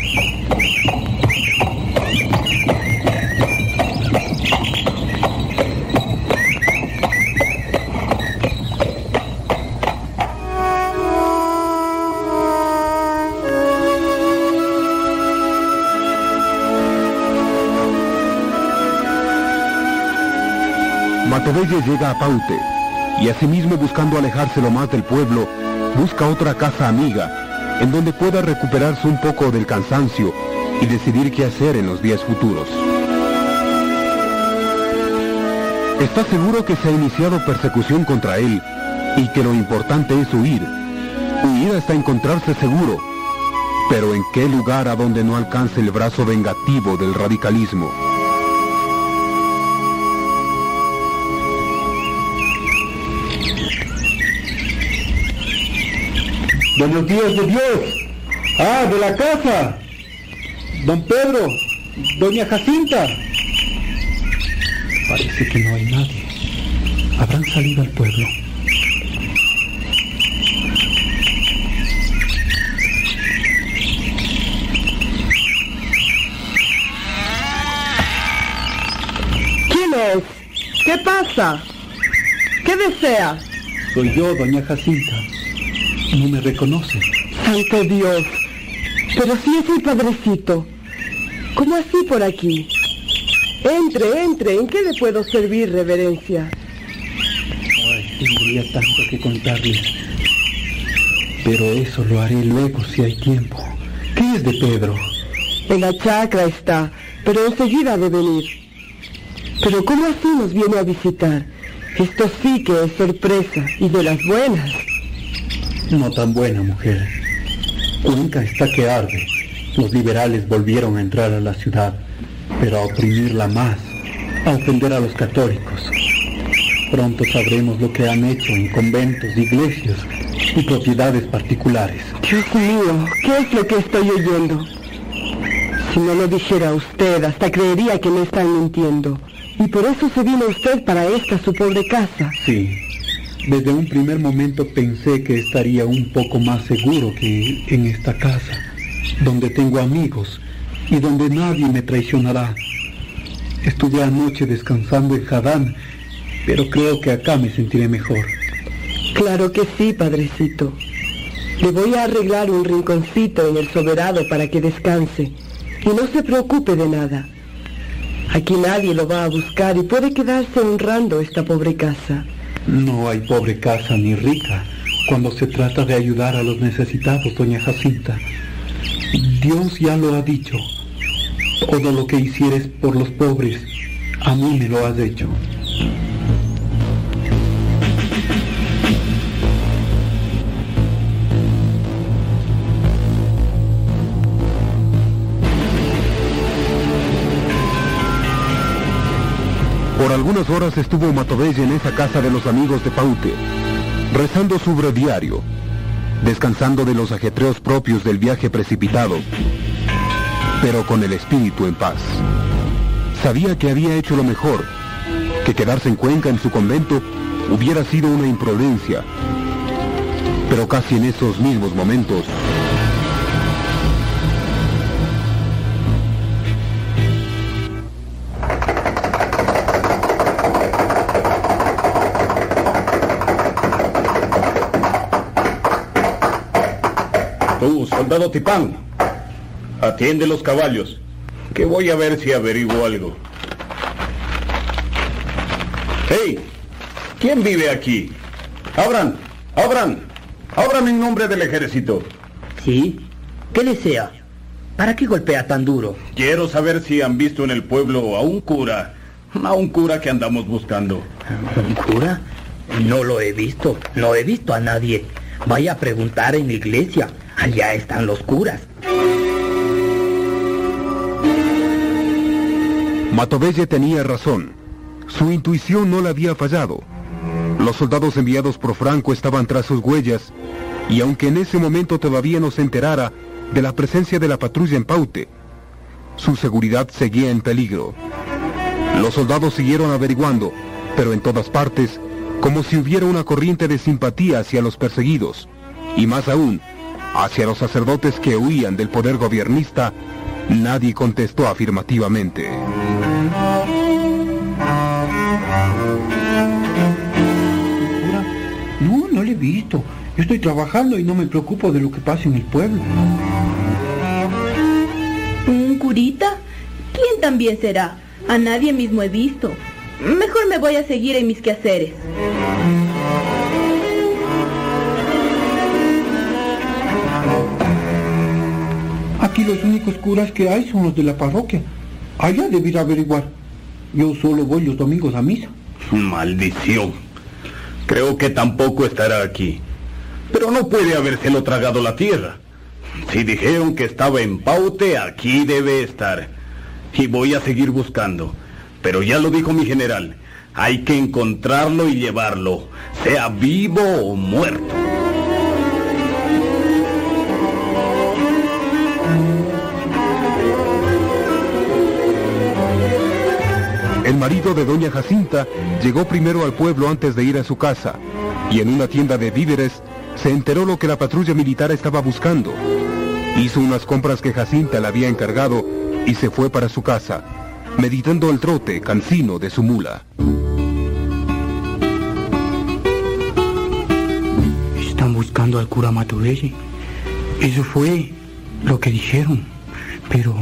Matovelle llega a Paute y asimismo buscando alejarse lo más del pueblo, busca otra casa amiga en donde pueda recuperarse un poco del cansancio y decidir qué hacer en los días futuros. Está seguro que se ha iniciado persecución contra él y que lo importante es huir. Huir hasta encontrarse seguro. Pero ¿en qué lugar a donde no alcance el brazo vengativo del radicalismo? Buenos días de Dios. Ah, de la casa. Don Pedro, doña Jacinta. Parece que no hay nadie. Habrán salido al pueblo. ¿Quién es? ¿Qué pasa? ¿Qué desea? Soy yo, doña Jacinta. No me reconoce. Santo Dios. Pero si es el padrecito. ¿Cómo así por aquí? Entre, entre. ¿En qué le puedo servir, reverencia? Ay, tendría tanto que contarle. Pero eso lo haré luego si hay tiempo. ¿Qué es de Pedro? En la chacra está, pero enseguida ha de venir. Pero ¿cómo así nos viene a visitar? Esto sí que es sorpresa y de las buenas. No tan buena mujer. Cuenca está que arde. Los liberales volvieron a entrar a la ciudad, pero a oprimirla más, a ofender a los católicos. Pronto sabremos lo que han hecho en conventos, iglesias y propiedades particulares. Dios mío, ¿qué es lo que estoy oyendo? Si no lo dijera usted, hasta creería que me están mintiendo. Y por eso se vino usted para esta su pobre casa. Sí. Desde un primer momento pensé que estaría un poco más seguro que en esta casa, donde tengo amigos y donde nadie me traicionará. Estuve anoche descansando en Jadán, pero creo que acá me sentiré mejor. Claro que sí, padrecito. Le voy a arreglar un rinconcito en el soberano para que descanse. Y no se preocupe de nada. Aquí nadie lo va a buscar y puede quedarse honrando esta pobre casa. No hay pobre casa ni rica cuando se trata de ayudar a los necesitados, doña Jacinta. Dios ya lo ha dicho. Todo lo que hicieres por los pobres, a mí me lo has hecho. Por algunas horas estuvo Matovelle en esa casa de los amigos de Paute, rezando su breviario, descansando de los ajetreos propios del viaje precipitado, pero con el espíritu en paz. Sabía que había hecho lo mejor, que quedarse en Cuenca en su convento hubiera sido una imprudencia, pero casi en esos mismos momentos soldado Tipán, atiende los caballos, que voy a ver si averiguo algo. ¡Hey! ¿Quién vive aquí? ¡Abran! ¡Abran! ¡Abran en nombre del ejército! ¿Sí? ¿Qué desea? ¿Para qué golpea tan duro? Quiero saber si han visto en el pueblo a un cura, a un cura que andamos buscando. ¿Un cura? No lo he visto, no he visto a nadie. Vaya a preguntar en la iglesia. Allá están los curas. Matovelle tenía razón. Su intuición no le había fallado. Los soldados enviados por Franco estaban tras sus huellas, y aunque en ese momento todavía no se enterara de la presencia de la patrulla en Paute, su seguridad seguía en peligro. Los soldados siguieron averiguando, pero en todas partes, como si hubiera una corriente de simpatía hacia los perseguidos, y más aún, hacia los sacerdotes que huían del poder gobiernista, nadie contestó afirmativamente. No, no le he visto. Yo estoy trabajando y no me preocupo de lo que pasa en el pueblo. ¿Un curita? ¿Quién también será? A nadie mismo he visto. Mejor me voy a seguir en mis quehaceres. Aquí los únicos curas que hay son los de la parroquia. Allá debería averiguar. Yo solo voy los domingos a misa. Maldición. Creo que tampoco estará aquí. Pero no puede habérselo tragado la tierra. Si dijeron que estaba en Paute, aquí debe estar. Y voy a seguir buscando. Pero ya lo dijo mi general. Hay que encontrarlo y llevarlo, sea vivo o muerto. El marido de doña Jacinta llegó primero al pueblo antes de ir a su casa, y en una tienda de víveres se enteró lo que la patrulla militar estaba buscando. Hizo unas compras que Jacinta le había encargado y se fue para su casa, meditando el trote cansino de su mula. Están buscando al cura Matovelle. Eso fue lo que dijeron. Pero,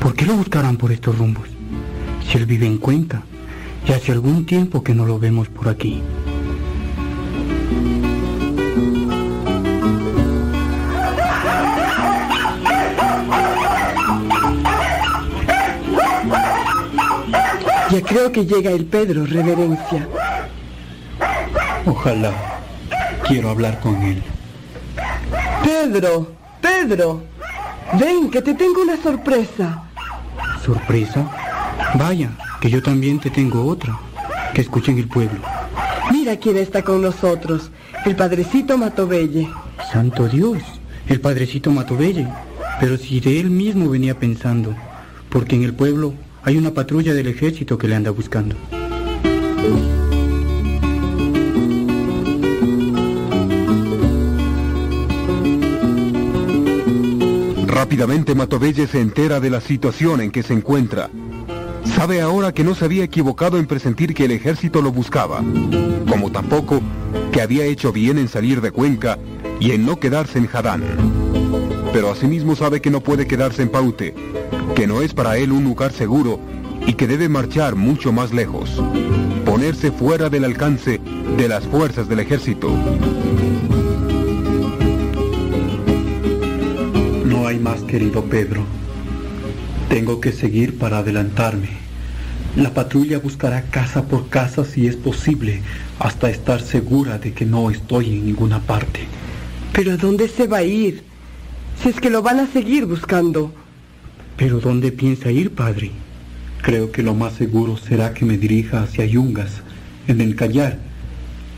¿por qué lo buscarán por estos rumbos? Si él vive en Cuenca, y hace algún tiempo que no lo vemos por aquí. Ya creo que llega el Pedro, reverencia. Ojalá. Quiero hablar con él. Pedro, Pedro, ven que te tengo una sorpresa. ¿Sorpresa? Vaya, que yo también te tengo otra. Que escuchen el pueblo. Mira quién está con nosotros, el padrecito Matovelle. Santo Dios, el padrecito Matovelle. Pero si de él mismo venía pensando, porque en el pueblo hay una patrulla del ejército que le anda buscando. Rápidamente Matovelle se entera de la situación en que se encuentra. Sabe ahora que no se había equivocado en presentir que el ejército lo buscaba, como tampoco que había hecho bien en salir de Cuenca y en no quedarse en Jadán. Pero asimismo sabe que no puede quedarse en Paute, que no es para él un lugar seguro y que debe marchar mucho más lejos, ponerse fuera del alcance de las fuerzas del ejército. No hay más, querido Pedro. Tengo que seguir para adelantarme. La patrulla buscará casa por casa si es posible, hasta estar segura de que no estoy en ninguna parte. ¿Pero a dónde se va a ir? Si es que lo van a seguir buscando. ¿Pero dónde piensa ir, padre? Creo que lo más seguro será que me dirija hacia Yungas, en el Callar.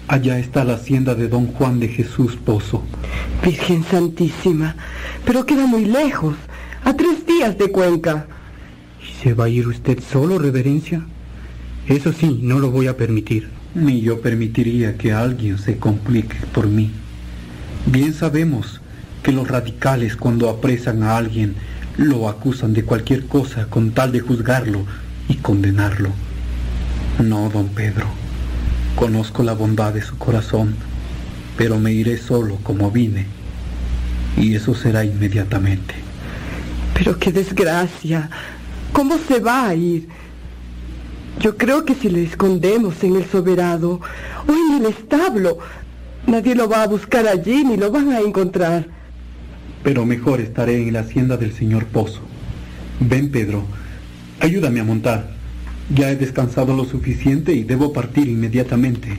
Allá está la hacienda de don Juan de Jesús Pozo. Virgen Santísima, pero queda muy lejos, a tres de Cuenca. ¿Y se va a ir usted solo, reverencia? Eso sí, no lo voy a permitir. Ni yo permitiría que alguien se complique por mí. Bien sabemos que los radicales cuando apresan a alguien lo acusan de cualquier cosa con tal de juzgarlo y condenarlo. No, don Pedro. Conozco la bondad de su corazón, pero me iré solo como vine. Y eso será inmediatamente. Pero qué desgracia. ¿Cómo se va a ir? Yo creo que si le escondemos en el soberado o en el establo, nadie lo va a buscar allí ni lo van a encontrar. Pero mejor estaré en la hacienda del señor Pozo. Ven, Pedro, ayúdame a montar. Ya he descansado lo suficiente y debo partir inmediatamente,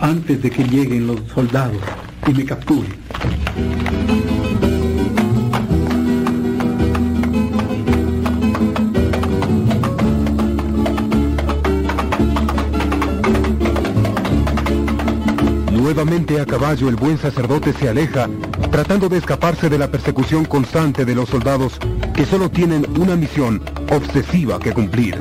antes de que lleguen los soldados y me capturen. A caballo el buen sacerdote se aleja, tratando de escaparse de la persecución constante de los soldados que solo tienen una misión obsesiva que cumplir.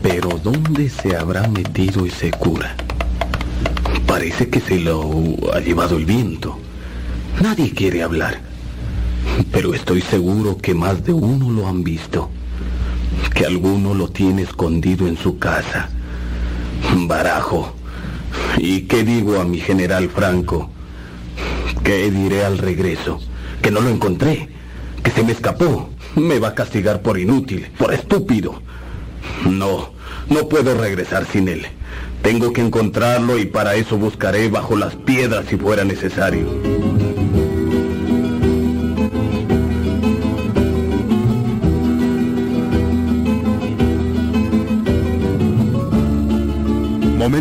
Pero ¿dónde se habrá metido ese cura? Parece que se lo ha llevado el viento. Nadie quiere hablar. Pero estoy seguro que más de uno lo han visto. Que alguno lo tiene escondido en su casa. Barajo. ¿Y qué digo a mi general Franco? ¿Qué diré al regreso? Que no lo encontré. Que se me escapó. Me va a castigar por inútil, por estúpido. No, no puedo regresar sin él. Tengo que encontrarlo y para eso buscaré bajo las piedras si fuera necesario.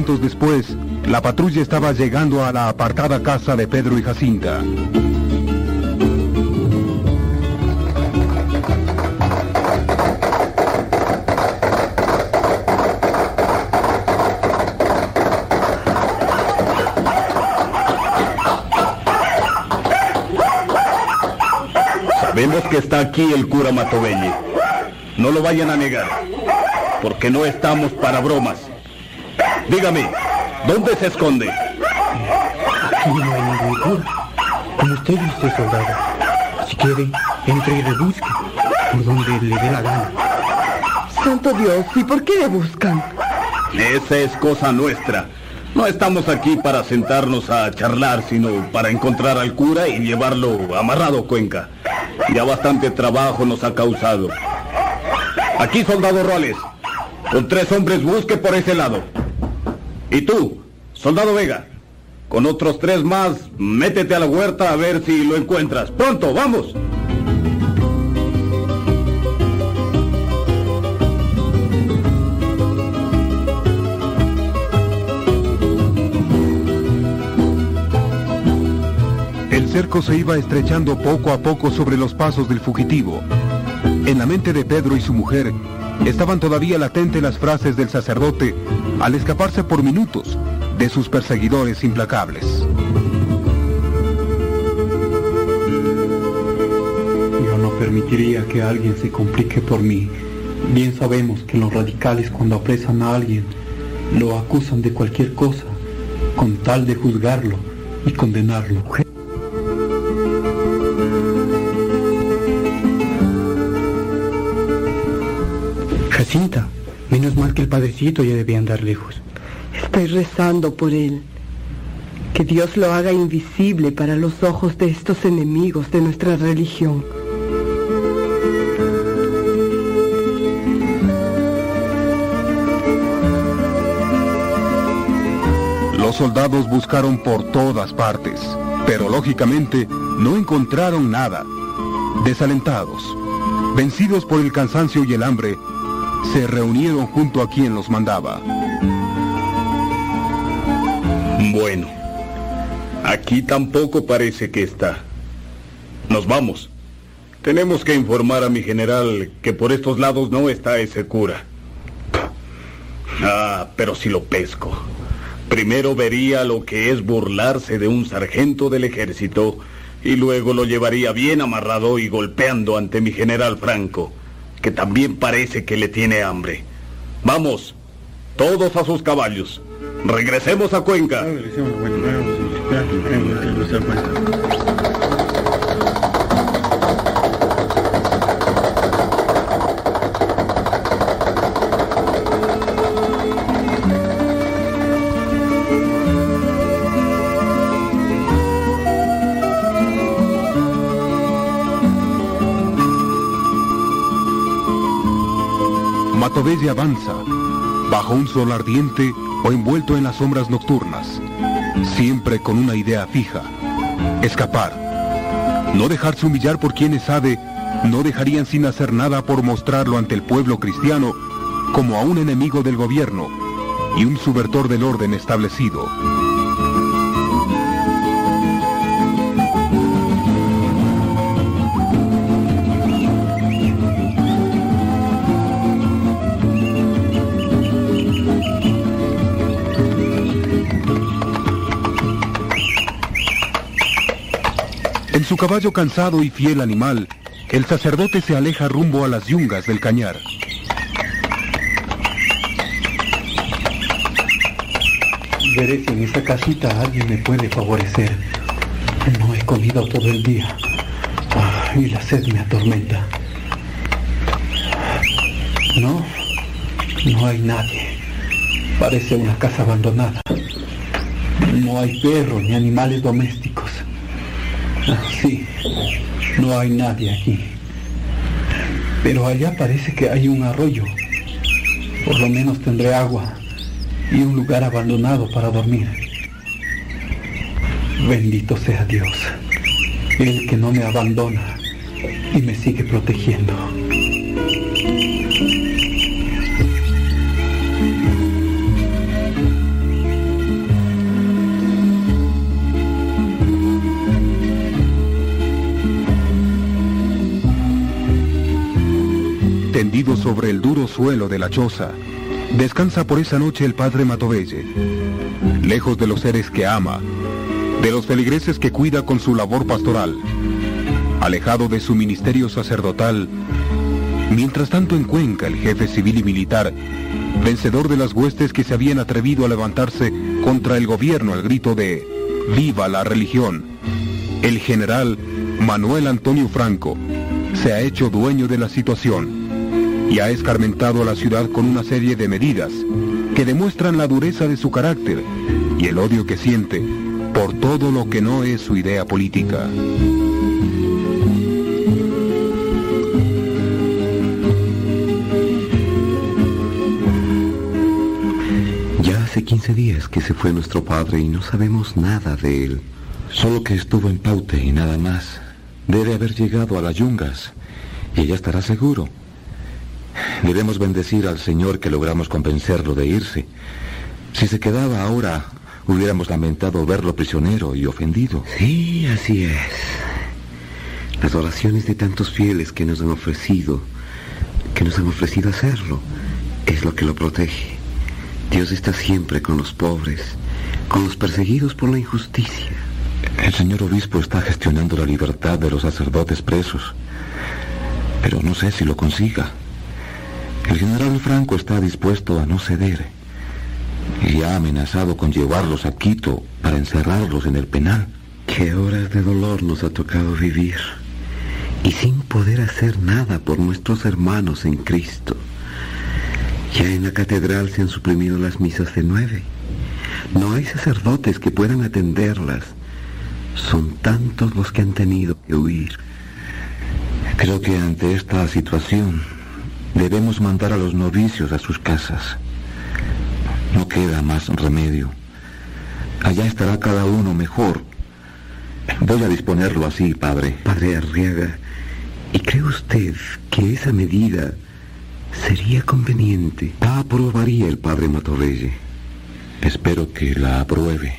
Momentos después, la patrulla estaba llegando a la apartada casa de Pedro y Jacinta. Sabemos que está aquí el cura Matovelle. No lo vayan a negar, porque no estamos para bromas. Dígame, ¿dónde se esconde? Aquí no hay ningún cura. Como usted dice, soldado. Si quiere, entre y rebusque por donde le dé la gana. Santo Dios, ¿y por qué le buscan? Esa es cosa nuestra. No estamos aquí para sentarnos a charlar, sino para encontrar al cura y llevarlo amarrado a Cuenca. Ya bastante trabajo nos ha causado. Aquí, soldado Roales. Con tres hombres busque por ese lado. Y tú, soldado Vega, con otros tres más, métete a la huerta a ver si lo encuentras. Pronto, vamos. El cerco se iba estrechando poco a poco sobre los pasos del fugitivo. En la mente de Pedro y su mujer estaban todavía latentes las frases del sacerdote al escaparse por minutos de sus perseguidores implacables. Yo no permitiría que alguien se complique por mí. Bien sabemos que los radicales cuando apresan a alguien lo acusan de cualquier cosa con tal de juzgarlo y condenarlo. Ya debía andar lejos. Estoy rezando por él. Que Dios lo haga invisible para los ojos de estos enemigos de nuestra religión. Los soldados buscaron por todas partes, pero lógicamente no encontraron nada. Desalentados, vencidos por el cansancio y el hambre, se reunieron junto a quien los mandaba. Bueno, aquí tampoco parece que está. Nos vamos. Tenemos que informar a mi general que por estos lados no está ese cura. Ah, pero si lo pesco. Primero vería lo que es burlarse de un sargento del ejército y luego lo llevaría bien amarrado y golpeando ante mi general Franco, que también parece que le tiene hambre. Vamos, todos a sus caballos. Regresemos a Cuenca. Avanza, bajo un sol ardiente o envuelto en las sombras nocturnas, siempre con una idea fija, escapar. No dejarse humillar por quienes sabe, no dejarían sin hacer nada por mostrarlo ante el pueblo cristiano como a un enemigo del gobierno y un subvertor del orden establecido. Caballo cansado y fiel animal, el sacerdote se aleja rumbo a las yungas del cañar. Veré si en esta casita alguien me puede favorecer. No he comido todo el día Ah, y la sed me atormenta. No, no hay nadie. Parece una casa abandonada. No hay perros ni animales domésticos. Sí, no hay nadie aquí. Pero allá parece que hay un arroyo. Por lo menos tendré agua y un lugar abandonado para dormir. Bendito sea Dios, el que no me abandona y me sigue protegiendo. De la choza, descansa por esa noche el padre Matovelle, lejos de los seres que ama, de los feligreses que cuida con su labor pastoral, alejado de su ministerio sacerdotal. Mientras tanto en Cuenca el jefe civil y militar, vencedor de las huestes que se habían atrevido a levantarse contra el gobierno al grito de ¡Viva la religión! El general Manuel Antonio Franco se ha hecho dueño de la situación y ha escarmentado a la ciudad con una serie de medidas que demuestran la dureza de su carácter y el odio que siente por todo lo que no es su idea política. Ya hace 15 días que se fue nuestro padre y no sabemos nada de él. Solo que estuvo en Paute y nada más. Debe haber llegado a las yungas y ella estará seguro. Debemos bendecir al Señor que logramos convencerlo de irse. Si se quedaba ahora, hubiéramos lamentado verlo prisionero y ofendido. Sí, así es. Las oraciones de tantos fieles que nos han ofrecido que nos han ofrecido hacerlo es lo que lo protege. Dios está siempre con los pobres, con los perseguidos por la injusticia. El señor obispo está gestionando la libertad de los sacerdotes presos, pero no sé si lo consiga. El general Franco está dispuesto a no ceder y ha amenazado con llevarlos a Quito para encerrarlos en el penal. Qué horas de dolor nos ha tocado vivir y sin poder hacer nada por nuestros hermanos en Cristo. Ya en la catedral se han suprimido las misas de nueve. No hay sacerdotes que puedan atenderlas. Son tantos los que han tenido que huir. Creo que ante esta situación debemos mandar a los novicios a sus casas. No queda más remedio. Allá estará cada uno mejor. Voy a disponerlo así, padre. Padre Arriaga, ¿y cree usted que esa medida sería conveniente? La aprobaría el padre Matorrelle. Espero que la apruebe.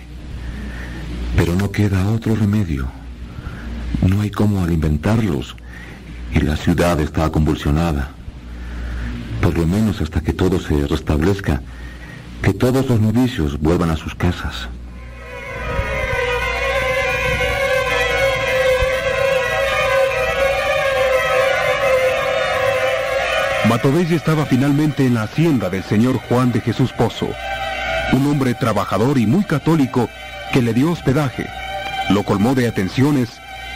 Pero no queda otro remedio. No hay cómo alimentarlos y la ciudad está convulsionada. Por lo menos hasta que todo se restablezca, que todos los novicios vuelvan a sus casas. Matovelle estaba finalmente en la hacienda del señor Juan de Jesús Pozo, un hombre trabajador y muy católico que le dio hospedaje, lo colmó de atenciones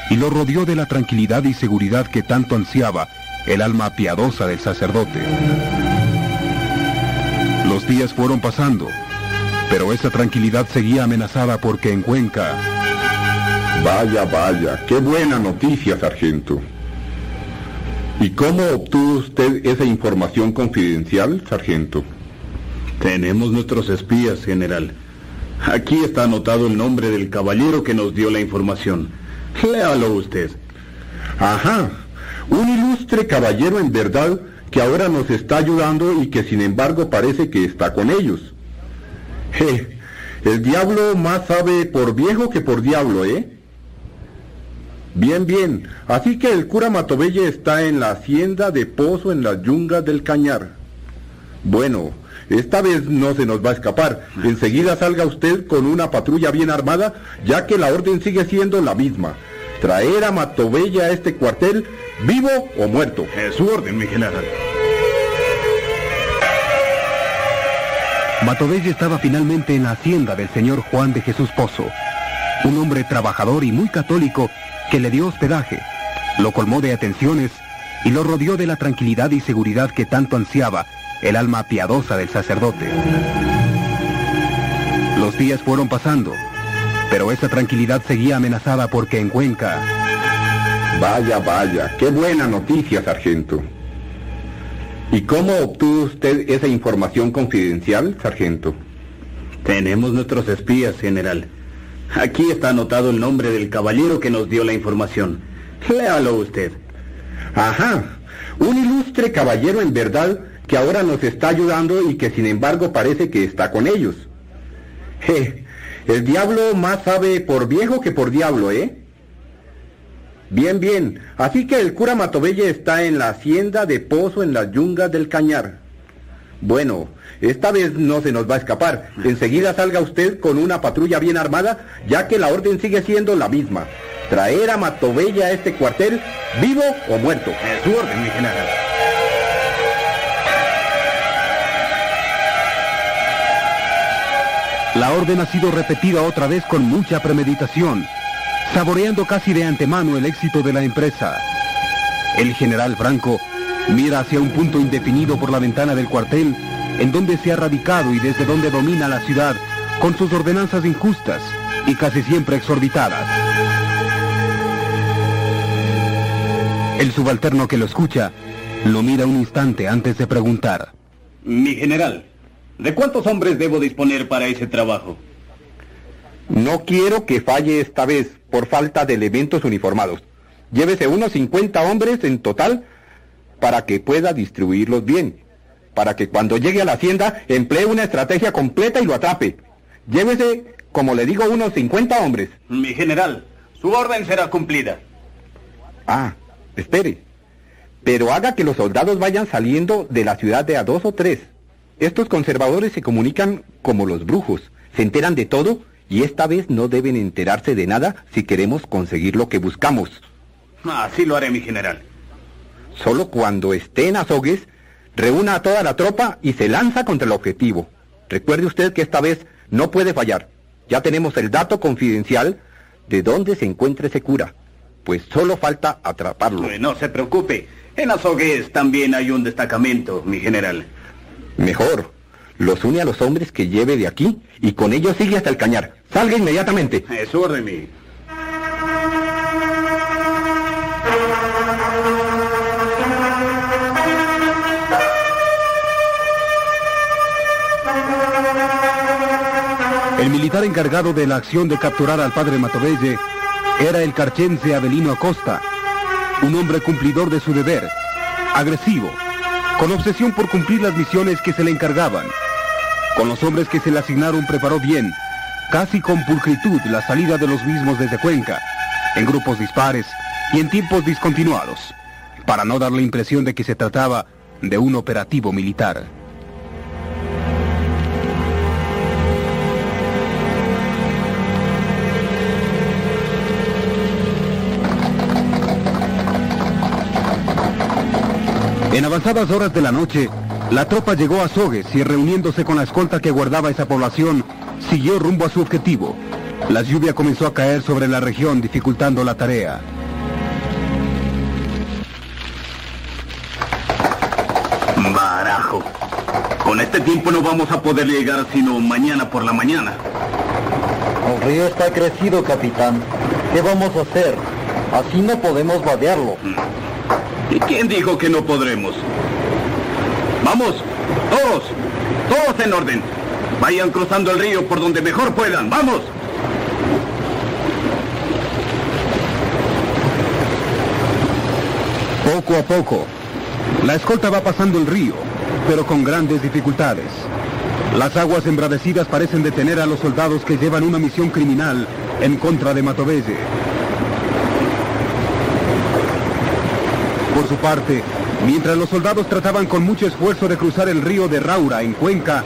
y lo rodeó de la tranquilidad y seguridad que tanto ansiaba el alma piadosa del sacerdote. Los días fueron pasando, pero esa tranquilidad seguía amenazada porque en Cuenca... Vaya, vaya, qué buena noticia, sargento. ¿Y cómo obtuvo usted esa información confidencial, sargento? Tenemos nuestros espías, general. Aquí está anotado el nombre del caballero que nos dio la información. Léalo usted. Ajá, un ilustre caballero en verdad que ahora nos está ayudando y que sin embargo parece que está con ellos. [laughs] Je, el diablo más sabe por viejo que por diablo, ¿eh? Bien, bien. Así que el cura Matovelle está en la hacienda de Pozo en las yungas del Cañar. Bueno, esta vez no se nos va a escapar. Enseguida salga usted con una patrulla bien armada, ya que la orden sigue siendo la misma. Traer a Matovella a este cuartel, vivo o muerto. Es su orden, mi general. Matovelle estaba finalmente en la hacienda del señor Juan de Jesús Pozo, un hombre trabajador y muy católico que le dio hospedaje, lo colmó de atenciones y lo rodeó de la tranquilidad y seguridad que tanto ansiaba el alma piadosa del sacerdote. Los días fueron pasando, pero esa tranquilidad seguía amenazada porque en Cuenca... Vaya, vaya, qué buena noticia, sargento. ¿Y cómo obtuvo usted esa información confidencial, sargento? Tenemos nuestros espías, general. Aquí está anotado el nombre del caballero que nos dio la información. Léalo usted. Ajá, un ilustre caballero en verdad que ahora nos está ayudando y que sin embargo parece que está con ellos. Je, el diablo más sabe por viejo que por diablo, ¿eh? Bien, bien. Así que el cura Matovelle está en la hacienda de Pozo en las yungas del Cañar. Bueno, esta vez no se nos va a escapar. Enseguida salga usted con una patrulla bien armada, ya que la orden sigue siendo la misma. Traer a Matovella a este cuartel, vivo o muerto. Es su orden, mi general. La orden ha sido repetida otra vez con mucha premeditación, saboreando casi de antemano el éxito de la empresa. El general Franco mira hacia un punto indefinido por la ventana del cuartel, en donde se ha radicado y desde donde domina la ciudad, con sus ordenanzas injustas y casi siempre exorbitadas. El subalterno que lo escucha lo mira un instante antes de preguntar. Mi general, ¿de cuántos hombres debo disponer para ese trabajo? No quiero que falle esta vez por falta de elementos uniformados. Llévese unos 50 hombres en total para que pueda distribuirlos bien. Para que cuando llegue a la hacienda emplee una estrategia completa y lo atrape. Llévese, como le digo, unos 50 hombres. Mi general, su orden será cumplida. Ah, espere. Pero haga que los soldados vayan saliendo de la ciudad de a dos o tres. Estos conservadores se comunican como los brujos, se enteran de todo y esta vez no deben enterarse de nada si queremos conseguir lo que buscamos. Así lo haré, mi general. Solo cuando esté en Azogues, reúna a toda la tropa y se lanza contra el objetivo. Recuerde usted que esta vez no puede fallar. Ya tenemos el dato confidencial de dónde se encuentra ese cura. Pues solo falta atraparlo. No se preocupe. En Azogues también hay un destacamento, mi general. Mejor. Los une a los hombres que lleve de aquí y con ellos sigue hasta el cañar. Salga inmediatamente. Es orden, mi. El militar encargado de la acción de capturar al padre Matovelle era el carchense Avelino Acosta, un hombre cumplidor de su deber, agresivo, con obsesión por cumplir las misiones que se le encargaban. Con los hombres que se le asignaron preparó bien, casi con pulcritud, la salida de los mismos desde Cuenca, en grupos dispares y en tiempos discontinuados, para no dar la impresión de que se trataba de un operativo militar. En avanzadas horas de la noche, la tropa llegó a Sogues y reuniéndose con la escolta que guardaba esa población, siguió rumbo a su objetivo. La lluvia comenzó a caer sobre la región, dificultando la tarea. Barajo. Con este tiempo no vamos a poder llegar sino mañana por la mañana. El río está crecido, capitán. ¿Qué vamos a hacer? Así no podemos vadearlo. ¿Y quién dijo que no podremos? Vamos, todos, todos en orden. Vayan cruzando el río por donde mejor puedan. ¡Vamos! Poco a poco, la escolta va pasando el río, pero con grandes dificultades. Las aguas embravecidas parecen detener a los soldados que llevan una misión criminal en contra de Matovelle. Por su parte, mientras los soldados trataban con mucho esfuerzo de cruzar el río de Raura en Cuenca,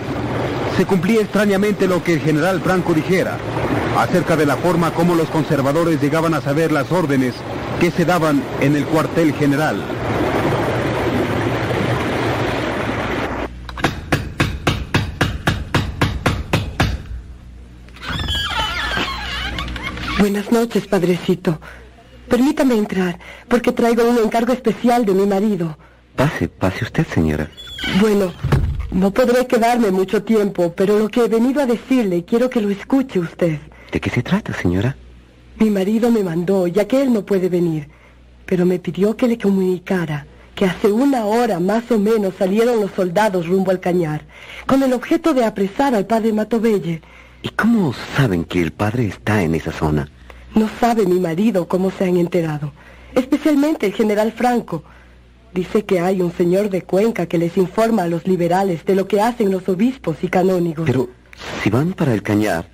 se cumplía extrañamente lo que el general Franco dijera acerca de la forma como los conservadores llegaban a saber las órdenes que se daban en el cuartel general. Buenas noches, padrecito. Permítame entrar, porque traigo un encargo especial de mi marido. Pase, pase usted, señora. Bueno, no podré quedarme mucho tiempo, pero lo que he venido a decirle quiero que lo escuche usted. ¿De qué se trata, señora? Mi marido me mandó, ya que él no puede venir, pero me pidió que le comunicara que hace una hora más o menos salieron los soldados rumbo al cañar, con el objeto de apresar al padre Matovelle. ¿Y cómo saben que el padre está en esa zona? No sabe mi marido cómo se han enterado, especialmente el general Franco. Dice que hay un señor de Cuenca que les informa a los liberales de lo que hacen los obispos y canónigos. Pero si van para el cañar,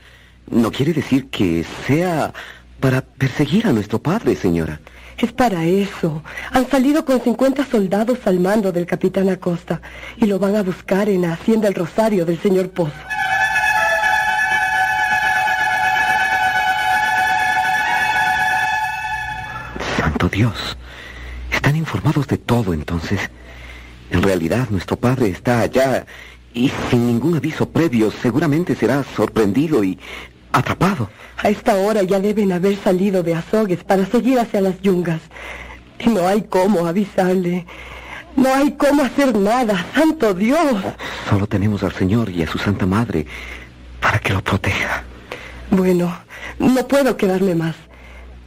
no quiere decir que sea para perseguir a nuestro padre, señora. Es para eso. Han salido con 50 soldados al mando del capitán Acosta y lo van a buscar en la hacienda El Rosario del señor Pozo. Santo Dios. Están informados de todo entonces. En realidad nuestro padre está allá y sin ningún aviso previo seguramente será sorprendido y atrapado. A esta hora ya deben haber salido de Azogues para seguir hacia las yungas. Y no hay cómo avisarle. No hay cómo hacer nada, santo Dios. Solo tenemos al Señor y a su Santa Madre para que lo proteja. Bueno, no puedo quedarme más.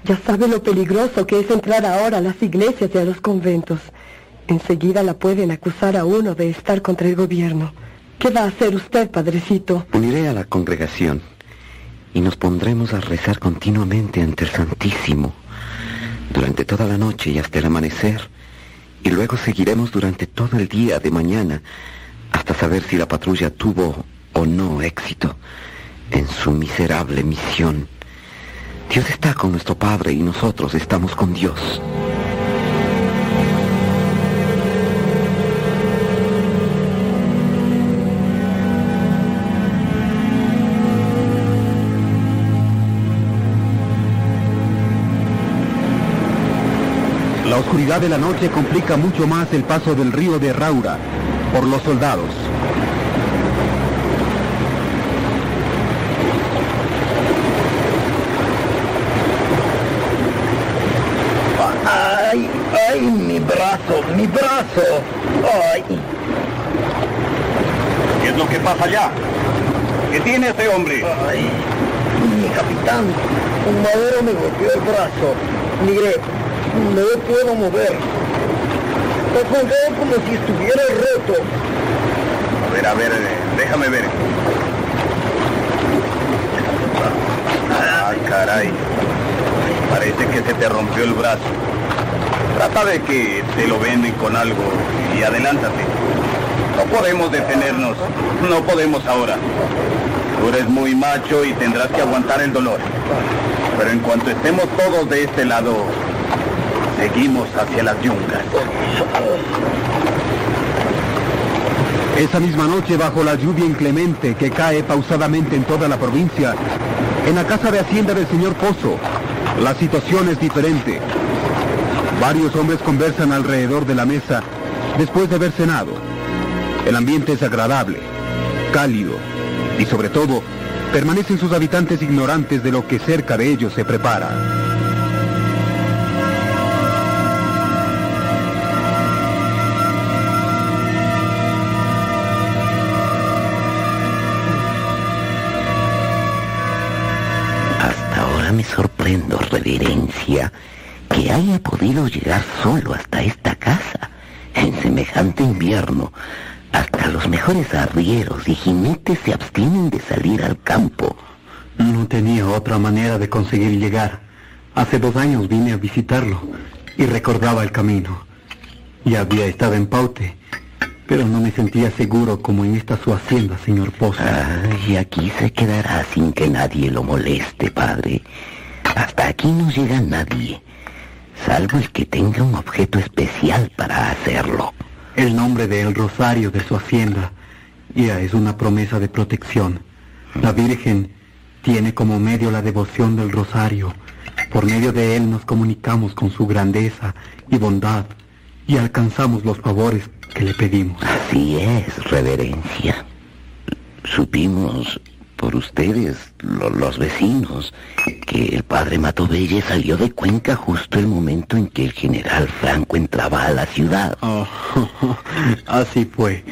Ya sabe lo peligroso que es entrar ahora a las iglesias y a los conventos. Enseguida la pueden acusar a uno de estar contra el gobierno. ¿Qué va a hacer usted, padrecito? Uniré a la congregación y nos pondremos a rezar continuamente ante el Santísimo durante toda la noche y hasta el amanecer. Y luego seguiremos durante todo el día de mañana hasta saber si la patrulla tuvo o no éxito en su miserable misión. Dios está con nuestro Padre y nosotros estamos con Dios. La oscuridad de la noche complica mucho más el paso del río de Raura por los soldados. ¡Ay! ¡Ay! Mi brazo, mi brazo. ¡Ay! ¿Qué es lo que pasa allá? ¿Qué tiene ese hombre? ¡Ay! Mi capitán, un madero me golpeó el brazo. Mire, no lo puedo mover. Colgado como si estuviera roto. A ver, a ver, déjame ver. Ah, caray. Parece que se te rompió el brazo. Trata de que te lo venden con algo y adelántate. No podemos detenernos. No podemos ahora. Tú eres muy macho y tendrás que aguantar el dolor. Pero en cuanto estemos todos de este lado, seguimos hacia las yungas. Esa misma noche, bajo la lluvia inclemente que cae pausadamente en toda la provincia, en la casa de hacienda del señor Pozo, la situación es diferente. Varios hombres conversan alrededor de la mesa después de haber cenado. El ambiente es agradable, cálido y sobre todo permanecen sus habitantes ignorantes de lo que cerca de ellos se prepara. Hasta ahora me sorprendo, reverencia, que haya podido llegar solo hasta esta casa, en semejante invierno. Hasta los mejores arrieros y jinetes se abstienen de salir al campo. No tenía otra manera de conseguir llegar. Hace dos años vine a visitarlo y recordaba el camino. Ya había estado en Paute, pero no me sentía seguro como en esta su hacienda, señor Pozo. Y aquí se quedará sin que nadie lo moleste, padre. Hasta aquí no llega nadie, salvo el que tenga un objeto especial para hacerlo. El nombre de El Rosario de su hacienda ya es una promesa de protección. La Virgen tiene como medio la devoción del Rosario. Por medio de él nos comunicamos con su grandeza y bondad y alcanzamos los favores que le pedimos. Así es, reverencia. Supimos por ustedes, lo- los vecinos, que el padre Matovelle salió de Cuenca justo el momento en que el general Franco entraba a la ciudad. [laughs] Oh, así fue,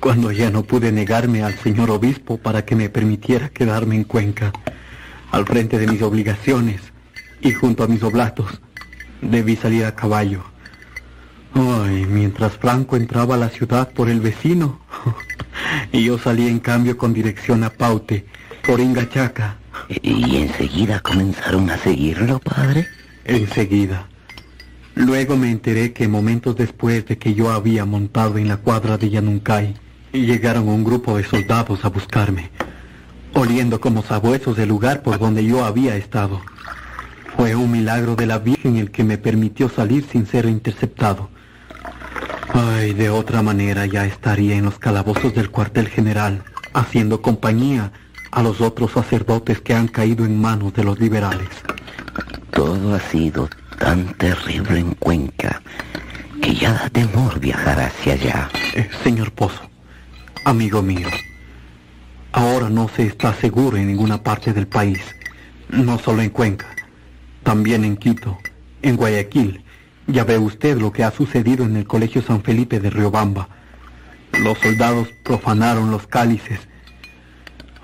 cuando ya no pude negarme al señor obispo para que me permitiera quedarme en Cuenca, al frente de mis obligaciones y junto a mis oblatos, debí salir a caballo. Ay, mientras Franco entraba a la ciudad por el vecino, [laughs] y yo salí en cambio con dirección a Paute, por Ingachaca. ¿Y enseguida comenzaron a seguirlo, padre? Enseguida. Luego me enteré que momentos después de que yo había montado en la cuadra de Yanuncay, llegaron un grupo de soldados a buscarme, oliendo como sabuesos el lugar por donde yo había estado. Fue un milagro de la Virgen el que me permitió salir sin ser interceptado. Ay, de otra manera ya estaría en los calabozos del cuartel general, haciendo compañía a los otros sacerdotes que han caído en manos de los liberales. Todo ha sido tan terrible en Cuenca que ya da temor viajar hacia allá. Eh, señor Pozo, amigo mío, ahora no se está seguro en ninguna parte del país, no solo en Cuenca, también en Quito, en Guayaquil. Ya ve usted lo que ha sucedido en el Colegio San Felipe de Riobamba. Los soldados profanaron los cálices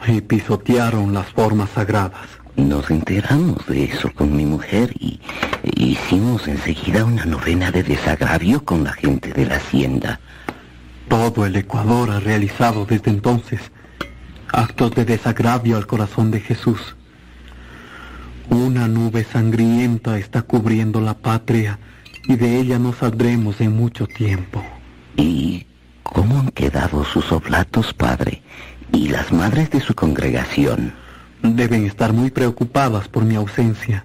y pisotearon las formas sagradas. Nos enteramos de eso con mi mujer y hicimos enseguida una novena de desagravio con la gente de la hacienda. Todo el Ecuador ha realizado desde entonces actos de desagravio al corazón de Jesús. Una nube sangrienta está cubriendo la patria y de ella no saldremos en mucho tiempo. ¿Y cómo han quedado sus oblatos, padre? ¿Y las madres de su congregación? Deben estar muy preocupadas por mi ausencia.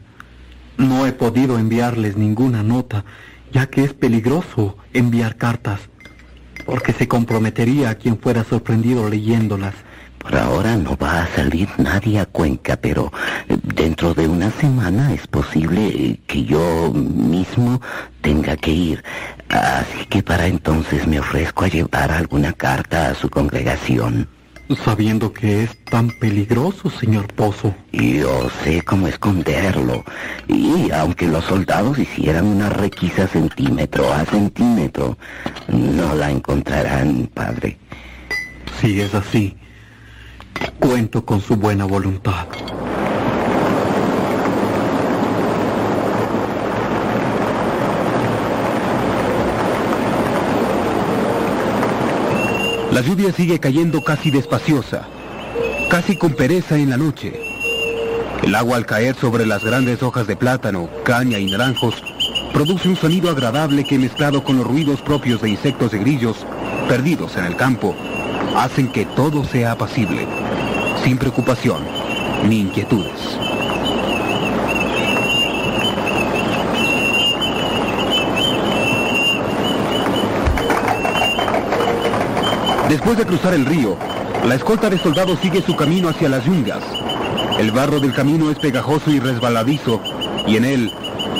No he podido enviarles ninguna nota, ya que es peligroso enviar cartas, porque se comprometería a quien fuera sorprendido leyéndolas. Por ahora no va a salir nadie a Cuenca, pero eh, dentro de una semana es posible eh, que yo mismo tenga que ir. Así que para entonces me ofrezco a llevar alguna carta a su congregación. Sabiendo que es tan peligroso, señor Pozo. Yo sé cómo esconderlo. Y aunque los soldados hicieran una requisa centímetro a centímetro, no la encontrarán, padre. Si es así, cuento con su buena voluntad. La lluvia sigue cayendo casi despaciosa, casi con pereza en la noche. El agua al caer sobre las grandes hojas de plátano, caña y naranjos produce un sonido agradable que mezclado con los ruidos propios de insectos y grillos perdidos en el campo, hacen que todo sea apacible, sin preocupación ni inquietudes. Después de cruzar el río, la escolta de soldados sigue su camino hacia las yungas. El barro del camino es pegajoso y resbaladizo, y en él,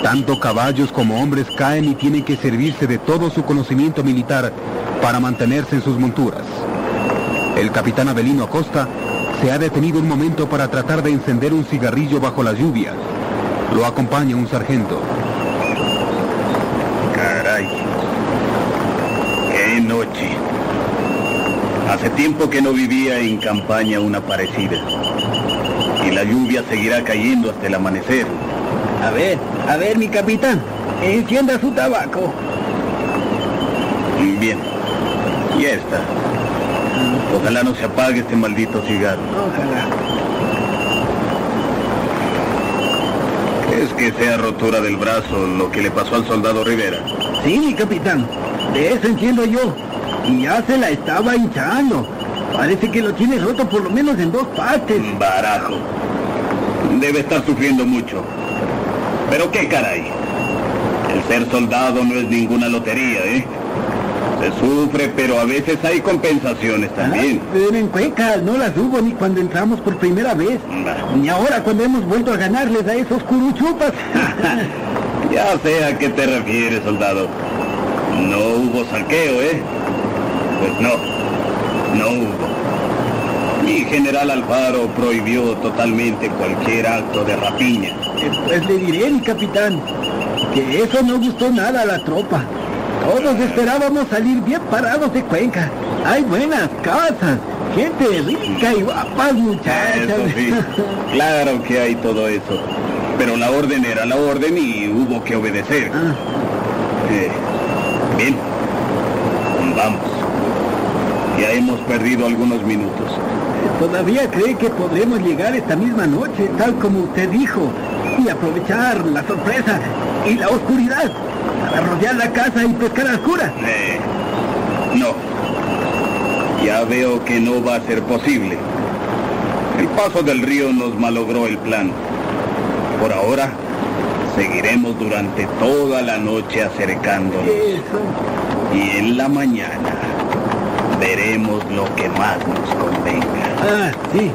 tanto caballos como hombres caen y tienen que servirse de todo su conocimiento militar para mantenerse en sus monturas. El capitán Abelino Acosta se ha detenido un momento para tratar de encender un cigarrillo bajo la lluvia. Lo acompaña un sargento. Caray. Qué noche. Hace tiempo que no vivía en campaña una parecida. Y la lluvia seguirá cayendo hasta el amanecer. A ver, a ver, mi capitán, encienda su tabaco. Bien. Ya está. Ojalá no se apague este maldito cigarro. Ojalá. ¿Es que sea rotura del brazo lo que le pasó al soldado Rivera? Sí, mi capitán, de eso entiendo yo. Y ya se la estaba hinchando. Parece que lo tiene roto por lo menos en dos partes. Barajo. Debe estar sufriendo mucho. Pero qué caray. El ser soldado no es ninguna lotería, ¿eh? Se sufre, pero a veces hay compensaciones también. Pero en Cuenca no las hubo ni cuando entramos por primera vez. Ni ahora cuando hemos vuelto a ganarles a esos curuchupas. [laughs] Ya sé a qué te refieres, soldado. No hubo saqueo, ¿eh? Pues no, no hubo. Mi general Alfaro prohibió totalmente cualquier acto de rapiña. Pues le diré, mi capitán, que eso no gustó nada a la tropa. Todos esperábamos salir bien parados de Cuenca. Hay buenas casas, gente rica y guapas muchachas. Eso sí, [laughs] claro que hay todo eso. Pero la orden era la orden y hubo que obedecer. Eh, bien, vamos. Ya hemos perdido algunos minutos. Todavía cree que podremos llegar esta misma noche, tal como usted dijo, y aprovechar la sorpresa y la oscuridad para rodear la casa y pescar a oscuras. Eh, no. Ya veo que no va a ser posible. El paso del río nos malogró el plan. Por ahora, seguiremos durante toda la noche acercándonos. Y en la mañana veremos lo que más nos convenga. Ah, sí.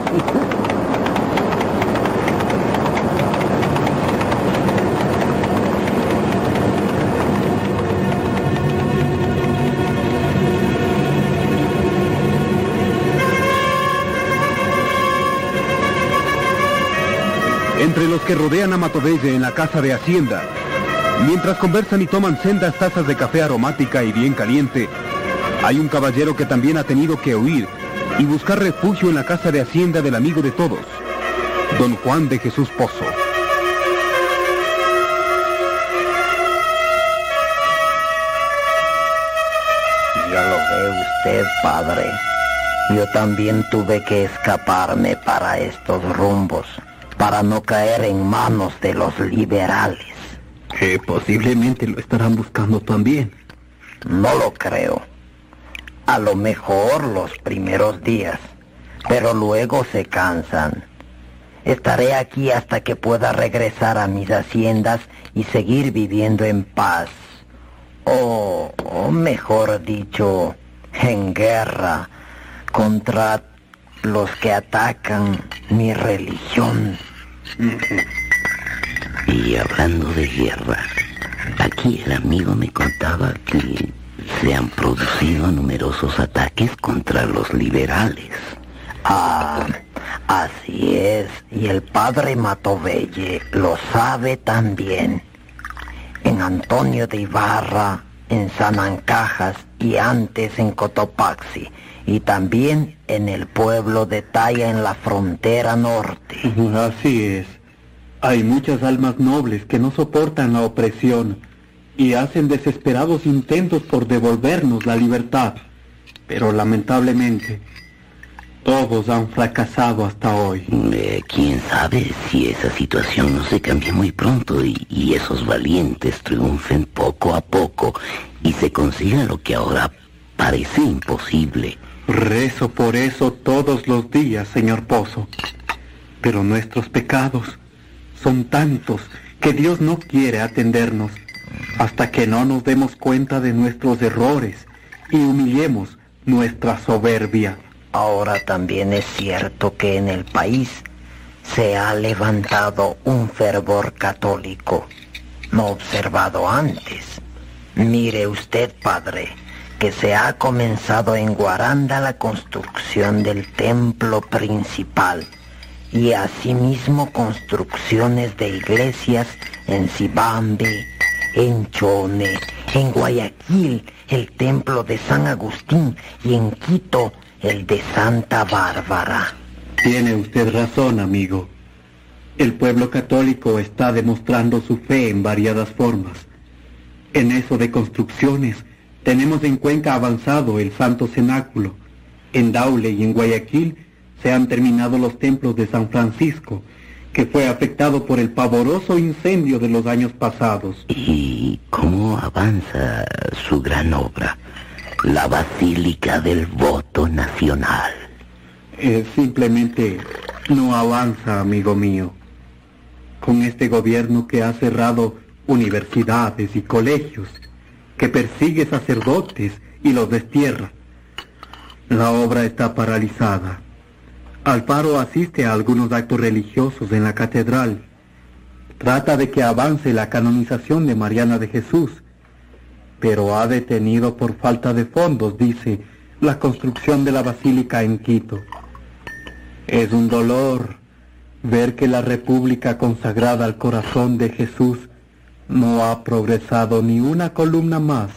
Entre los que rodean a Matovelle en la casa de Hacienda, mientras conversan y toman sendas tazas de café aromática y bien caliente, hay un caballero que también ha tenido que huir y buscar refugio en la casa de Hacienda del amigo de todos, don Juan de Jesús Pozo. Ya lo ve usted, padre. Yo también tuve que escaparme para estos rumbos, para no caer en manos de los liberales. Que posiblemente lo estarán buscando también. No lo creo. A lo mejor los primeros días, pero luego se cansan. Estaré aquí hasta que pueda regresar a mis haciendas y seguir viviendo en paz. O, o mejor dicho, en guerra contra los que atacan mi religión. Y hablando de guerra, aquí el amigo me contaba que se han producido numerosos ataques contra los liberales. Ah, así es, y el padre Matovelle lo sabe también. En Antonio de Ibarra, en San Ancajas y antes en Cotopaxi, y también en el pueblo de Taya en la frontera norte. Así es. Hay muchas almas nobles que no soportan la opresión y hacen desesperados intentos por devolvernos la libertad. Pero lamentablemente, todos han fracasado hasta hoy. Eh, ¿Quién sabe si esa situación no se cambia muy pronto y, y esos valientes triunfen poco a poco y se consiga lo que ahora parece imposible? Rezo por eso todos los días, señor Pozo. Pero nuestros pecados son tantos que Dios no quiere atendernos hasta que no nos demos cuenta de nuestros errores y humillemos nuestra soberbia. Ahora también es cierto que en el país se ha levantado un fervor católico, no observado antes. Mire usted, padre, que se ha comenzado en Guaranda la construcción del templo principal y asimismo construcciones de iglesias en Cibambe, en Chone, en Guayaquil, el templo de San Agustín y en Quito, el de Santa Bárbara. Tiene usted razón, amigo. El pueblo católico está demostrando su fe en variadas formas. En eso de construcciones, tenemos en Cuenca avanzado el Santo Cenáculo. En Daule y en Guayaquil se han terminado los templos de San Francisco, que fue afectado por el pavoroso incendio de los años pasados. ¿Y cómo avanza su gran obra? La Basílica del Voto Nacional. Eh, simplemente no avanza, amigo mío. Con este gobierno que ha cerrado universidades y colegios, que persigue sacerdotes y los destierra, la obra está paralizada. Alfaro asiste a algunos actos religiosos en la catedral. Trata de que avance la canonización de Mariana de Jesús, pero ha detenido por falta de fondos, dice, la construcción de la basílica en Quito. Es un dolor ver que la república consagrada al corazón de Jesús no ha progresado ni una columna más,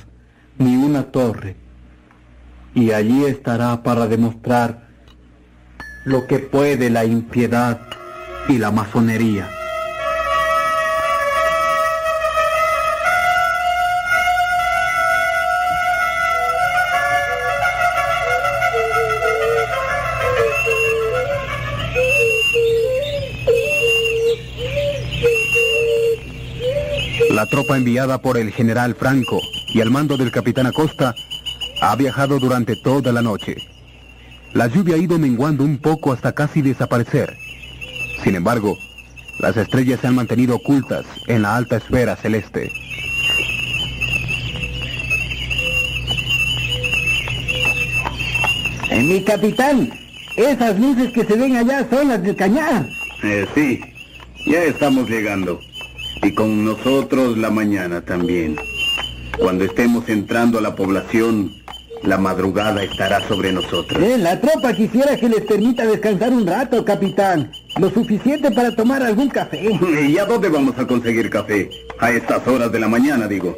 ni una torre. Y allí estará para demostrar lo que puede la impiedad y la masonería. La tropa enviada por el general Franco y al mando del capitán Acosta ha viajado durante toda la noche. La lluvia ha ido menguando un poco hasta casi desaparecer. Sin embargo, las estrellas se han mantenido ocultas en la alta esfera celeste. Eh, mi capitán, esas luces que se ven allá son las del cañar. Eh, sí, ya estamos llegando. Y con nosotros la mañana también. Cuando estemos entrando a la población, la madrugada estará sobre nosotros. Eh, la tropa quisiera que les permita descansar un rato, capitán. Lo suficiente para tomar algún café. ¿Y a dónde vamos a conseguir café? A estas horas de la mañana, digo.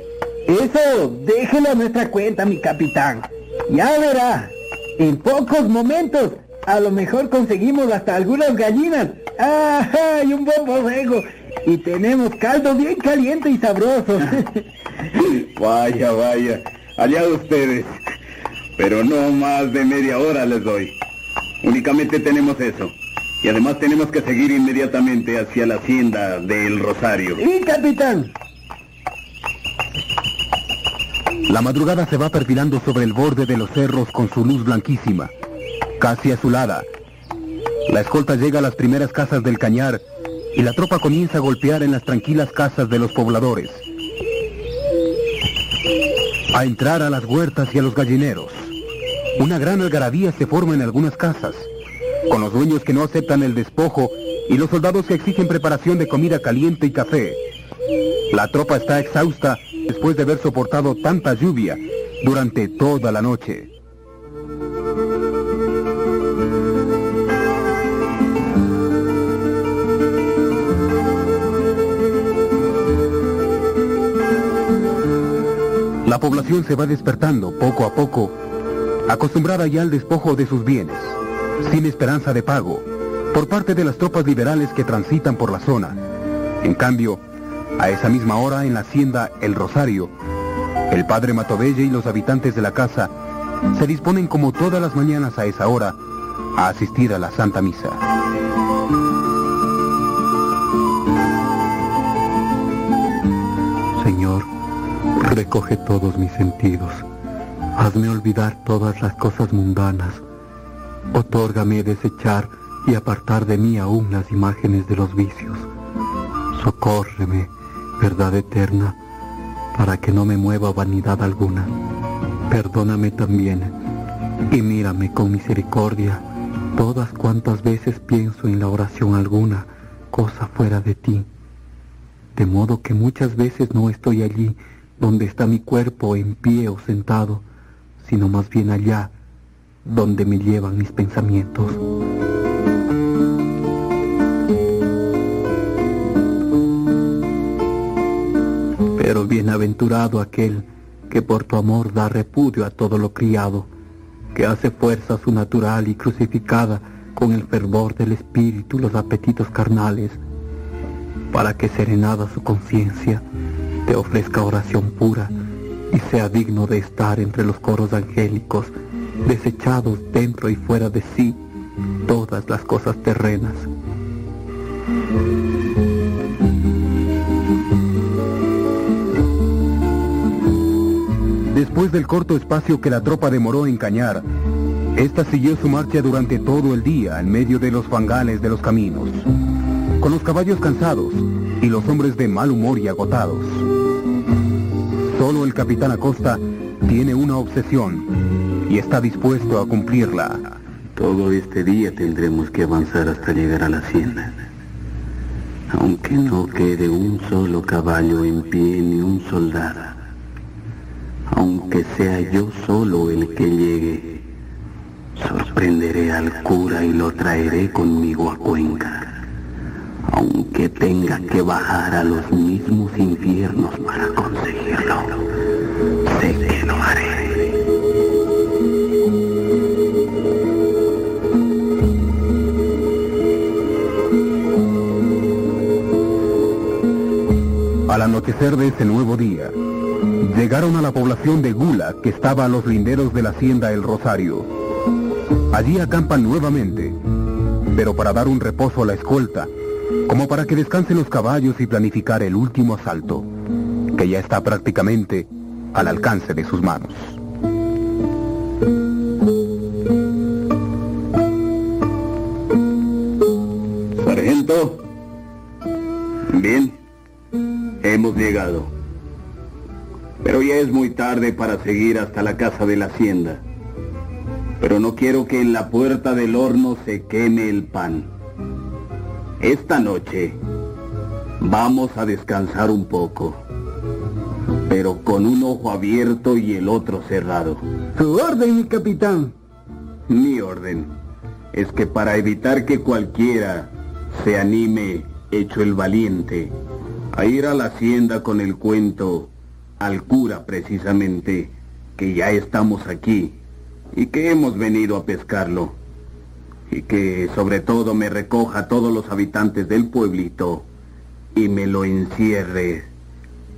Eso, déjelo a nuestra cuenta, mi capitán. Ya verá. En pocos momentos, a lo mejor conseguimos hasta algunas gallinas. ¡Ah! Y un buen borrego. Y tenemos caldo bien caliente y sabroso. [laughs] Vaya, vaya. Allá ustedes. Pero no más de media hora les doy. Únicamente tenemos eso. Y además tenemos que seguir inmediatamente hacia la hacienda del Rosario. Sí, capitán. La madrugada se va perfilando sobre el borde de los cerros con su luz blanquísima, casi azulada. La escolta llega a las primeras casas del cañar y la tropa comienza a golpear en las tranquilas casas de los pobladores. A entrar a las huertas y a los gallineros. Una gran algarabía se forma en algunas casas. con los dueños que no aceptan el despojo y los soldados que exigen preparación de comida caliente y café. La tropa está exhausta después de haber soportado tanta lluvia durante toda la noche. La población se va despertando poco a poco, acostumbrada ya al despojo de sus bienes, sin esperanza de pago, por parte de las tropas liberales que transitan por la zona. En cambio, a esa misma hora en la hacienda El Rosario, el padre Matovelle y los habitantes de la casa se disponen como todas las mañanas a esa hora a asistir a la Santa Misa. Señor, recoge todos mis sentidos. Hazme olvidar todas las cosas mundanas. Otórgame desechar y apartar de mí aún las imágenes de los vicios. Socórreme, verdad eterna, para que no me mueva vanidad alguna. Perdóname también y mírame con misericordia todas cuantas veces pienso en la oración alguna cosa fuera de ti. De modo que muchas veces no estoy allí donde está mi cuerpo en pie o sentado, sino más bien allá donde me llevan mis pensamientos. Pero bienaventurado aquel que por tu amor da repudio a todo lo criado, que hace fuerza su natural y crucificada con el fervor del espíritu los apetitos carnales, para que serenada su conciencia te ofrezca oración pura y sea digno de estar entre los coros angélicos, desechados dentro y fuera de sí todas las cosas terrenas. Después del corto espacio que la tropa demoró en cañar, esta siguió su marcha durante todo el día en medio de los fangales de los caminos, con los caballos cansados y los hombres de mal humor y agotados. Solo el capitán Acosta tiene una obsesión y está dispuesto a cumplirla. Todo este día tendremos que avanzar hasta llegar a la hacienda. Aunque no quede un solo caballo en pie ni un soldado. Aunque sea yo solo el que llegue, sorprenderé al cura y lo traeré conmigo a Cuenca. Aunque tenga que bajar a los mismos infiernos para conseguirlo, sé que lo haré. Al anochecer de ese nuevo día, llegaron a la población de Gula que estaba a los linderos de la hacienda El Rosario. Allí acampan nuevamente, pero para dar un reposo a la escolta, como para que descansen los caballos y planificar el último asalto, que ya está prácticamente al alcance de sus manos. Sargento. Bien. Hemos llegado. Pero ya es muy tarde para seguir hasta la casa de la hacienda. Pero no quiero que en la puerta del horno se queme el pan. Esta noche vamos a descansar un poco. Pero con un ojo abierto y el otro cerrado. Su orden, mi capitán. Mi orden es que para evitar que cualquiera se anime, hecho el valiente, a ir a la hacienda con el cuento al cura precisamente, que ya estamos aquí y que hemos venido a pescarlo. Y que sobre todo me recoja a todos los habitantes del pueblito y me lo encierre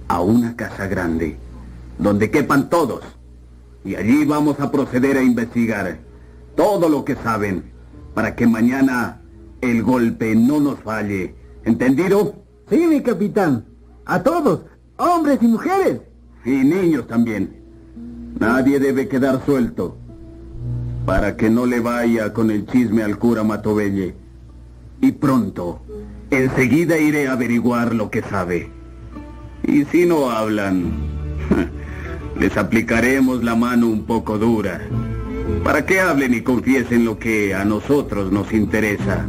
a una casa grande, donde quepan todos. Y allí vamos a proceder a investigar todo lo que saben, para que mañana el golpe no nos falle. ¿Entendido? Sí, mi capitán. A todos, hombres y mujeres. Y niños también. Nadie debe quedar suelto. Para que no le vaya con el chisme al cura Matovelle. Y pronto, enseguida iré a averiguar lo que sabe. Y si no hablan, [laughs] les aplicaremos la mano un poco dura. para que hablen y confiesen lo que a nosotros nos interesa.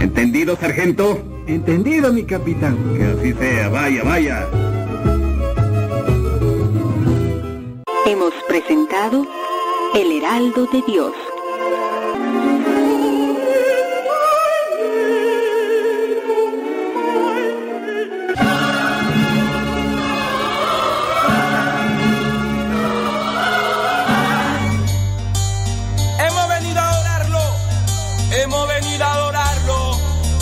¿Entendido, sargento? Entendido, mi capitán. Que así sea, vaya, vaya. Hemos presentado El Heraldo de Dios. Hemos venido a adorarlo. Hemos venido a adorarlo.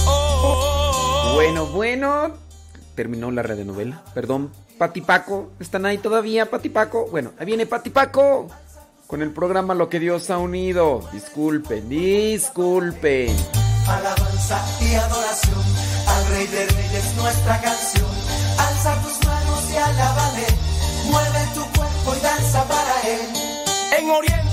Oh, oh, oh. Bueno, bueno. Terminó la radionovela. Perdón, Patipaco. ¿Están ahí todavía, Patipaco? Bueno, ahí viene Patipaco. Con el programa Lo que Dios ha unido. Disculpen, disculpen. Alabanza y adoración al Rey de Reyes, nuestra canción. Alza tus manos y alábale. Mueve tu cuerpo y danza para Él. En Oriente